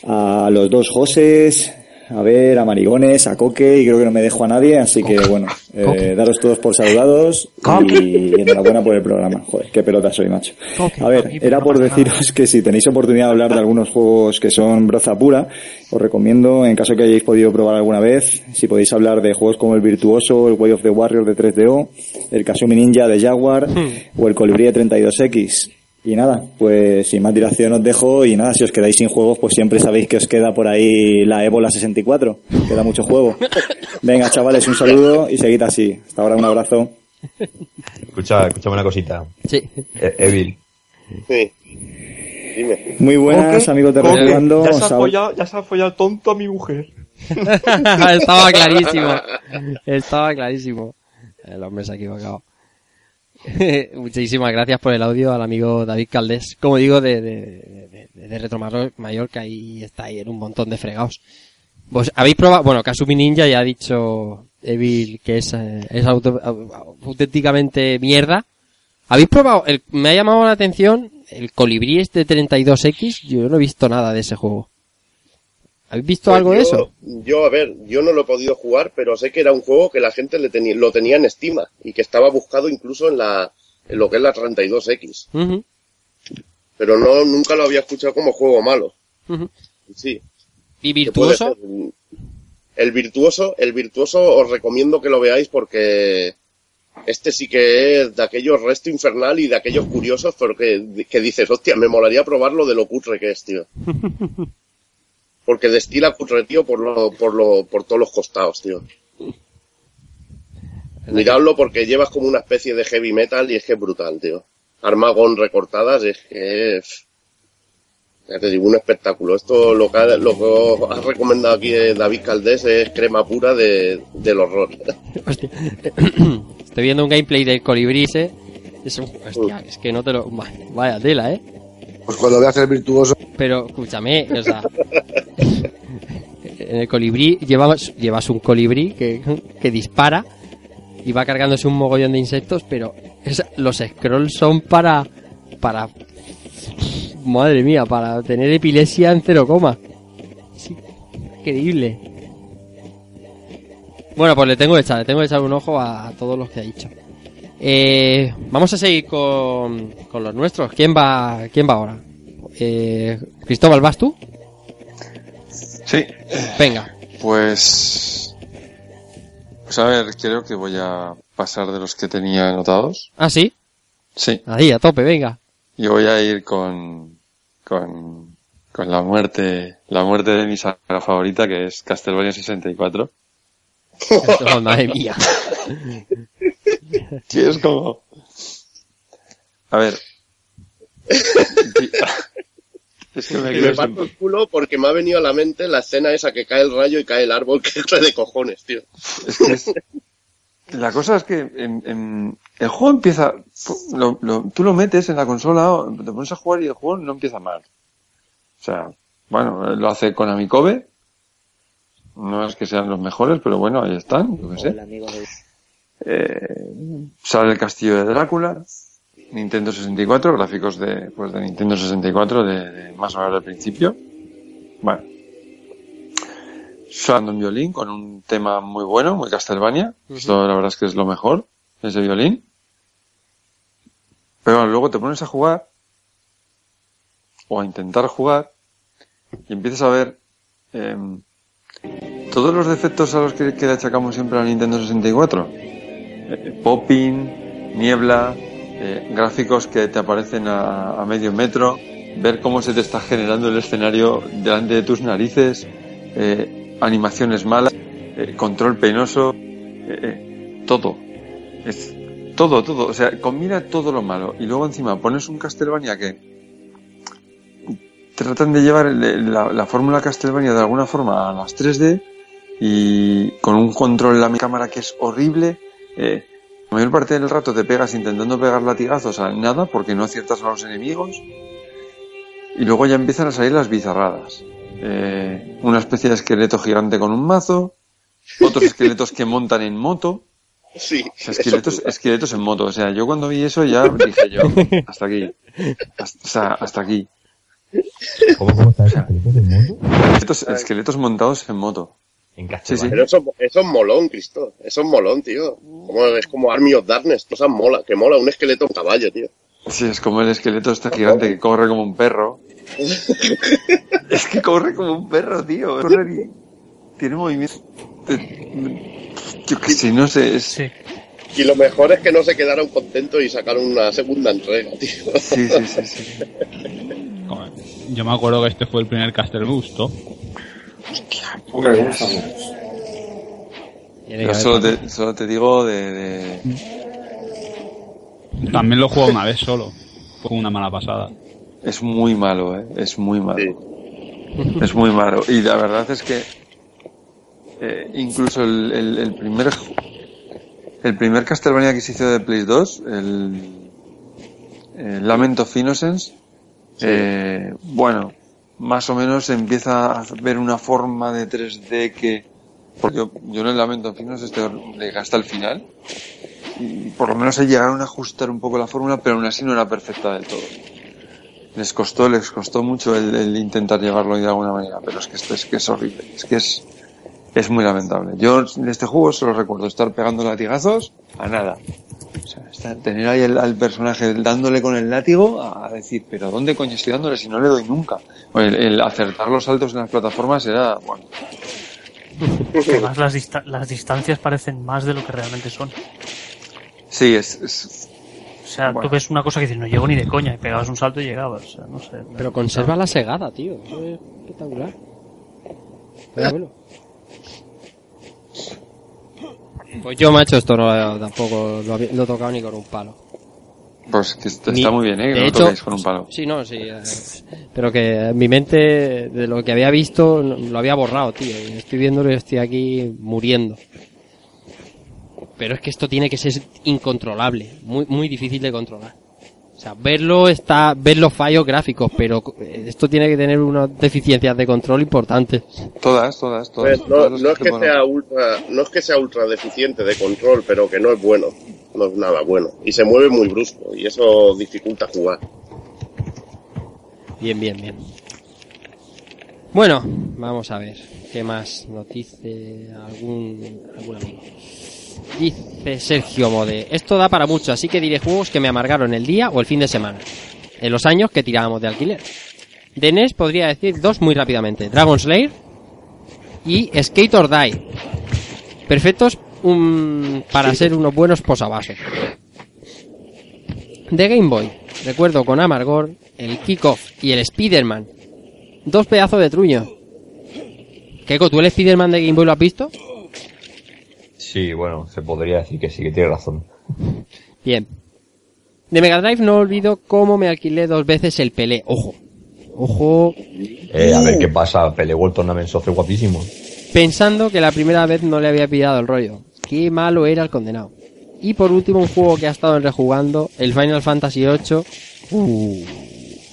a los dos Joses, a ver, a Marigones, a Coque, y creo que no me dejo a nadie, así que bueno, eh, daros todos por saludados y enhorabuena por el programa. Joder, qué pelota soy, macho. A ver, era por deciros que si tenéis oportunidad de hablar de algunos juegos que son broza pura, os recomiendo, en caso que hayáis podido probar alguna vez, si podéis hablar de juegos como el Virtuoso, el Way of the Warrior de 3DO, el Kasumi Ninja de Jaguar o el Colibrí de 32X. Y nada, pues sin más dilación os dejo y nada, si os quedáis sin juegos, pues siempre sabéis que os queda por ahí la Ébola 64. Queda mucho juego. Venga, chavales, un saludo y seguid así. Hasta ahora un abrazo. Escucha, escúchame una cosita. Sí. Eh, Evil. Sí. Dime. Muy buenas, amigos de Rejugando. Ya se, ha follado, ya se ha follado tonto a mi mujer. Estaba clarísimo. Estaba clarísimo. El hombre se ha equivocado. Muchísimas gracias por el audio al amigo David Caldés. Como digo, de, de, de, de Retro Mallorca y está ahí en un montón de fregados. ¿Vos habéis probado? Bueno, Kasumi Ninja ya ha dicho Evil que es, eh, es auto- au- auténticamente mierda. ¿Habéis probado? El, me ha llamado la atención el colibrí este 32X. Yo no he visto nada de ese juego. ¿Habéis visto Pues algo de eso? Yo, a ver, yo no lo he podido jugar, pero sé que era un juego que la gente le tenía, lo tenía en estima y que estaba buscado incluso en la, en lo que es la 32X. Ujú, Pero no, nunca lo había escuchado como juego malo. Sí. ¿Y virtuoso? El virtuoso, el virtuoso os recomiendo que lo veáis porque este sí que es de aquellos resto infernal y de aquellos curiosos, pero que, que dices, hostia, me molaría probarlo de lo cutre que es, tío. Porque destila tío, por lo, por lo, por todos los costados, tío. Miradlo porque llevas como una especie de heavy metal y es que es brutal, tío. Armagón recortadas, es que es, ya te digo, un espectáculo. Esto lo que, ha- lo que ha recomendado aquí eh, David Caldés es crema pura de, del horror. Hostia. Estoy viendo un gameplay del colibrí ese. Es un- hostia, es que no te lo... Vaya tela, ¿eh? Pues cuando veas el virtuoso, Pero escúchame, o sea... En el colibrí llevas, llevas un colibrí que, dispara y va cargándose un mogollón de insectos, pero los scrolls son para... para... Madre mía, para tener epilepsia en cero coma. Increíble. Bueno, pues le tengo que echar, le tengo que echar un ojo a todos los que ha dicho. Eh, vamos a seguir con, con los nuestros. ¿Quién va, quién va ahora? Eh, Cristóbal, ¿vas tú? Sí. Venga. Pues. Pues a ver, creo que voy a pasar de los que tenía anotados. ¿Ah, sí? Sí. Ahí, a tope, venga. Y voy a ir con. con. con la muerte. la muerte de mi saga favorita, que es Castlevania 64. Oh, madre mía. Que es como. A ver. Es que me Y me parto el culo porque me ha venido a la mente la escena esa que cae el rayo y cae el árbol, que es de cojones, tío. Es que es- La cosa es que en- en- el juego empieza, lo- lo- tú lo metes en la consola, te pones a jugar y el juego no empieza mal. O sea, bueno, lo hace con Kobe. No es que sean los mejores, pero bueno, ahí están, yo qué sé. Eh, sale el castillo de Drácula, Nintendo 64, gráficos de, pues de Nintendo 64 de, de más o menos del principio. Bueno. Sonando un violín con un tema muy bueno, muy Castlevania. Esto la verdad es que es lo mejor, ese violín. Pero bueno, luego te pones a jugar, o a intentar jugar, y empiezas a ver em, todos los defectos a los que, que le achacamos siempre a Nintendo 64. Popping, niebla, eh, gráficos que te aparecen a, medio metro, ver cómo se te está generando el escenario delante de tus narices, eh, animaciones malas, eh, control penoso, todo. Es todo, todo. O sea, combina todo lo malo. Y luego encima pones un Castlevania que tratan de llevar la, la fórmula Castlevania de alguna forma a las 3D y con un control en la cámara que es horrible. Eh, la mayor parte del rato te pegas intentando pegar latigazos a nada porque no aciertas a los enemigos. Y luego ya empiezan a salir las bizarradas. Eh, una especie de esqueleto gigante con un mazo, otros esqueletos que montan en moto, Sí. O sea, esqueletos, esqueletos en moto. O sea, yo cuando vi eso ya dije yo, hasta aquí. Hasta, o sea, hasta aquí. ¿Cómo, cómo esqueletos montados en moto. En Sí, sí. Castlevania. Pero eso, eso es molón, Cristo. Eso es molón, tío. Como, es como Army of Darkness. Cosas mola. Que mola un esqueleto en caballo, tío. Sí, es como el esqueleto este gigante que corre como un perro. es que corre como un perro, tío. Corre y tiene movimiento. Yo qué sé, no sé. Es... Sí. Y lo mejor es que no se quedaron contentos y sacaron una segunda entrega, tío. Sí, sí, sí, sí. Yo me acuerdo que este fue el primer Castle Pero solo te, solo te digo de, de- También lo juego una vez solo. Fue una mala pasada. Es muy malo, ¿eh? Es muy malo. Sí. Es muy malo. Y la verdad es que eh, incluso el, el, el primer el primer Castlevania que se hizo de Play 2, el, el Lament of Innocence, eh, bueno, más o menos empieza a ver una forma de 3D que porque yo, yo en el Lament of Innocence llegué hasta el final y por lo menos se llegaron a ajustar un poco la fórmula, pero aún así no era perfecta del todo les costó, les costó mucho el, el intentar llevarlo de alguna manera, pero es que esto es que es horrible, es que es, es muy lamentable. Yo en este juego solo recuerdo estar pegando latigazos a nada. O sea, tener ahí el- al personaje dándole con el látigo a decir, pero ¿dónde coño estoy dándole si no le doy nunca? O el, el acertar los saltos en las plataformas era, bueno, Además, las, dista- las distancias parecen más de lo que realmente son. sí, es, es- O sea, Bueno. tú ves una cosa que dices, no llego ni de coña, y pegabas un salto y llegabas. O sea, no sé. Pero conserva la segada, tío. Eso es espectacular. Pero bueno. Pues yo, macho, esto no tampoco lo, he tocado ni con un palo. pues que está, muy bien, ¿eh? Que de hecho- con un palo. Sí, no, sí. eh, Pero que en mi mente, de lo que había visto, lo había borrado, tío. Y estoy viéndolo y estoy aquí muriendo. Pero es que esto tiene que ser incontrolable. Muy, muy difícil de controlar. O sea, verlo está, ver los fallos gráficos, pero eh, esto tiene que tener unas deficiencias de control importantes. Todas, todas, todas. Pues no, todas las no es que sea ultra, no es que sea ultra deficiente de control, pero que no es bueno. No es nada bueno. Y se mueve muy brusco, y eso dificulta jugar. Bien, bien, bien. Bueno, vamos a ver. ¿Qué más nos dice algún, algún amigo? Dice Sergio Mode. Esto da para mucho, así que diré juegos que me amargaron el día o el fin de semana. En los años que tirábamos de alquiler. De NES podría decir dos muy rápidamente. Dragon Slayer y Skate or Die. Perfectos um, para ser unos buenos posavasos. De Game Boy, recuerdo con Amargor, el Kickoff y el Spider-Man. Dos pedazos de truño. Keiko, ¿tú el Spider-Man de Game Boy lo has visto? Sí, bueno, se podría decir que sí, que tiene razón. Bien. De Mega Drive no olvido cómo me alquilé dos veces el Pelé. Ojo. Ojo. Eh, a ver qué pasa, Pele World Tournament Software guapísimo. Pensando que la primera vez no le había pillado el rollo. Qué malo era el condenado. Y por último, un juego que ha estado en rejugando, el Final Fantasy VIII. Uh,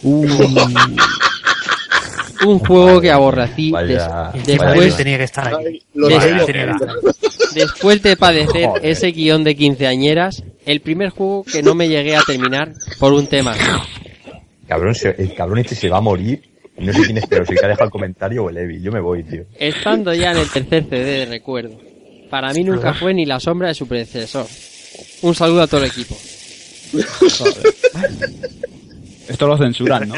uh, un juego que aborrecí Vaya- des- después, tenía que estar lo tenía que estar. Después de padecer Joder. ese guion de quinceañeras, el primer juego que no me llegué a terminar por un tema. Cabrón, el cabrón este se va a morir. No sé quién es, pero si que ha dejado el comentario o el Evi. Yo me voy, tío. Estando ya en el tercer CD de recuerdo. Para mí nunca fue ni la sombra de su predecesor. Un saludo a todo el equipo. Esto lo censuran, ¿no?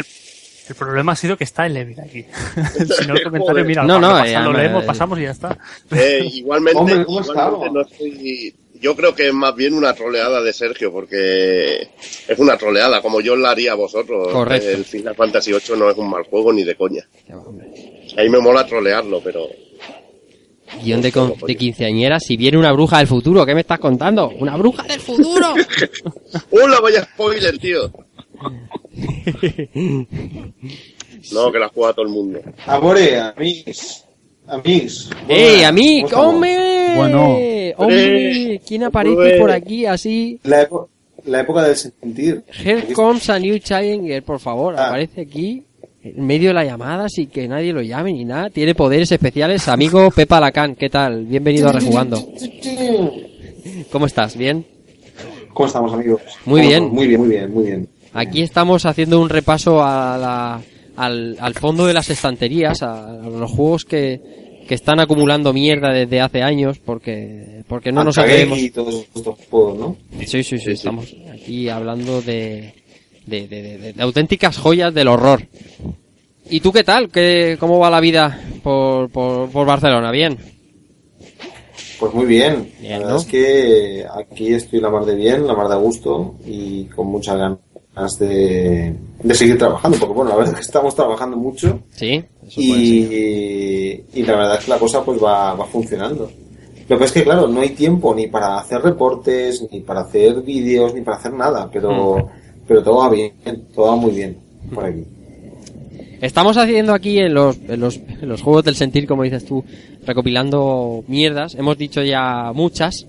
El problema ha sido que está el Evil aquí. si no, el comentario, mira, No, no, pasa, lo leemos, pasamos y ya está. Eh, igualmente, Hombre, ¿cómo igualmente no estoy- yo creo que es más bien una troleada de Sergio, porque es una troleada, como yo la haría a vosotros. Correcto. El Final Fantasy VIII no es un mal juego ni de coña. A mí me mola trolearlo, pero Guión de, con- de quinceañera, si viene una bruja del futuro, ¿qué me estás contando? ¡Una bruja del futuro! ¡Hola, vaya spoiler, tío! No, que la juega todo el mundo. Amore, amigos. Amigos. ¡Ey, a mí! ¿Cómo estamos? ¡Hombre! Bueno. ¡Hombre! ¿Quién aparece por aquí así? La, epo- la época del sentir. Here comes a new challenger, por favor. Ah. Aparece aquí en medio de la llamada sin que nadie lo llame ni nada. Tiene poderes especiales. Amigo Pepa Lacan, ¿qué tal? Bienvenido a Rejugando. ¿Cómo estás? ¿Bien? ¿Cómo estamos, amigos? Muy ¿Cómo bien. Muy bien, muy bien, muy bien. Aquí estamos haciendo un repaso a la- al, al fondo de las estanterías, a, a los juegos que, que están acumulando mierda desde hace años porque, porque no nos atrevemos. ¿no? Sí, sí, sí, estamos aquí hablando de, de, de- de- de auténticas joyas del horror. ¿Y tú qué tal? ¿Qué, ¿Cómo va la vida por, por, por Barcelona? ¿Bien? Pues muy bien. Bien, la verdad ¿no? es que aquí estoy la mar de bien, la mar de gusto y con muchas ganas de, de seguir trabajando, porque bueno, la verdad es que estamos trabajando mucho Sí, eso y, y la verdad es que la cosa pues va, va funcionando. Lo que es que claro, no hay tiempo ni para hacer reportes, ni para hacer vídeos, ni para hacer nada, pero, pero todo va bien, todo va muy bien por aquí. Estamos haciendo aquí en los, en los, en los juegos del sentir, como dices tú, recopilando mierdas. Hemos dicho ya muchas,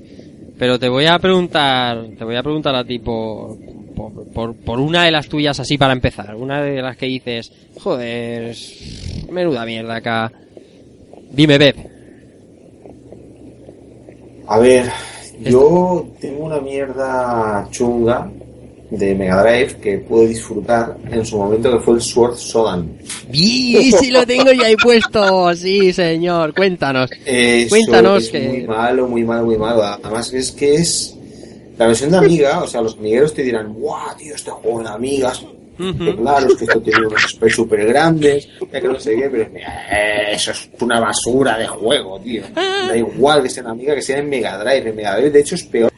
pero te voy a preguntar, te voy a preguntar a ti por, por, por, por una de las tuyas así para empezar. Una de las que dices, joder, menuda mierda acá. Dime, Beb. A ver, yo tengo una mierda chunga de Mega Drive que pude disfrutar en su momento que fue el Sword Sodan. ¡Y sí lo tengo ya ahí puesto! Sí, señor, cuéntanos. Eso Cuéntanos es que... muy malo, muy malo, muy malo. Además es que es la versión de Amiga, o sea, los amigueros te dirán, ¡guau, tío, este juego de Amigas! Claro, es que esto tiene unos specs súper grandes, ya que no sé qué, pero eh, eso es una basura de juego, tío. Da igual que sea en Amiga que sea en Mega Drive. En Mega Drive, de hecho, es peor.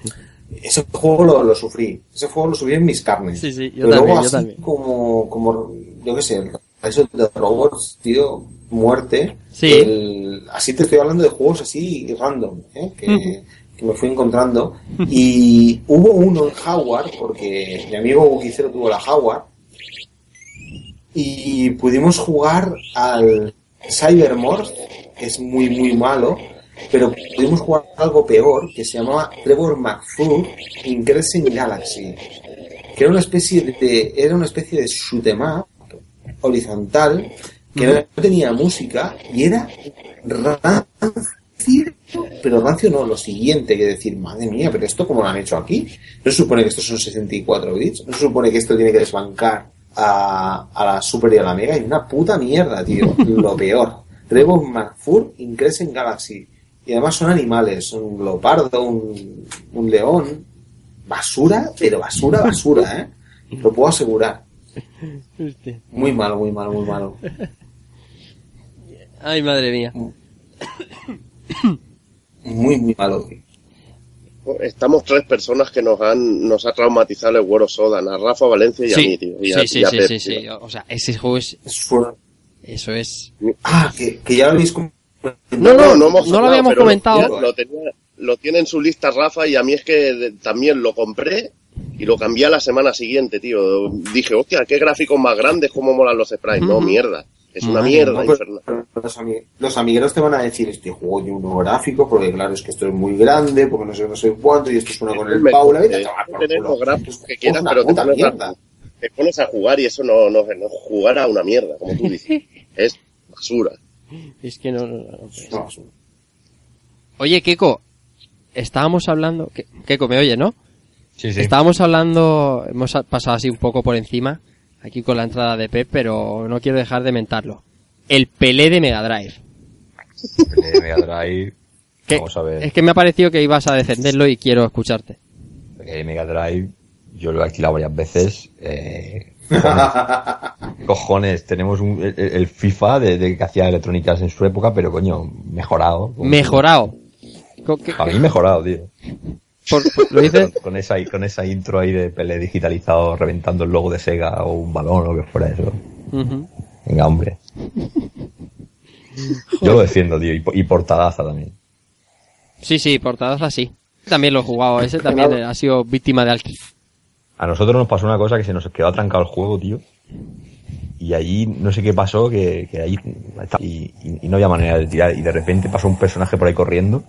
Ese juego lo, lo sufrí. Ese juego lo sufrí en mis carnes. Sí, sí, yo Pero también, luego yo así también. como, como, yo qué sé, eso de robots, tío, muerte. Sí. El- así te estoy hablando de juegos así random, ¿eh? que, que me fui encontrando. Y hubo uno en Howard, porque mi amigo Guquicero tuvo la Howard, y pudimos jugar al Cybermorph, que es muy, muy malo, pero pudimos jugar algo peor, que se llamaba Trevor McFur in Crescent Galaxy, que era una especie de, era una especie de shoot 'em up horizontal, que no tenía música, y era rancio, pero rancio no, lo siguiente, que decir, madre mía, pero esto cómo lo han hecho aquí, no se supone que estos son 64 bits, no se supone que esto tiene que desbancar a, a la Super y a la Mega, y una puta mierda, tío, lo peor. Trevor McFur in Crescent Galaxy. Y además son animales, un leopardo, un, un león. Basura, pero basura, basura, ¿eh? Lo puedo asegurar. Muy malo, muy malo, muy malo. Ay, madre mía. Muy, muy malo. Estamos tres personas que nos han nos ha traumatizado el World of Sodan, a Rafa Valencia y a mí, tío. Y a, sí, sí, y a sí, Pep, sí, sí. O sea, ese juego es... Eso es... Ah, que, que ya lo habéis No, no, no, hemos lo hablado, habíamos comentado. Lo, lo tenía, lo tiene en su lista Rafa y a mí es que de- también lo compré y lo cambié a la semana siguiente, tío. Dije, hostia, qué gráficos más grandes, cómo molan los sprites. No, mierda. Es una Madre mierda No, infernal. los, ami- los amigueros te van a decir, este juego tiene un gráfico, porque claro, es que esto es muy grande, porque no sé, no sé cuánto, y esto suena con el Paula, vete a tomar por tener culo. los gráficos que Es quieras, una pero te mierda. a, te pones a jugar y eso no, no, no jugar a una mierda, como tú dices. es basura. Es que no... no, no, Oye, Keko, estábamos hablando... Ke- Keko, ¿me oye, no? Sí, sí. Estábamos hablando, hemos pasado así un poco por encima, aquí con la entrada de Pep, pero no quiero dejar de mentarlo. El Pelé de Mega Drive. De Mega Drive. Vamos a ver. Es que me ha parecido que ibas a defenderlo y quiero escucharte. El Mega Drive, yo lo he alquilado varias veces. Eh, cojones, cojones, tenemos un- el, el FIFA de, de que hacía electrónicas en su época, pero coño, mejorado. Mejorado. Que- A mí mejorado, tío. Por- por- ¿Lo dices? Con, con esa, con esa intro ahí de Pelé digitalizado reventando el logo de Sega o un balón o lo que fuera eso. Ujú. Venga, hombre. Yo lo defiendo, tío. Y, y portadaza también. Sí, sí, portadaza sí. También lo he jugado, ese también ha sido víctima de alquiler. A nosotros nos pasó una cosa que se nos quedó atrancado el juego, tío. Y allí no sé qué pasó, que, que ahí y, y- y no había manera de tirar. Y de repente pasó un personaje por ahí corriendo.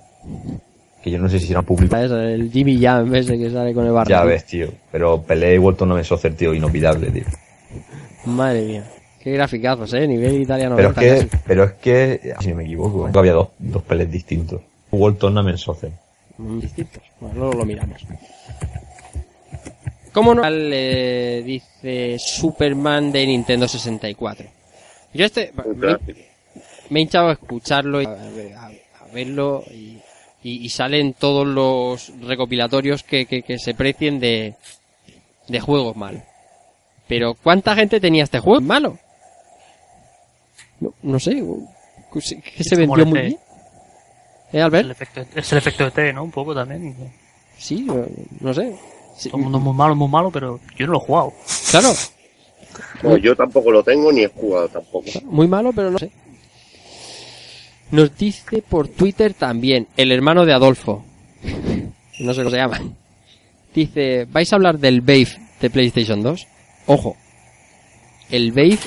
Que yo no sé si era público. ¿Sabes? El Jimmy Jam ese que sale con el barro. Ya ves, tío. Pero Pelé y vuelto no me Soccer, tío, inolvidable, tío. Madre mía. Qué graficazos, eh. Nivel italiano. Pero es que, pero es que, si no me equivoco, ¿eh? había dos, dos Pelés distintos. World Tournament Soccer. Mm, Distintos. Bueno, luego lo miramos. ¿Cómo no? Le dice Superman de Nintendo 64. Yo este... Me- me he hinchado a escucharlo y a, a- a verlo y, y- y salen todos los recopilatorios que, que- que se precien de, de juegos malos. Pero ¿cuánta gente tenía este juego malo? No, no sé, que se- que se como vendió muy bien. ¿Eh, Es Albert? el, efecto, es el efecto de T, ¿no? Un poco también. Sí, no, no sé. Sí, Todo el mundo muy malo, muy malo, pero yo no lo he jugado. Claro, No, yo tampoco lo tengo ni he jugado tampoco. muy malo, pero no sé. Nos dice por Twitter también el hermano de Adolfo. No sé cómo se llama. Dice, ¿vais a hablar del Babe de PlayStation 2? Ojo. El Babe,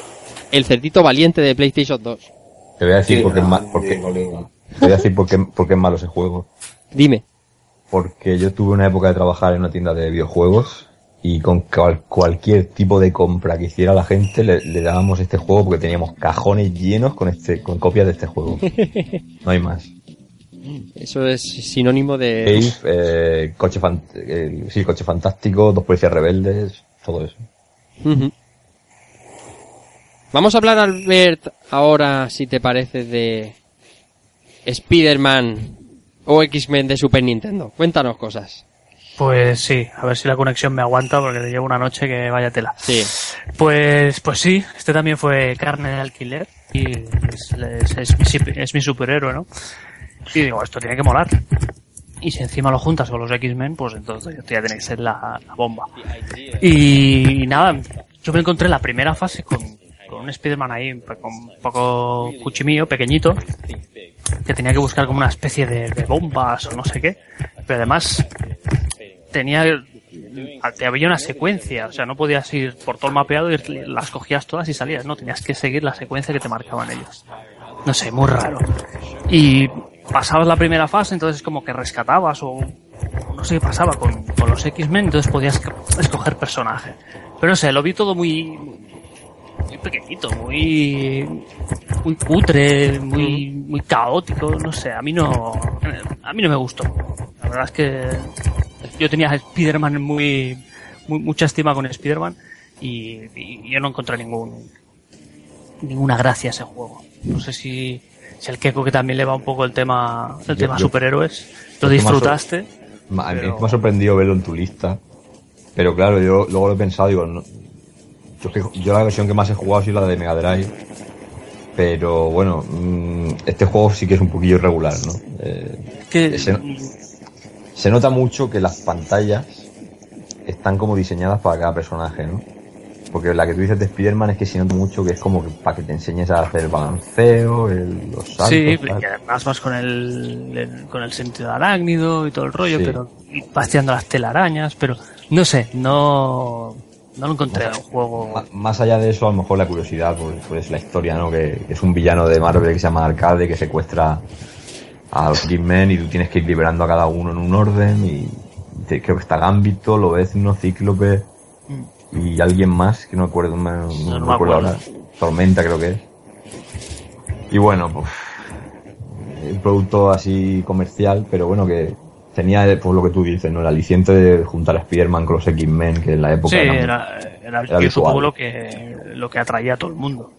el cerdito valiente de PlayStation 2. Te voy a decir Qué por qué es ma- grande, por qué- colega. te voy a decir por qué, por qué es malo ese juego. Dime. Porque yo tuve una época de trabajar en una tienda de videojuegos y con cual- cualquier tipo de compra que hiciera la gente le, le dábamos este juego porque teníamos cajones llenos con este con copias de este juego. No hay más. Eso es sinónimo de... Cave, eh, coche, fan- eh, sí, coche fantástico, dos policías rebeldes, todo eso. Vamos a hablar, Albert, ahora, si te parece, de Spider-Man o X-Men de Super Nintendo. Cuéntanos cosas. Pues sí, a ver si la conexión me aguanta porque llevo una noche que vaya tela. Sí. Pues, pues sí, este también fue carne de alquiler y es, es- es mi, es mi superhéroe, ¿no? Y digo, esto tiene que molar. Y si encima lo juntas con los X-Men, pues entonces ya tiene que ser la, la bomba. Y, nada, yo me encontré la primera fase con, con un Spider-Man ahí, un poco- un poco cuchimillo, pequeñito, que tenía que buscar como una especie de, de bombas o no sé qué. Pero además tenía te había una secuencia, o sea, no podías ir por todo el mapeado y las cogías todas y salías, no, tenías que seguir la secuencia que te marcaban ellos. No sé, muy raro. Y pasabas la primera fase, entonces como que rescatabas o no sé qué pasaba con, con los X-Men, entonces podías escoger personaje. Pero no sé, lo vi todo muy, muy pequeñito, muy, muy cutre, muy, muy caótico, no sé, a mí no, a mí no me gustó. La verdad es que yo tenía a Spider-Man muy, muy- mucha estima con Spider-Man y, y yo no encontré ningún, ninguna gracia a ese juego. No sé si, si el Keiko que también le va un poco el tema, el Yo- tema yo- superhéroes, lo disfrutaste. A mí Pero- me ha sorprendido verlo en tu lista. Pero claro, yo luego lo he pensado, digo, no- yo, que- yo la versión que más he jugado sido la de Mega Drive. Pero bueno, mm, este juego sí que es un poquillo irregular, ¿no? Eh, Que, se, se nota mucho que las pantallas están como diseñadas para cada personaje, ¿no? Porque la que tú dices de Spider-Man es que se nota mucho que es como que para que te enseñes a hacer el balanceo, el- los saltos. Sí, tal. y además vas con el, el- con el sentido arácnido y todo el rollo, Sí. pero y vas tirando las telarañas, pero no sé, no, no lo encontré en un juego. Más allá de eso, a lo mejor la curiosidad, pues, pues la historia, ¿no? Que, que es un villano de Marvel que se llama Arcade, que secuestra a los X-Men y tú tienes que ir liberando a cada uno en un orden y te- creo que está Gambito, Lobezno, Cíclope y alguien más, que no me acuerdo, no, no no me me acuerdo acuerdo. ahora. Tormenta creo que es. Y bueno, pues un producto así comercial, pero bueno que tenía pues lo que tú dices, ¿no? El aliciente de juntar a Spider-Man con los X-Men, que en la época Sí, eran- era, era, era yo supongo lo que, lo que atraía a todo el mundo.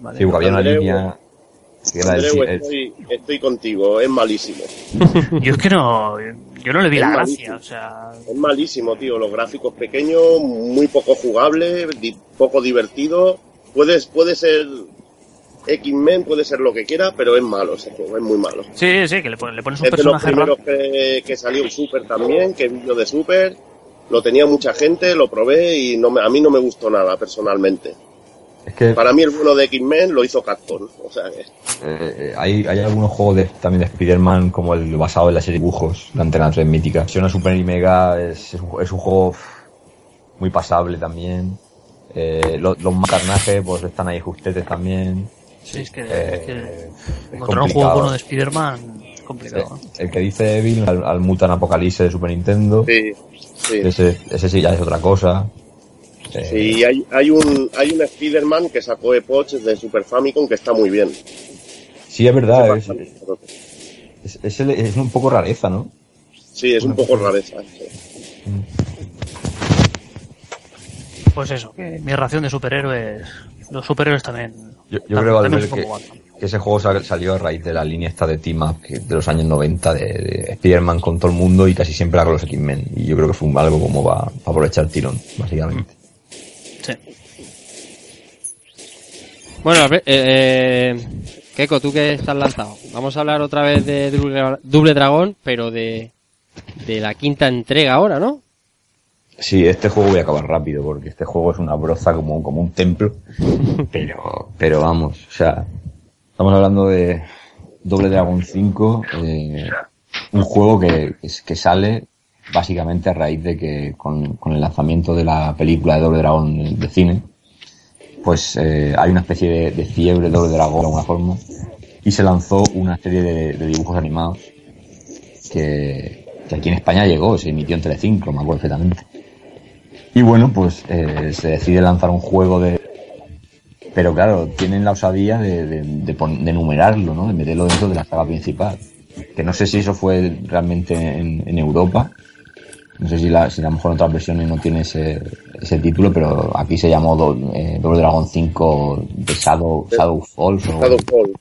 ¿vale? Sí, porque había una línea que era el, Andreu, el- estoy, estoy contigo, es malísimo. Yo es que no, yo no le vi Es la malísimo. gracia, o sea, Es malísimo, tío. Los gráficos pequeños, muy poco jugable, di- poco divertido. Puedes, puede ser X-Men, puede ser lo que quiera, pero es malo ese juego, es muy malo. sí, sí, que le, pon- le pones un Es de los personaje primeros que, que salió en Super también, que vi yo de Super. Lo tenía mucha gente, lo probé y no me- a mí no me gustó nada personalmente. es que Para mí el bueno de X-Men lo hizo Capcom. O sea que eh, hay, hay algunos juegos de, también de Spider-Man como el basado en la serie de dibujos de Antena 3 mítica. Siona Super y Mega es, es, un, es un juego muy pasable también. Eh, lo- los más carnajes pues están ahí justetes también. Sí, es que, Eh, es que es encontrar un juego bueno de Spider-Man es complicado. ¿no? El que dice Evil al, al Mutant Apocalypse de Super Nintendo. sí, sí. Ese, ese sí ya es otra cosa. Eh, Sí, hay, hay un, hay un Spider-Man que sacó Epoch de Super Famicom que está muy bien. sí, es verdad. Es, es, es un poco rareza, ¿no? Sí, es un poco rareza. sí. Pues eso, que mi ración de superhéroes. Los superhéroes también. Yo, yo creo, que, que ese juego sal- salió a raíz de la línea esta de Team Up de los años 90 de, de Spider-Man con todo el mundo y casi siempre era con los X-Men. Y yo creo que fue un- algo como va para aprovechar el tirón, básicamente. Sí. Bueno, a eh, eh, Keiko, tú que estás lanzado. Vamos a hablar otra vez de Double, Double Dragón, pero de, de la quinta entrega ahora, ¿no? Sí, este juego voy a acabar rápido porque este juego es una broza como, como un templo. Pero, pero vamos, o sea, estamos hablando de Doble Dragon 5, eh, un juego que, que, sale básicamente a raíz de que con, con el lanzamiento de la película de Doble Dragon de cine, pues eh, hay una especie de, de fiebre de Doble Dragon de alguna forma y se lanzó una serie de, de dibujos animados que, que aquí en España llegó, se emitió en Telecinco, me acuerdo perfectamente. Y bueno, pues eh, se decide lanzar un juego de... Pero claro, tienen la osadía de, de, de, pon- de numerarlo, ¿no? De meterlo dentro de la saga principal. Que no sé si eso fue realmente en, en Europa. No sé si, la, si a lo mejor en otras versiones no tiene ese, ese título, pero aquí se llamó Do- eh, Double Dragon 5 de Shadow, Shadow Falls. o- Shadowfall.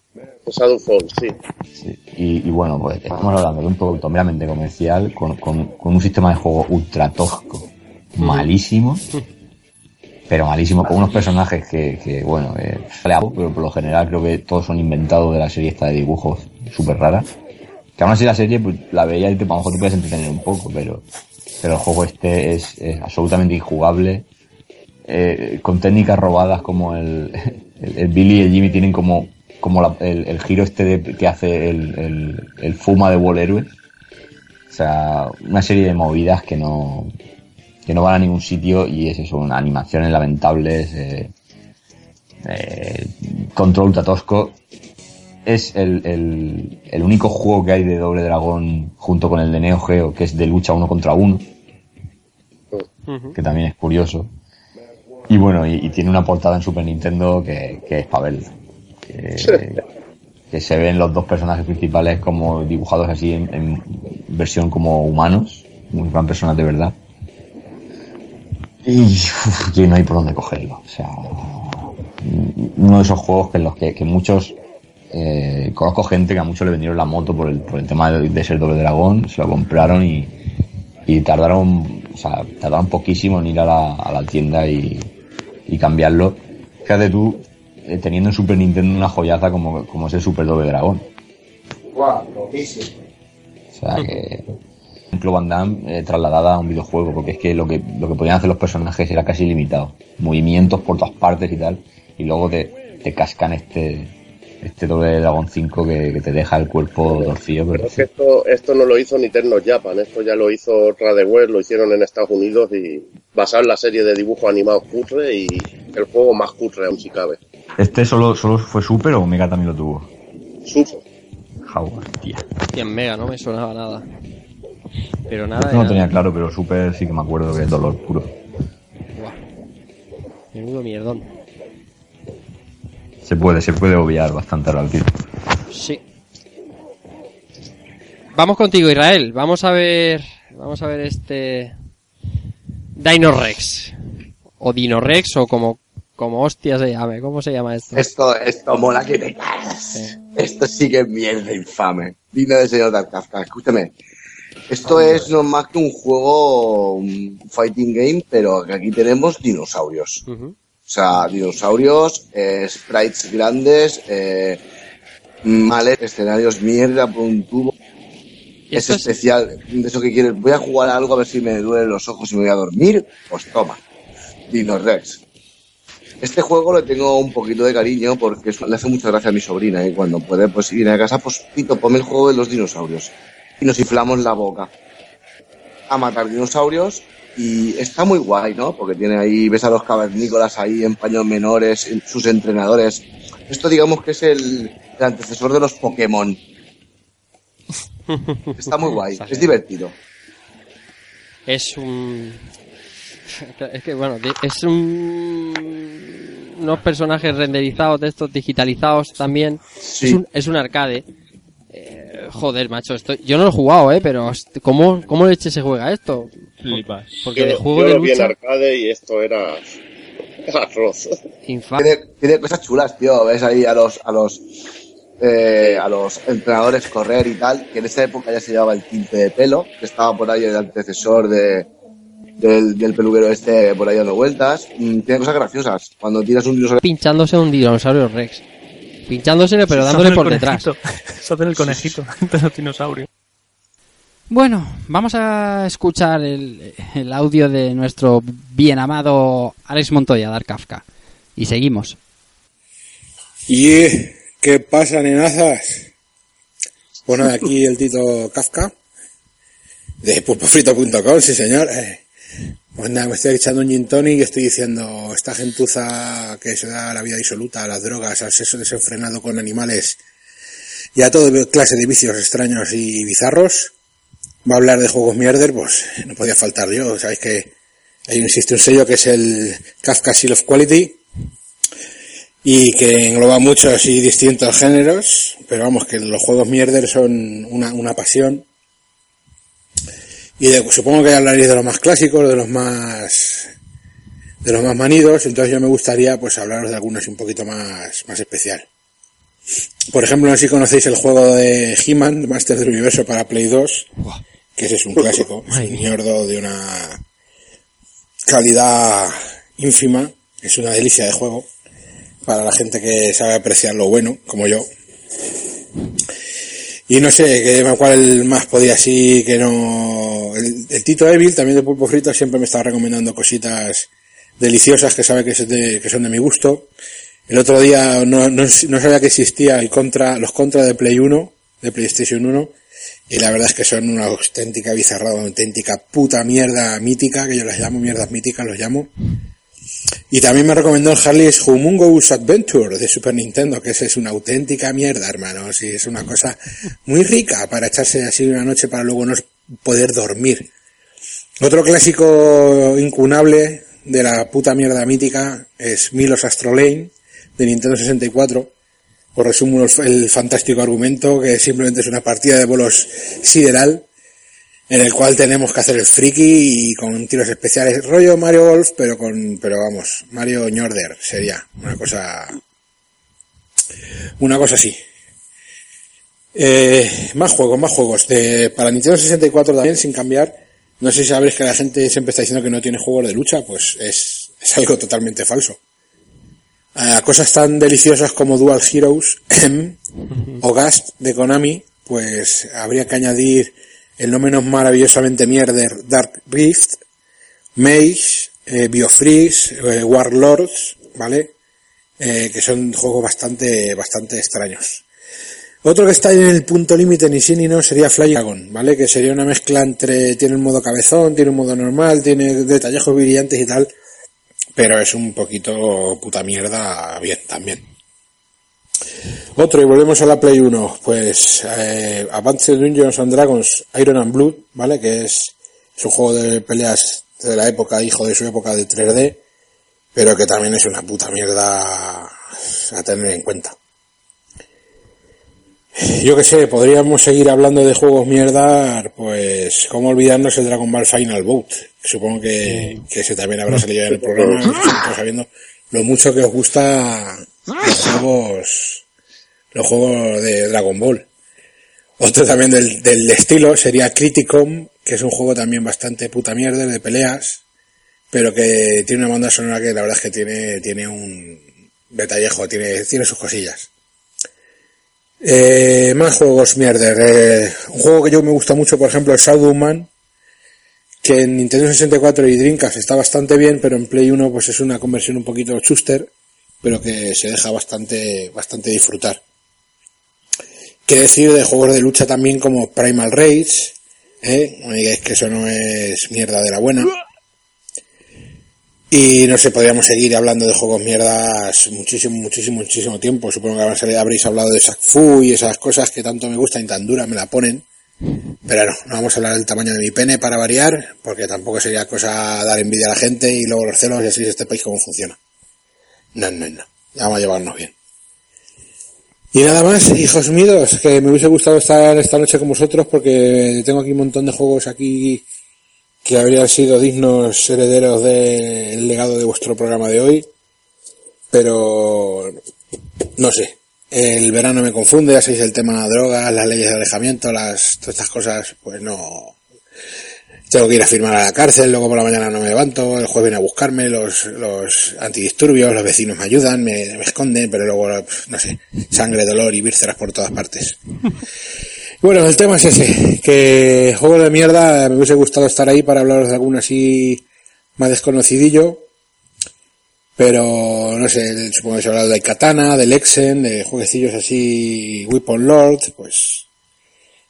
Shadowfall, sí. Sí, Y, y bueno, pues estamos hablando de un producto meramente comercial con, con, con un sistema de juego ultra tosco, malísimo, pero malísimo, con unos personajes que, que bueno, eh, pero por lo general creo que todos son inventados de la serie esta de dibujos súper rara. Que aún así la serie pues, la veía y te, a lo mejor te puedes entretener un poco, pero, pero el juego este es, es absolutamente injugable. Eh, con técnicas robadas como el, el, el Billy y el Jimmy tienen como, como la- el, el giro este de- que hace el, el, el Fuma de Wall Héroe. O sea, una serie de movidas que no, que no van a ningún sitio y es eso, una animaciones lamentables, eh, eh, control ultra tosco. Es el, el, el único juego que hay de Doble Dragón junto con el de Neo Geo que es de lucha uno contra uno, que también es curioso. Y bueno, y, y tiene una portada en Super Nintendo que, que es para verla. Que, que se ven los dos personajes principales como dibujados así en, en versión como humanos, como si fueran personas de verdad. Y uf, que no hay por dónde cogerlo. O sea, uno de esos juegos que en los que, que muchos eh, conozco gente que a muchos le vendieron la moto por el, por el tema de, de ser doble dragón, se lo compraron y, y tardaron, o sea, tardaron poquísimo en ir a la, a la tienda y, y cambiarlo. Fíjate tú, eh, teniendo en Super Nintendo una joyaza como, como es el Super Doble Dragón. Guau, loquísimo. O sea que ejemplo Van Damme eh, trasladada a un videojuego, porque es que lo que lo que podían hacer los personajes era casi ilimitado. Movimientos por todas partes y tal. Y luego te, te cascan este este doble Dragon 5 que, que te deja el cuerpo torcido. Pero Pero es que esto, esto no lo hizo Nintendo Japan, esto ya lo hizo Radeware, lo hicieron en Estados Unidos y basado en la serie de dibujos animados cutre y el juego más cutre aún si cabe. ¿Este solo, solo fue Super o Omega también lo tuvo? Super. Howard, tía. 100 mega, no me sonaba nada. Pero nada. Esto no tenía claro, pero Super sí que me acuerdo que es dolor puro. Buah. Menudo mierdón. Se puede, se puede obviar bastante rápido. Sí. Vamos contigo, Israel. Vamos a ver. Vamos a ver este. Dino Rex. O Dino Rex, o como. Como hostia se llame. ¿Cómo se llama esto? Esto, esto mola que te cagas. Esto sí que es mierda infame. Dino de señor Tarkafka, escúchame. Esto es no más que un juego, un fighting game, pero aquí tenemos dinosaurios. O sea, dinosaurios, eh, sprites grandes, eh, males, escenarios mierda por un tubo. ¿Y Es especial, de eso que quieres. Voy a jugar a algo a ver si me duelen los ojos y me voy a dormir. Pues toma, Dino Rex. Este juego le tengo un poquito de cariño porque le hace mucha gracia a mi sobrina y cuando puede pues ir a casa, pues pito, ponme el juego de los dinosaurios. Y nos inflamos la boca a matar dinosaurios y está muy guay, ¿no? Porque tiene ahí, ves a los cavernícolas ahí en paños menores, en- sus entrenadores. Esto digamos que es el, el antecesor de los Pokémon. Está muy guay, es divertido. Es un. Es que bueno, es un. Unos personajes renderizados de estos digitalizados también. Sí. Es, un, es un arcade. Eh, joder, macho, esto, yo no lo he jugado, eh, pero ¿cómo, cómo leche se juega esto? Flipas. Porque yo, de juego yo de lo vi en lucha, arcade y esto era arroz. infame. Tiene, tiene cosas chulas, tío. Ves ahí a los, a los, eh, a los entrenadores correr y tal, que en esa época ya se llevaba el tinte de pelo, que estaba por ahí el antecesor de, del, del peluquero este por ahí dando vueltas. Mm, tiene cosas graciosas. Cuando tiras un dinosaurio Pinchándose a un dinosaurio Rex. Pinchándosele, pero dándole por detrás. Se hacen el conejito de los dinosaurios. Bueno, vamos a escuchar el, el audio de nuestro bien amado Alex Montoya, Dark Kafka. Y seguimos. ¿Y qué pasa, nenazas? Bueno, aquí el Tito Kafka, de pulpofrito.com, sí señor. Nada, me estoy echando un gin tonic y estoy diciendo, esta gentuza que se da a la vida disoluta, a las drogas, al sexo desenfrenado con animales y a toda clase de vicios extraños y bizarros, va a hablar de juegos mierder, pues no podía faltar yo. Sabéis que ahí existe un sello que es el Kafka Seal of Quality, y que engloba muchos y distintos géneros, pero vamos, que los juegos mierder son una, una pasión. Y de- supongo que hablaréis de los más clásicos, de los más de los más manidos, entonces yo me gustaría pues hablaros de algunos un poquito más, más especial. Por ejemplo, no sé si conocéis el juego de He-Man, Master del Universo para Play 2, que ese es un clásico, es un ñordo de una calidad ínfima, es una delicia de juego para la gente que sabe apreciar lo bueno, como yo. Y no sé, que cuál más podía así que no... El, el Tito Evil, también de Pulpo Frito, siempre me está recomendando cositas deliciosas que sabe que, es de- que son de mi gusto. El otro día no, no, no sabía que existía el contra, los contra de Play 1, de PlayStation 1, y la verdad es que son una auténtica bizarrada, una auténtica puta mierda mítica, que yo las llamo mierdas míticas, los llamo. Y también me recomendó el Harley's Humongous Adventure de Super Nintendo, que ese es una auténtica mierda, hermano. Sí, es una cosa muy rica para echarse así una noche para luego no poder dormir. Otro clásico incunable de la puta mierda mítica es Milos Astro Lane de Nintendo 64. Os resumo el fantástico argumento que simplemente es una partida de bolos sideral en el cual tenemos que hacer el friki y con tiros especiales, rollo Mario Golf, pero con, pero vamos, Mario Ñorder sería una cosa, una cosa así. Eh, más juegos, más juegos. De, para Nintendo 64 también, sin cambiar. No sé si sabréis que la gente siempre está diciendo que no tiene juegos de lucha, pues es, es algo totalmente falso. A cosas tan deliciosas como Dual Heroes o Gast de Konami, pues habría que añadir el no menos maravillosamente mierder Dark Rift, Mage, eh, Biofreeze, eh, Warlords, ¿vale? Eh, que son juegos bastante, bastante extraños. Otro que está en el punto límite ni sí ni no sería Fly Dragon, ¿vale? Que sería una mezcla entre, tiene un modo cabezón, tiene un modo normal, tiene detallejos brillantes y tal, pero es un poquito puta mierda bien también. Otro, y volvemos a la Play 1, pues eh, Advanced Dungeons and Dragons Iron and Blood, ¿vale? Que es, es un juego de peleas de la época, hijo de su época de 3D, pero que también es una puta mierda a tener en cuenta. Yo que sé, podríamos seguir hablando de juegos mierda, pues, cómo olvidarnos el Dragon Ball Final Boat. Supongo que, que ese también habrá salido en el programa, sabiendo lo mucho que os gusta los juegos, los juegos de Dragon Ball. Otro también del, del estilo sería Criticom, que es un juego también bastante puta mierda de peleas, pero que tiene una banda sonora que la verdad es que tiene, tiene un detallejo, tiene, tiene sus cosillas. Eh, más juegos mierder. Eh, un juego que yo me gusta mucho, por ejemplo, es Shadowman, que en Nintendo 64 y Dreamcast está bastante bien, pero en Play 1 pues es una conversión un poquito chuster, pero que se deja bastante, bastante disfrutar. Qué decir de juegos de lucha también como Primal Rage, ¿eh? No digáis que eso no es mierda de la buena. Y no sé, podríamos seguir hablando de juegos mierdas muchísimo, muchísimo, muchísimo tiempo. Supongo que habréis- hablado de Shaq Fu y esas cosas que tanto me gustan y tan duras me la ponen. Pero no, no vamos a hablar del tamaño de mi pene para variar, porque tampoco sería cosa dar envidia a la gente y luego los celos y así es este país cómo funciona. No, no, no. Ya vamos a llevarnos bien. Y nada más, hijos míos, que me hubiese gustado estar esta noche con vosotros porque tengo aquí un montón de juegos aquí que habrían sido dignos herederos del legado de vuestro programa de hoy. Pero no sé, el verano me confunde, ya sabéis el tema de drogas, las leyes de alejamiento, las, todas estas cosas, pues no. Tengo que ir a firmar a la cárcel, luego por la mañana no me levanto, el jueves viene a buscarme, los, los antidisturbios, los vecinos me ayudan, me, me esconden, pero luego, no sé, sangre, dolor y vísceras por todas partes. Bueno, el tema es ese, que juego de mierda, me hubiese gustado estar ahí para hablaros de alguno así más desconocidillo, pero no sé, supongo que se ha hablado de Katana, del Exen, de jueguecillos así, Weapon Lord, pues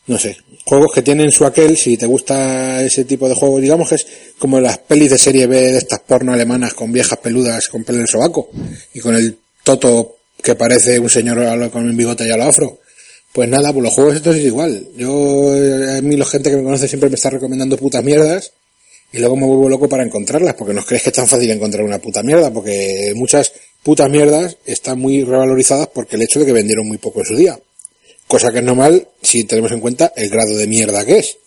no sé, juegos que tienen su aquel, si te gusta ese tipo de juegos, digamos que es como las pelis de serie B de estas porno alemanas con viejas peludas con pelo en sobaco y con el toto que parece un señor con un bigote y a lo afro. Pues nada, pues los juegos estos es igual. Yo, a mí la gente que me conoce siempre me está recomendando putas mierdas y luego me vuelvo loco para encontrarlas, porque no crees que es tan fácil encontrar una puta mierda, porque muchas putas mierdas están muy revalorizadas porque el hecho de que vendieron muy poco en su día. Cosa que es normal si tenemos en cuenta el grado de mierda que es.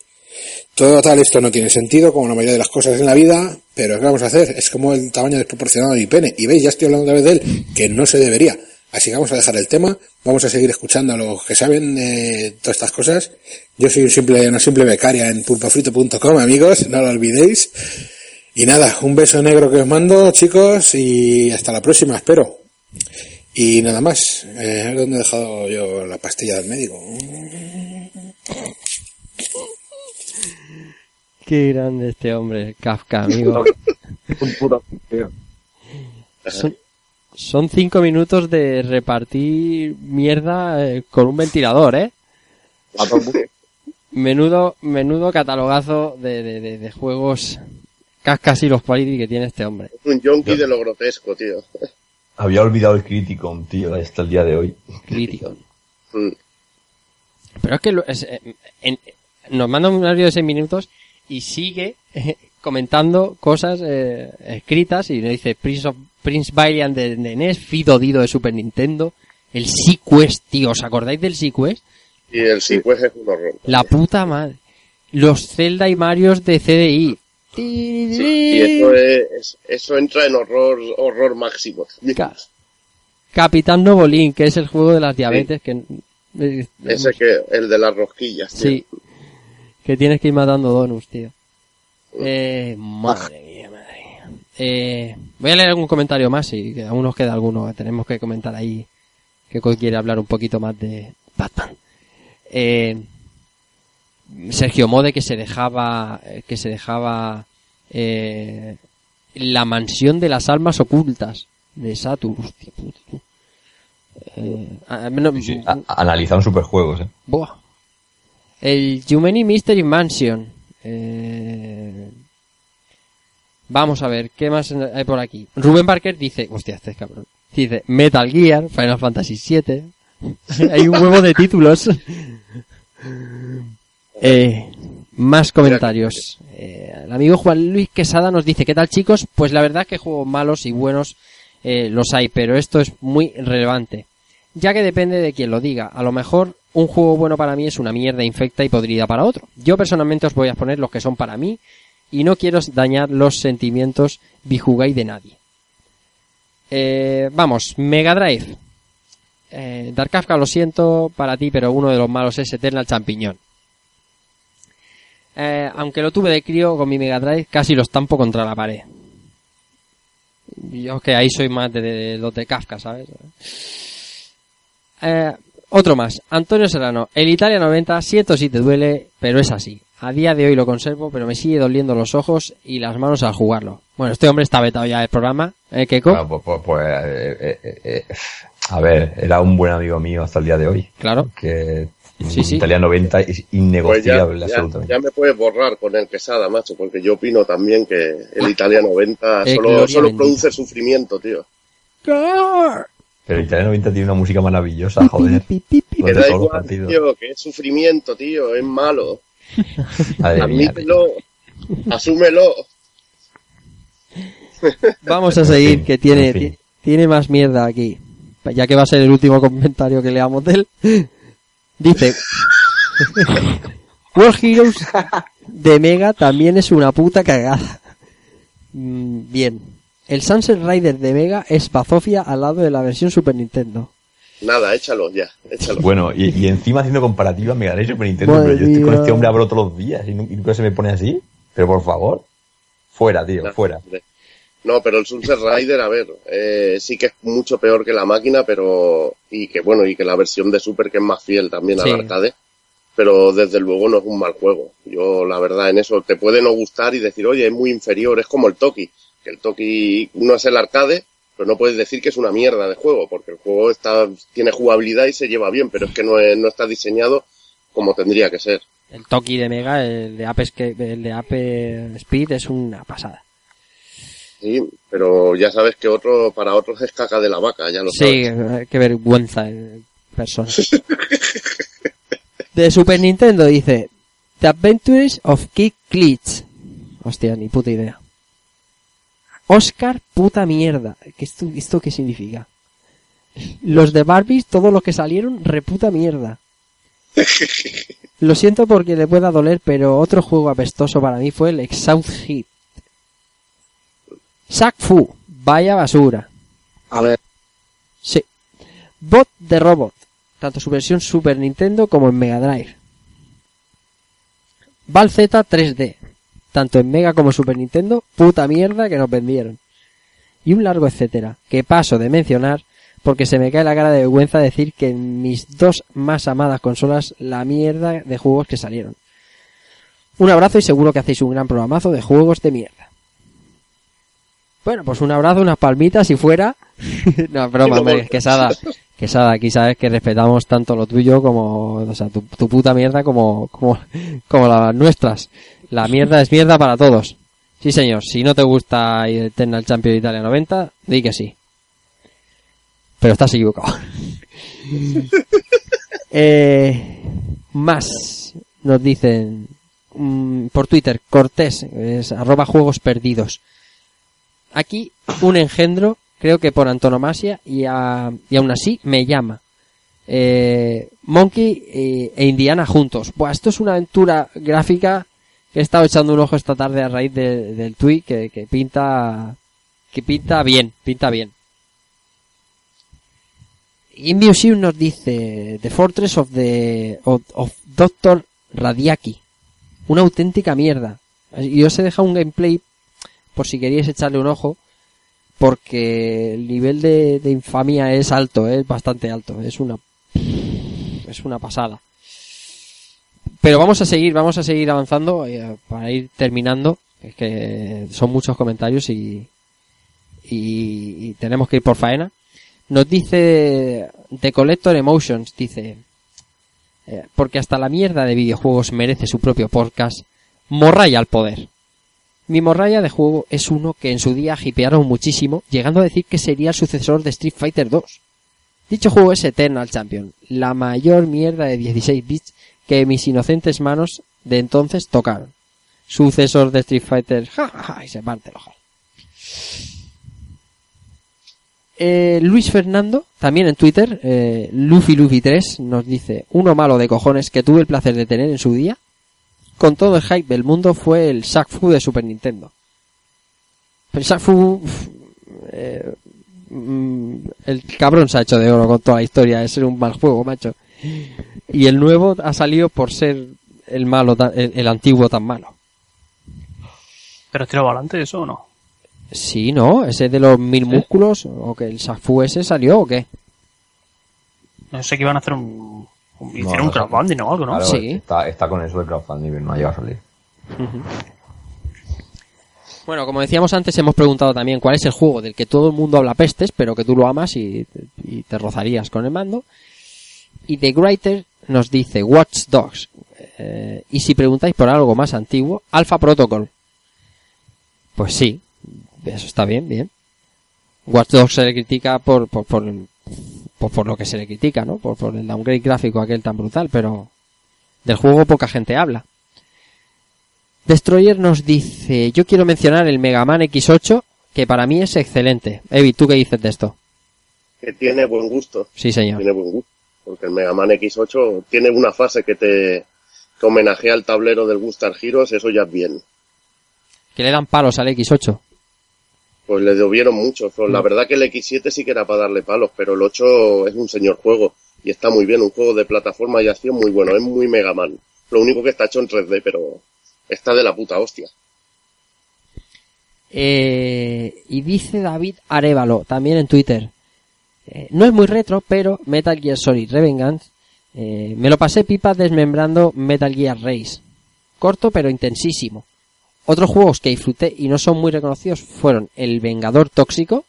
Todo tal, esto no tiene sentido, como la mayoría de las cosas en la vida, pero ¿qué vamos a hacer? Es como el tamaño desproporcionado de mi pene. Y veis, ya estoy hablando otra vez de él, que no se debería. Así que vamos a dejar el tema, vamos a seguir escuchando a los que saben de todas estas cosas. Yo soy un simple, una simple becaria en pulpofrito.com, amigos, no lo olvidéis. Y nada, un beso negro que os mando, chicos, y hasta la próxima, espero. Y nada más. Eh, a ver dónde he dejado yo la pastilla del médico. Qué grande este hombre, Kafka, amigo. Un puto tío. Son, son cinco minutos de repartir mierda eh, con un ventilador, ¿eh? Menudo, menudo catalogazo de, de, de, de juegos cascas y los quality que tiene este hombre. Un yonki de lo grotesco, tío. Había olvidado el Criticon, tío, hasta el día de hoy. Criticon. Mm. Pero es que lo- es, eh, en- nos manda un audio de 6 minutos y sigue eh, comentando cosas eh, escritas y nos dice Prince, of, Prince Valiant de, de NES, Fido Dido de Super Nintendo, el Sequest, tío, ¿os acordáis del Sequest? Y el sequest es un horror. La puta madre. Los Zelda y Marios de CDI. Sí, y eso, es, eso entra en horror, horror máximo. Capitán Novolín, que es el juego de las diabetes que eh, Ese que, el de las rosquillas, tío. Sí. Que tienes que ir matando donuts, tío. Eh, madre mía, madre mía. Eh, voy a leer algún comentario más y que aún nos queda alguno. Tenemos que comentar ahí que quiere hablar un poquito más de Batman. Eh, Sergio Mode que se dejaba, eh, que se dejaba, eh, la mansión de las almas ocultas de tú. Eh, no- superjuegos, eh. Buah. El Jumeni Mystery Mansion. Eh, Vamos a ver, ¿qué más hay por aquí? Rubén Barker dice, hostia, este es cabrón. Dice Metal Gear, Final Fantasy VII. hay un huevo de títulos. Eh, más comentarios. Eh, el amigo Juan Luis Quesada nos dice, ¿qué tal chicos? Pues la verdad que juegos malos y buenos eh, los hay, pero esto es muy relevante. Ya que depende de quien lo diga. A lo mejor un juego bueno para mí es una mierda infecta y podrida para otro. Yo personalmente os voy a poner los que son para mí y no quiero dañar los sentimientos bijugai de nadie. Eh, vamos, Mega Drive. Eh, Dark Kafka, lo siento para ti, pero uno de los malos es Eternal Champiñón. Eh, aunque lo tuve de crío con mi Mega Drive, casi lo estampo contra la pared. Yo que ahí soy más de, de los de Kafka, ¿sabes? Eh, otro más, Antonio Serrano. El Italia 90, siento si te duele, pero es así. A día de hoy lo conservo, pero me sigue doliendo los ojos y las manos al jugarlo. Bueno, este hombre está vetado ya del programa, ¿eh, Keiko? Claro, pues, pues- pues, eh, eh, eh, a ver, era un buen amigo mío hasta el día de hoy. Claro. Que Sí, sí. Italia 90 es Pues ya, innegociable, ya, me puedes borrar con el quesada, macho, porque yo opino también que el Italia 90 Eh, solo, solo produce sufrimiento, tío. Pero Italia 90 tiene una música maravillosa, joder. Que da igual, tío, que es sufrimiento, tío, es malo. Admítelo, asúmelo. Vamos a seguir, que tiene, en fin. ti- tiene más mierda aquí. ya que va a ser el último comentario que leamos de él, dice, World Heroes de Mega también es una puta cagada. Mm, Bien, el Sunset Rider de Mega es bazofia al lado de la versión Super Nintendo. Nada, échalo ya, échalo. Bueno, y, y encima haciendo comparativa Mega Drive y Super Nintendo, Madre pero yo estoy con este hombre hablo todos los días y, nu- y nunca se me pone así. Pero por favor, fuera, tío, fuera. No, pero el Sunset Rider, a ver, eh, sí que es mucho peor que la máquina, pero. Y que bueno, y que la versión de Super que es más fiel también Sí. al arcade. Pero desde luego no es un mal juego. Yo, la verdad, en eso te puede no gustar y decir, oye, es muy inferior, es como el Toki. Que el Toki no es el arcade, pero no puedes decir que es una mierda de juego, porque el juego está, tiene jugabilidad y se lleva bien, pero es que no, es- no está diseñado como tendría que ser. El Toki de Mega, el de Ape, el de Ape Speed es una pasada. Sí, pero ya sabes que otro, para otros es caca de la vaca, ya lo Sí, sabes. eh, qué vergüenza en persona. De Super Nintendo dice The Adventures of Kid Glitch. Hostia, ni puta idea. Oscar, puta mierda. ¿Qué esto, ¿Esto qué significa? Los de Barbies, todos los que salieron, reputa mierda. Lo siento porque le pueda doler, pero otro juego apestoso para mí fue el Exhaust Hit. Shaq Fu, vaya basura. A ver. Sí. Bot de Robot, tanto su versión Super Nintendo como en Mega Drive. Val Z 3D, tanto en Mega como Super Nintendo, puta mierda que nos vendieron. Y un largo etcétera, que paso de mencionar porque se me cae la cara de vergüenza decir que en mis dos más amadas consolas la mierda de juegos que salieron. Un abrazo y seguro que hacéis un gran programazo de juegos de mierda. Bueno, pues un abrazo, unas palmitas y fuera. no, broma, hombre, Quesada. Quesada, aquí sabes que respetamos tanto lo tuyo como, o sea, tu, tu puta mierda como, como, como las nuestras. La mierda es mierda para todos. Sí, señor, si no te gusta Eternal Champion de Italia 90, di que sí. Pero estás equivocado. eh, más nos dicen mm, por Twitter, Cortés, es arroba juegos perdidos. Aquí un engendro, creo que por antonomasia, y, a- y aún así me llama. Eh, Monkey eh, e Indiana juntos. Buah, esto es una aventura gráfica que he estado echando un ojo esta tarde a raíz de- del tweet que, pinta que pinta bien, pinta bien. Inviusium nos dice The Fortress of the of, of Dr. Radiaki. Una auténtica mierda. Y os he dejado un gameplay por si queríais echarle un ojo porque el nivel de, de infamia es alto, es bastante alto, es una es una pasada. Pero vamos a seguir, vamos a seguir avanzando eh, para ir terminando, es que son muchos comentarios y, y, tenemos que ir por faena. Nos dice The Collector Emotions, dice, eh, porque hasta la mierda de videojuegos merece su propio podcast, Morraya al poder. Mi morralla de juego es uno que en su día hipearon muchísimo, llegando a decir que sería el sucesor de Street Fighter 2. Dicho juego es Eternal Champion, la mayor mierda de 16 bits que mis inocentes manos de entonces tocaron. Sucesor de Street Fighter, ja, ja, ja, y se parte el ojal. Eh, Luis Fernando, también en Twitter, eh, Luffy Luffy 3 nos dice, uno malo de cojones que tuve el placer de tener en su día, con todo el hype del mundo, fue el Shaq Fu de Super Nintendo. El Shaq Fu, uf, eh, mm, el cabrón se ha hecho de oro con toda la historia de ser un mal juego, macho. Y el nuevo ha salido por ser el malo, el, el antiguo tan malo. ¿Pero tirado adelante eso o no? Sí, ¿no? Ese de los mil músculos, o que el Shaq Fu ese salió o qué? No sé que iban a hacer un... hicieron no un crowdfunding o algo, ¿no? Claro, Sí. Está, está con eso de crowdfunding, no ha llegado a salir. Bueno, como decíamos antes, hemos preguntado también cuál es el juego del que todo el mundo habla pestes, pero que tú lo amas y, y te rozarías con el mando. Y The Greater nos dice Watch Dogs. Eh, y si preguntáis por algo más antiguo, Alpha Protocol. Pues sí, eso está bien, bien. Watch Dogs se le critica por, por, por, por, por lo que se le critica, ¿no? Por, por el downgrade gráfico aquel tan brutal, pero del juego poca gente habla. Destroyer nos dice, yo quiero mencionar el Mega Man X8, que para mí es excelente. Evi, ¿tú qué dices de esto? que tiene buen gusto. Sí, señor. Tiene buen gusto. Porque el Mega Man X8 tiene una fase que te que homenajea al tablero del Gunstar Heroes, eso ya es bien. Que le dan palos al X8. Pues le debieron mucho. Pero La Mm. verdad que el X7 sí que era para darle palos, pero el 8 es un señor juego. Y está muy bien, un juego de plataforma y acción muy bueno. Es muy Mega Man. Lo único que está hecho en 3D, pero está de la puta hostia. Eh, y dice David Arevalo, también en Twitter. eh, no es muy retro, pero Metal Gear Solid Revengeance eh, me lo pasé pipa desmembrando Metal Gear Race. Corto pero intensísimo. Otros juegos que disfruté y no son muy reconocidos fueron El Vengador Tóxico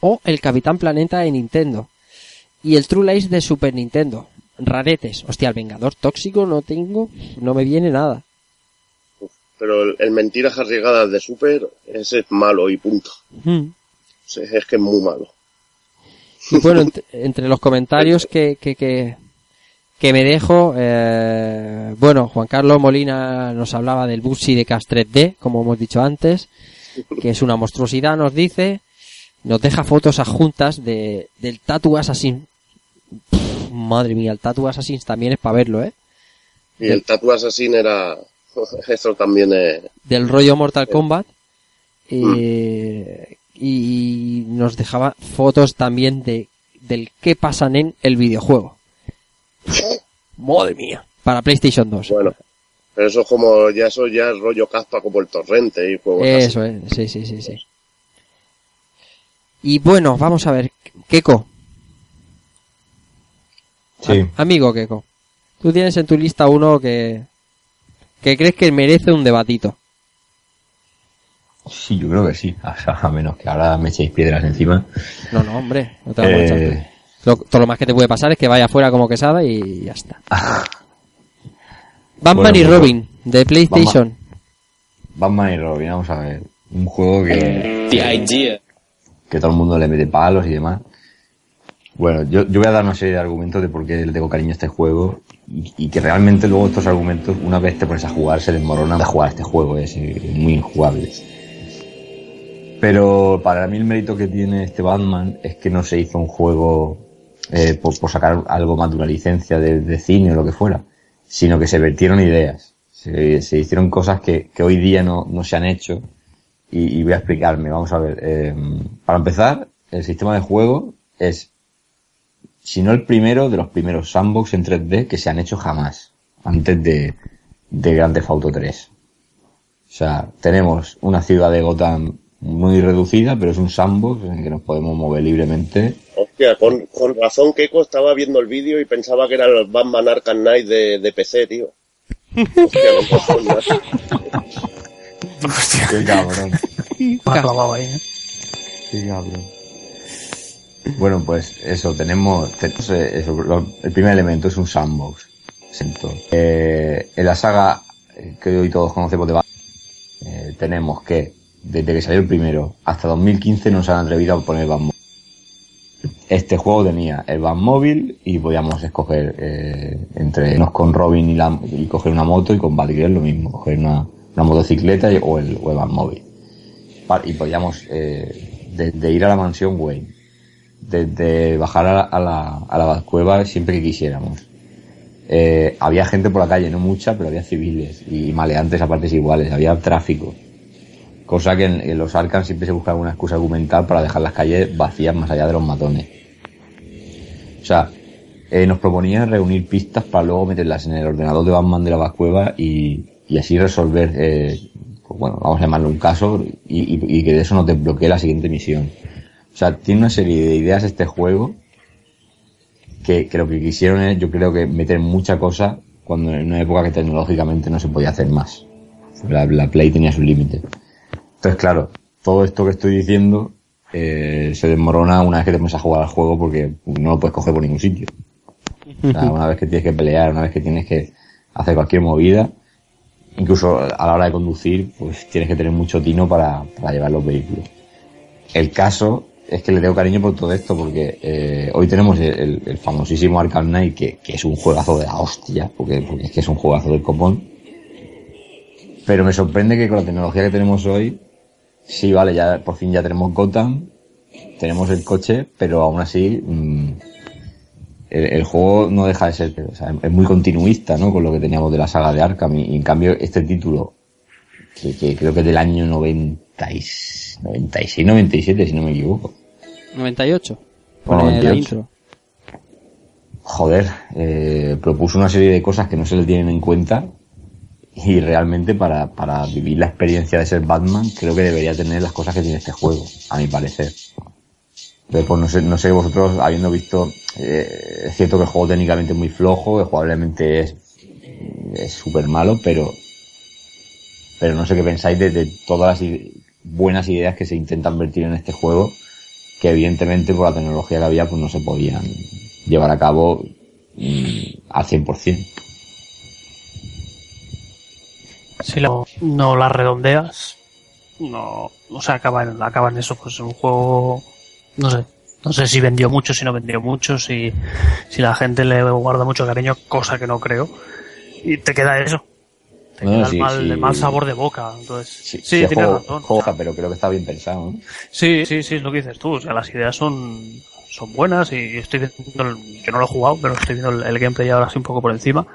o El Capitán Planeta de Nintendo y el True Lies de Super Nintendo. Raretes. Hostia, el Vengador Tóxico no tengo, no me viene nada. Pero el, el Mentiras Arriesgadas de Super, ese es malo y punto. Mm. Es que es muy malo. Y bueno, ent- entre los comentarios que, que, que, que me dejo, eh, bueno, Juan Carlos Molina nos hablaba del Bugsy de Cast 3D, como hemos dicho antes, que es una monstruosidad, nos dice, nos deja fotos adjuntas de, del Tattoo Assassin. Pff, madre mía, el Tattoo Assassin también es para verlo, ¿eh? Y el Tattoo Assassin era... Eso también es... Del rollo Mortal Kombat. eh, y nos dejaba fotos también de del que pasan en el videojuego. Madre mía. Para PlayStation 2. Bueno, pero eso es como... Ya eso ya es rollo caspa como el torrente y juegos así. Eso es, sí, sí, sí, sí. Y bueno, vamos a ver, Keko. Sí. A- amigo Keko. Tú tienes en tu lista uno que que crees que merece un debatito. Sí, yo creo que sí. O sea, a menos que ahora me echéis piedras encima. No, no, hombre, no te. Eh, Lo- todo lo más que te puede pasar es que vaya afuera como quesada y ya está. Batman Bueno, y pues, Robin, de PlayStation. Batman y Robin, vamos a ver. Un juego que, The idea. que todo el mundo le mete palos y demás. Bueno, yo, yo voy a dar una serie de argumentos de por qué le tengo cariño a este juego y, y que realmente luego estos argumentos, una vez te pones a jugar, se desmoronan de jugar este juego, es, eh, muy injugable. Pero para mí el mérito que tiene este Batman es que no se hizo un juego eh, por, por sacar algo más de una licencia de, cine o lo que fuera, sino que se vertieron ideas, se, hicieron cosas que, hoy día no, no se han hecho y, y voy a explicarme, vamos a ver. eh, para empezar, el sistema de juego es, si no el primero, de los primeros sandbox en 3D que se han hecho jamás, antes de, de Grand Theft Auto 3. O sea, tenemos una ciudad de Gotham muy reducida, pero es un sandbox en el que nos podemos mover libremente. Hostia, con, con razón Keiko estaba viendo el vídeo y pensaba que era el Batman Arkham Knight de, de PC, tío. Hostia, con razón, ¿no? Qué cabrón. Me ha clavado ahí, ¿eh? Qué cabrón. Bueno, pues eso, tenemos, tenemos, eh, eso, lo- el primer elemento es un sandbox. Siento. Eh, en la saga que hoy todos conocemos de Batman, eh, tenemos que, desde que salió el primero hasta 2015 no se han atrevido a poner Batmóvil. Este juego tenía el Batmóvil y podíamos escoger eh, entre irnos con Robin y, la, coger una moto y con Batgirl lo mismo, coger una, motocicleta y- o, el, o el Batmóvil. Y podíamos eh, desde ir a la mansión Wayne, desde bajar a la, a la, a la Batcueva siempre que quisiéramos. Eh, había gente por la calle, no mucha, pero había civiles y maleantes a partes iguales, había tráfico. Cosa que en, los Arkham siempre se buscaba una excusa argumental para dejar las calles vacías más allá de los matones. O sea, eh, nos proponían reunir pistas para luego meterlas en el ordenador de Batman de la Batcueva y, y así resolver, eh, pues bueno, vamos a llamarlo un caso y, y- que de eso no te la siguiente misión. O sea, tiene una serie de ideas este juego que, que lo que quisieron es, yo creo que meter mucha cosa cuando en una época que tecnológicamente no se podía hacer más. La, la Play tenía sus límites. Entonces, claro, todo esto que estoy diciendo eh, se desmorona una vez que te pones a jugar al juego porque no lo puedes coger por ningún sitio. O sea, una vez que tienes que pelear, una vez que tienes que hacer cualquier movida, incluso a la hora de conducir, pues tienes que tener mucho tino para, para llevar los vehículos. El caso es que le tengo cariño por todo esto porque eh, hoy tenemos el, el- famosísimo Arkham Knight que, que es un juegazo de la hostia, porque, porque es que es un juegazo del copón. Pero me sorprende que con la tecnología que tenemos hoy, sí, vale, ya por fin ya tenemos Gotham, tenemos el coche, pero aún así mm, el, el juego no deja de ser, o sea, es muy continuista, ¿no? Con lo que teníamos de la saga de Arkham y, y en cambio este título, que, que creo que es del año 90 y- 96, 97, si no me equivoco. 98. O Pone la 98. intro. Joder, eh, propuso una serie de cosas que no se le tienen en cuenta y realmente para, para vivir la experiencia de ser Batman creo que debería tener las cosas que tiene este juego, a mi parecer. Entonces, pues no sé, no sé vosotros, habiendo visto, eh, es cierto que el juego técnicamente es muy flojo, que jugablemente es súper malo, pero pero no sé qué pensáis de, todas las buenas ideas que se intentan vertir en este juego, que evidentemente por la tecnología que había pues no se podían llevar a cabo mm, al 100%. Si lo- no las redondeas, no, o sea, acaba en, acaba en eso, pues un juego, no sé, no sé si vendió mucho, si no vendió mucho, si, si la gente le guarda mucho cariño, cosa que no creo, y te queda eso, te No, queda el, mal, sí. el mal sabor de boca, entonces, sí, Sí, tienes juego- razón. pero creo que está bien pensado. ¿no? Sí, sí, sí, es lo que dices tú. O sea, las ideas son, son buenas y estoy viendo, el- yo no lo he jugado, pero estoy viendo el, el gameplay ahora así un poco por encima.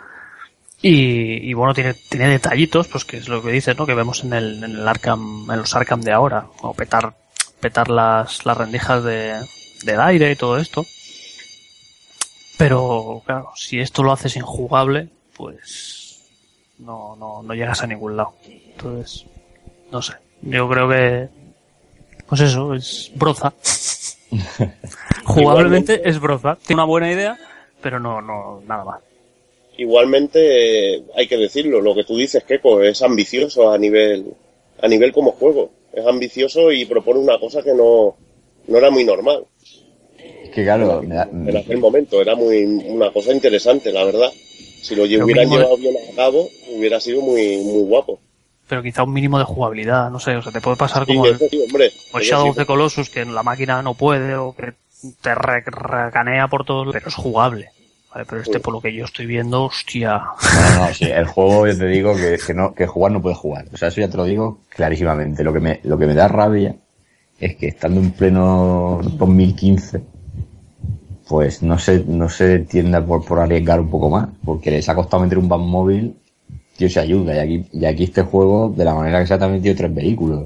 Y, y bueno, tiene, tiene detallitos, pues que es lo que dices, ¿no? Que vemos en el, en el Arkham, en los Arkham de ahora. O petar, petar las, las rendijas de, del aire y todo esto. Pero, claro, si esto lo haces injugable, pues no, no, no llegas a ningún lado. Entonces, no sé. Yo creo que, pues eso, es broza. Jugablemente es broza. Tiene una buena idea, pero no, no, nada más. Igualmente, eh, hay que decirlo, lo que tú dices, Keiko, es ambicioso a nivel, a nivel como juego. Es ambicioso y propone una cosa que no, no era muy normal Es que claro, en aquel momento. Era muy, una cosa interesante, la verdad. Si lo hubieran llevado bien a cabo, hubiera sido muy, muy guapo. Pero quizá un mínimo de jugabilidad, no sé, o sea, te puede pasar Sí, como el, sí, hombre. Shadow of the Colossus, que la máquina no puede, o que te re- recanea por todo, pero es jugable. Vale, pero este, por lo que yo estoy viendo, hostia. No, no, sí, el juego yo te digo que, que no, que jugar no puede jugar. O sea, eso ya te lo digo clarísimamente. Lo que me, lo que me da rabia es que estando en pleno 2015, pues no se, no se tienda por, por arriesgar un poco más, porque les ha costado meter un móvil tío, se ayuda. Y aquí, y aquí este juego, de la manera que se ha también metido tres vehículos.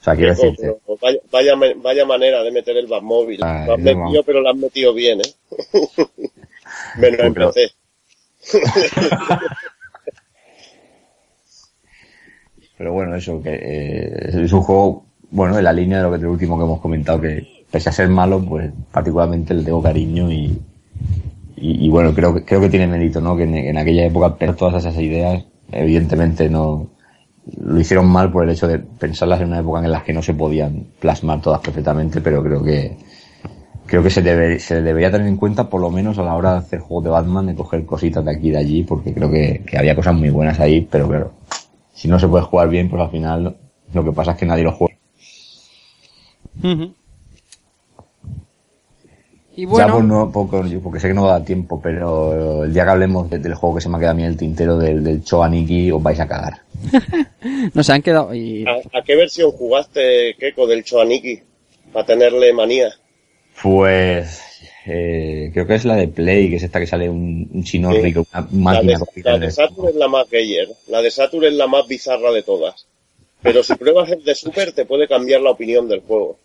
O sea, quiero decirte, pero vaya, vaya, manera de meter el Batmóvil. Ah, lo has metido, pero lo has metido bien, ¿eh? Menos en Pero- PC. Pero bueno, eso, que eh, es un juego, bueno, en la línea de lo que del último que hemos comentado, que pese a ser malo, pues particularmente le tengo cariño y, y, y bueno, creo que, creo que tiene mérito, ¿no? Que en, en aquella época pero todas esas ideas, evidentemente no, lo hicieron mal por el hecho de pensarlas en una época en la que no se podían plasmar todas perfectamente, pero creo que, creo que se debe, se debería tener en cuenta por lo menos a la hora de hacer juegos de Batman, de coger cositas de aquí y de allí, porque creo que, que había cosas muy buenas ahí, pero claro, si no se puede jugar bien, pues al final lo que pasa es que nadie lo juega. Y Ya pues no, poco, yo- porque sé que no da tiempo, pero el día que hablemos de- del juego que se me ha quedado a mí en el tintero del, del Choaniki, os vais a cagar. nos han quedado. Y ¿A, a qué versión jugaste, Keiko, del Choaniki? Para tenerle manía. Pues eh, creo que es la de Play, que es esta que sale un, un chino Sí. rico, una La máquina de, la de Saturn es la más gayer. La de Saturn es la más bizarra de todas. Pero si pruebas el de Super, te puede cambiar la opinión del juego.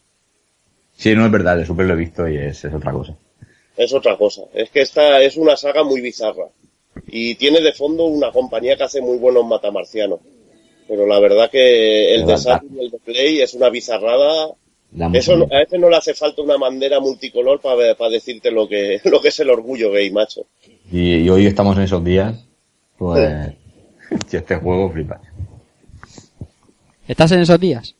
Sí, no es verdad, el Super lo he visto y es, es otra cosa. Es otra cosa. Es que esta es una saga muy bizarra. Y tiene de fondo una compañía que hace muy buenos matamarcianos. Pero la verdad que el de Verdad. Saturn y el de Play es una bizarrada. Eso no- a veces no le hace falta una bandera multicolor para decirte lo que, lo que es el orgullo gay, macho. Y, y hoy estamos en esos días, pues, si este juego flipas. ¿estás en esos días?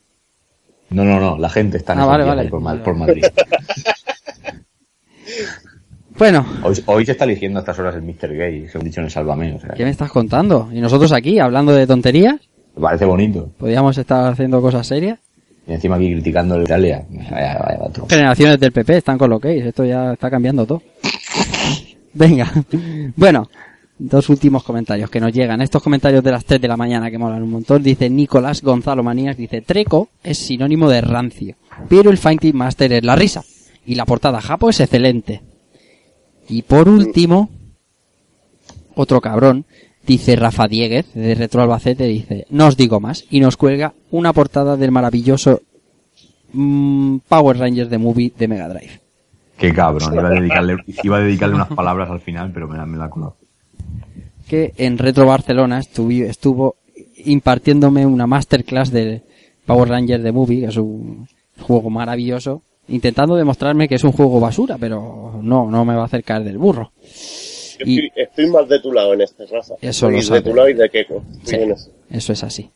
No, no, no, la gente está en Ah, esos vale, días vale. por, Ma- por Madrid. Bueno, Hoy, hoy se está eligiendo a estas horas el Mr. Gay, según dicho en el Sálvame, o sea, ¿qué me estás contando? ¿Y nosotros aquí, hablando de tonterías? me parece bonito. ¿Podríamos estar haciendo cosas serias? Y encima aquí criticando a Italia. Vaya, vaya, vaya, tronco. Generaciones del PP están con lo que es, esto ya está cambiando todo. Venga, bueno, dos últimos comentarios que nos llegan. Estos comentarios de las 3 de la mañana que molan un montón. Dice Nicolás Gonzalo Manías, dice Treco es sinónimo de rancio, pero el Fighting Master es la risa. Y la portada Japo es excelente. Y por último, otro cabrón, dice Rafa Dieguez de Retro Albacete, dice, no os digo más, y nos cuelga una portada del maravilloso mm, Power Rangers de Movie de Mega Drive. Qué cabrón, iba a dedicarle, iba a dedicarle unas palabras al final, pero me la, me la ha colado. que en Retro Barcelona estuvi- estuvo impartiéndome una masterclass de Power Rangers The Movie, que es un juego maravilloso, intentando demostrarme que es un juego basura, pero no, no me va a hacer caer del burro. Yo Y- estoy, estoy más de tu lado en este, Rafa. Eso Estoy lo de sabe. tu lado y de Keiko. Sí, eso es así.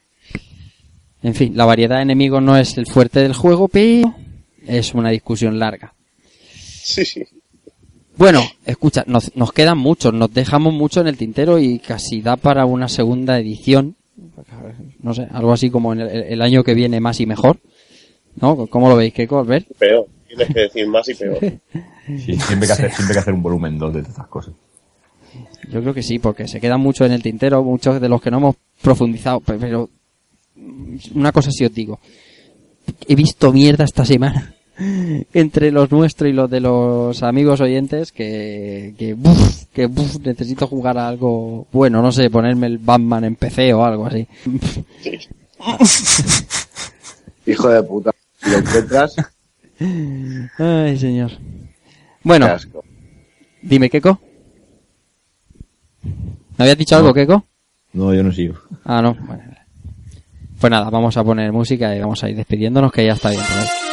En fin, la variedad de enemigos no es el fuerte del juego, pero es una discusión larga. Sí, sí. Bueno, escucha, nos, nos quedan muchos, nos dejamos mucho en el tintero y casi da para una segunda edición. No sé, algo así como en el, el año que viene más y mejor. ¿No? ¿Cómo lo veis, Keiko, Albert? Peor. Tienes que decir más y peor. Sí, siempre que hacer, siempre que hacer un volumen 2 de estas cosas. Yo creo que sí, porque se quedan mucho en el tintero, muchos de los que no hemos profundizado, pe- pero una cosa sí os digo. He visto mierda esta semana entre los nuestros y los de los amigos oyentes que que buf, que buf, necesito jugar a algo bueno, no sé, ponerme el Batman en PC o algo así. Hijo de puta. Lo encuentras, Ay, señor. Bueno, dime, Keiko. ¿Me habías dicho algo, Keiko? No, yo no sigo. Ah, no. Bueno. Pues nada, vamos a poner música y vamos a ir despidiéndonos que ya está bien. por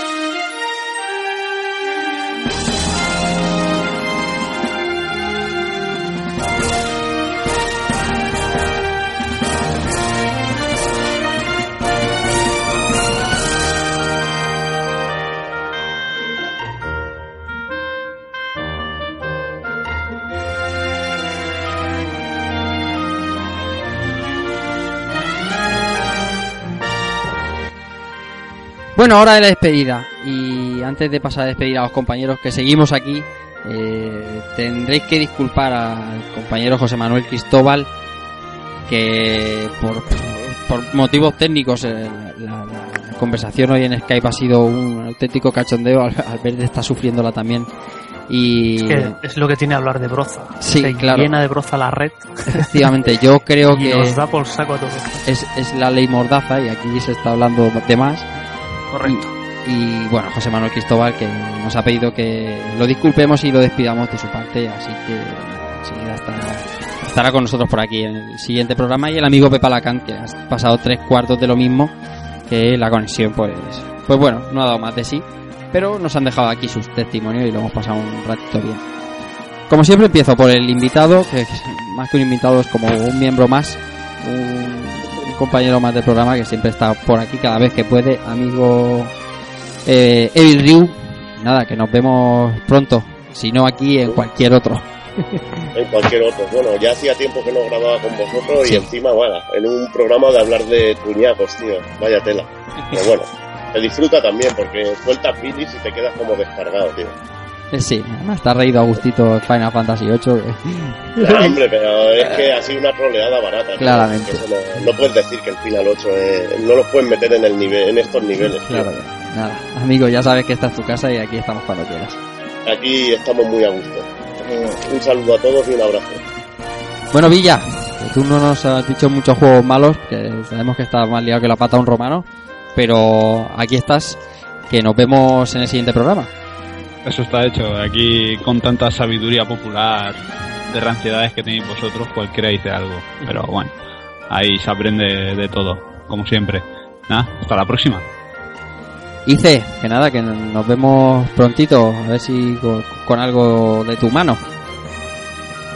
Bueno, hora de la despedida. Y antes de pasar a despedir a los compañeros que seguimos aquí, eh, tendréis que disculpar al compañero José Manuel Cristóbal, que por, por motivos técnicos eh, la, conversación hoy en Skype ha sido un auténtico cachondeo. Al, al ver está sufriéndola también. Y Es que es lo que tiene hablar de broza. Sí, Se claro. llena de broza la red. efectivamente, yo creo y que nos da por saco a todos. es, es la ley mordaza y aquí se está hablando de más. Correcto. Y, bueno, José Manuel Cristóbal que nos ha pedido que lo disculpemos y lo despidamos de su parte, así que enseguida estará, con nosotros por aquí en el siguiente programa y el amigo Pepa Lacan que ha pasado tres cuartos de lo mismo que la conexión pues pues bueno, no ha dado más de sí, pero nos han dejado aquí sus testimonios y lo hemos pasado un ratito bien. Como siempre empiezo por el invitado, que más que un invitado es como un miembro más, un compañero más del programa que siempre está por aquí cada vez que puede, amigo eh, Evil Ryu. Nada, que nos vemos pronto, si no aquí en cualquier otro. en cualquier otro. Bueno, ya hacía tiempo que no grababa con vosotros Sí. y encima, bueno, en un programa de hablar de tuñacos, tío. Vaya tela. Pero bueno, se disfruta también porque sueltas bilis y te quedas como descargado, tío. Eh, sí, además está reído a gustito Final Fantasy VIII. Hombre, pero es que ha sido una troleada barata. tío. Claramente. No, no puedes decir que el Final 8 es- no los puedes meter en el nivel, en estos niveles. tío. Claro, nada. Amigo, ya sabes que esta es tu casa y aquí estamos cuando quieras. Aquí estamos muy a gusto. Un saludo a todos y un abrazo. Bueno, Villa, tú no nos has dicho muchos juegos malos, que sabemos que estás más liado que la pata de un romano, pero aquí estás, que nos vemos en el siguiente programa. Eso está hecho. Aquí con tanta sabiduría popular de ranciedades que tenéis vosotros, cualquiera dice algo. Pero bueno, ahí se aprende de todo, como siempre. Nada, hasta la próxima. Ice, que nada, que nos vemos prontito, a ver si con, con algo de tu mano.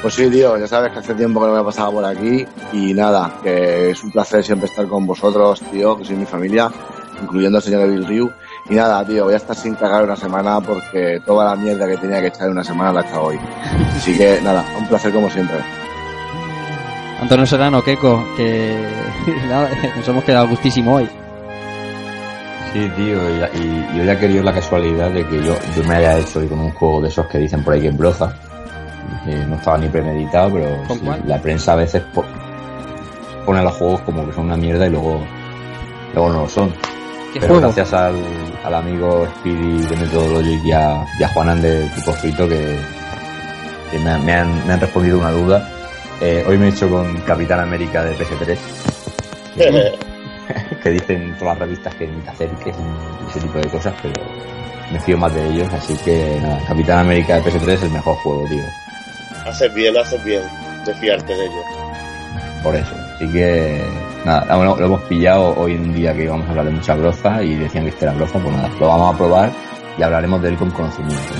Pues sí, tío, ya sabes que hace tiempo que no me pasaba por aquí y nada, que es un placer siempre estar con vosotros, tío, que sois mi familia, incluyendo al señor Evil Ryu. Y nada, tío, voy a estar sin cagar una semana porque toda la mierda que tenía que echar en una semana la he echado hoy. Así que nada, un placer como siempre. Antonio Serrano, Keiko, que nada, nos hemos quedado gustísimo hoy. Sí, tío, y, y, y hoy ha querido la casualidad de que yo, yo me haya hecho hoy con un juego de esos que dicen por ahí que es broza. eh, no estaba ni premeditado, pero ¿Con sí, la prensa a veces po- pone los juegos como que son una mierda y luego, luego no lo son. ¿Qué Pero juego? gracias al, al amigo Speedy de Methodologic y a, y a Juanan de Tipo Frito que, que me, han- me han, me han respondido una duda. Eh, hoy me he hecho con Capitán América de PS3 que dicen todas las revistas que ni te acerques y ese tipo de cosas, pero me fío más de ellos, así que nada, Capitán América de PS3 es el mejor juego, tío, Haces bien, haces bien de fiarte de ellos. por eso. Así que nada, lo, lo hemos pillado hoy en un día que íbamos a hablar de mucha broza y decían que este era broza, pues nada, lo vamos a probar y hablaremos de él con conocimiento.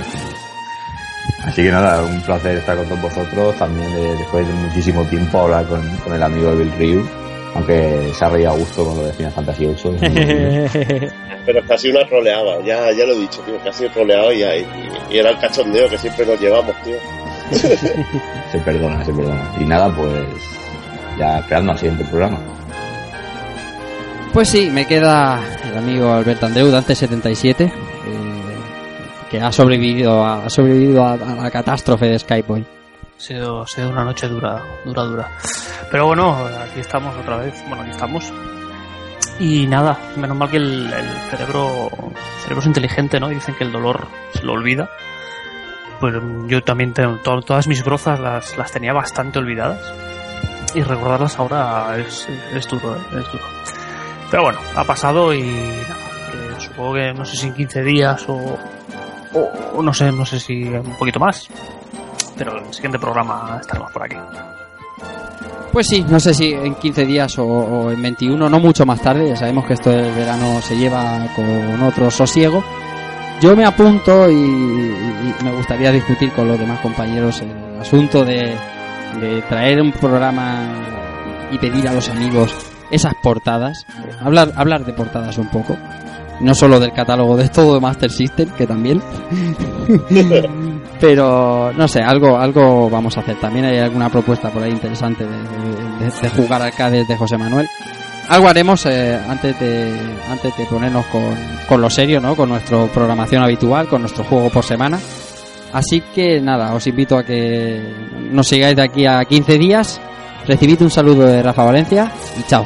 Así que nada, un placer estar con todos vosotros, también de- después de muchísimo tiempo hablar con, con el amigo de Bill Ryu, aunque se ha reído a gusto con lo de Final Fantasy VIII. Pero casi una troleada, ya, ya lo he dicho, tío, casi troleado y, y, y era el cachondeo que siempre nos llevamos, tío. se perdona, se perdona. Y nada, pues ya esperando al siguiente programa. Pues sí, me queda el amigo Alberto Andreu, Dante77, eh, que ha sobrevivido a, ha sobrevivido a, la catástrofe de Skype hoy. Ha sido, ha sido una noche dura, dura, dura. Pero bueno, aquí estamos otra vez. Bueno, aquí estamos. Y nada, menos mal que el, el cerebro, cerebro es inteligente, ¿no? Y dicen que el dolor se lo olvida. Pues yo también tengo to- todas mis brozas las, las tenía bastante olvidadas. Y recordarlas ahora es, es duro, ¿eh? es duro. Pero bueno, ha pasado y que supongo que no sé si en 15 días o, no sé, no sé si un poquito más. Pero el siguiente programa estaremos por aquí. Pues sí, no sé si en 15 días o, o en 21, no mucho más tarde, ya sabemos que esto del verano se lleva con otro sosiego. Yo me apunto y, me gustaría discutir con los demás compañeros el asunto de traer un programa y pedir a los amigos esas portadas, hablar, hablar de portadas un poco, no solo del catálogo de todo de Master System, que también. Pero no sé, algo algo vamos a hacer. También hay alguna propuesta por ahí interesante de, de- de jugar de José Manuel. Algo haremos eh, antes de antes de ponernos con, con lo serio, ¿no? Con nuestra programación habitual, con nuestro juego por semana. Así que nada, os invito a que nos sigáis de aquí a 15 días. Recibid un saludo de Rafa Valencia y chao.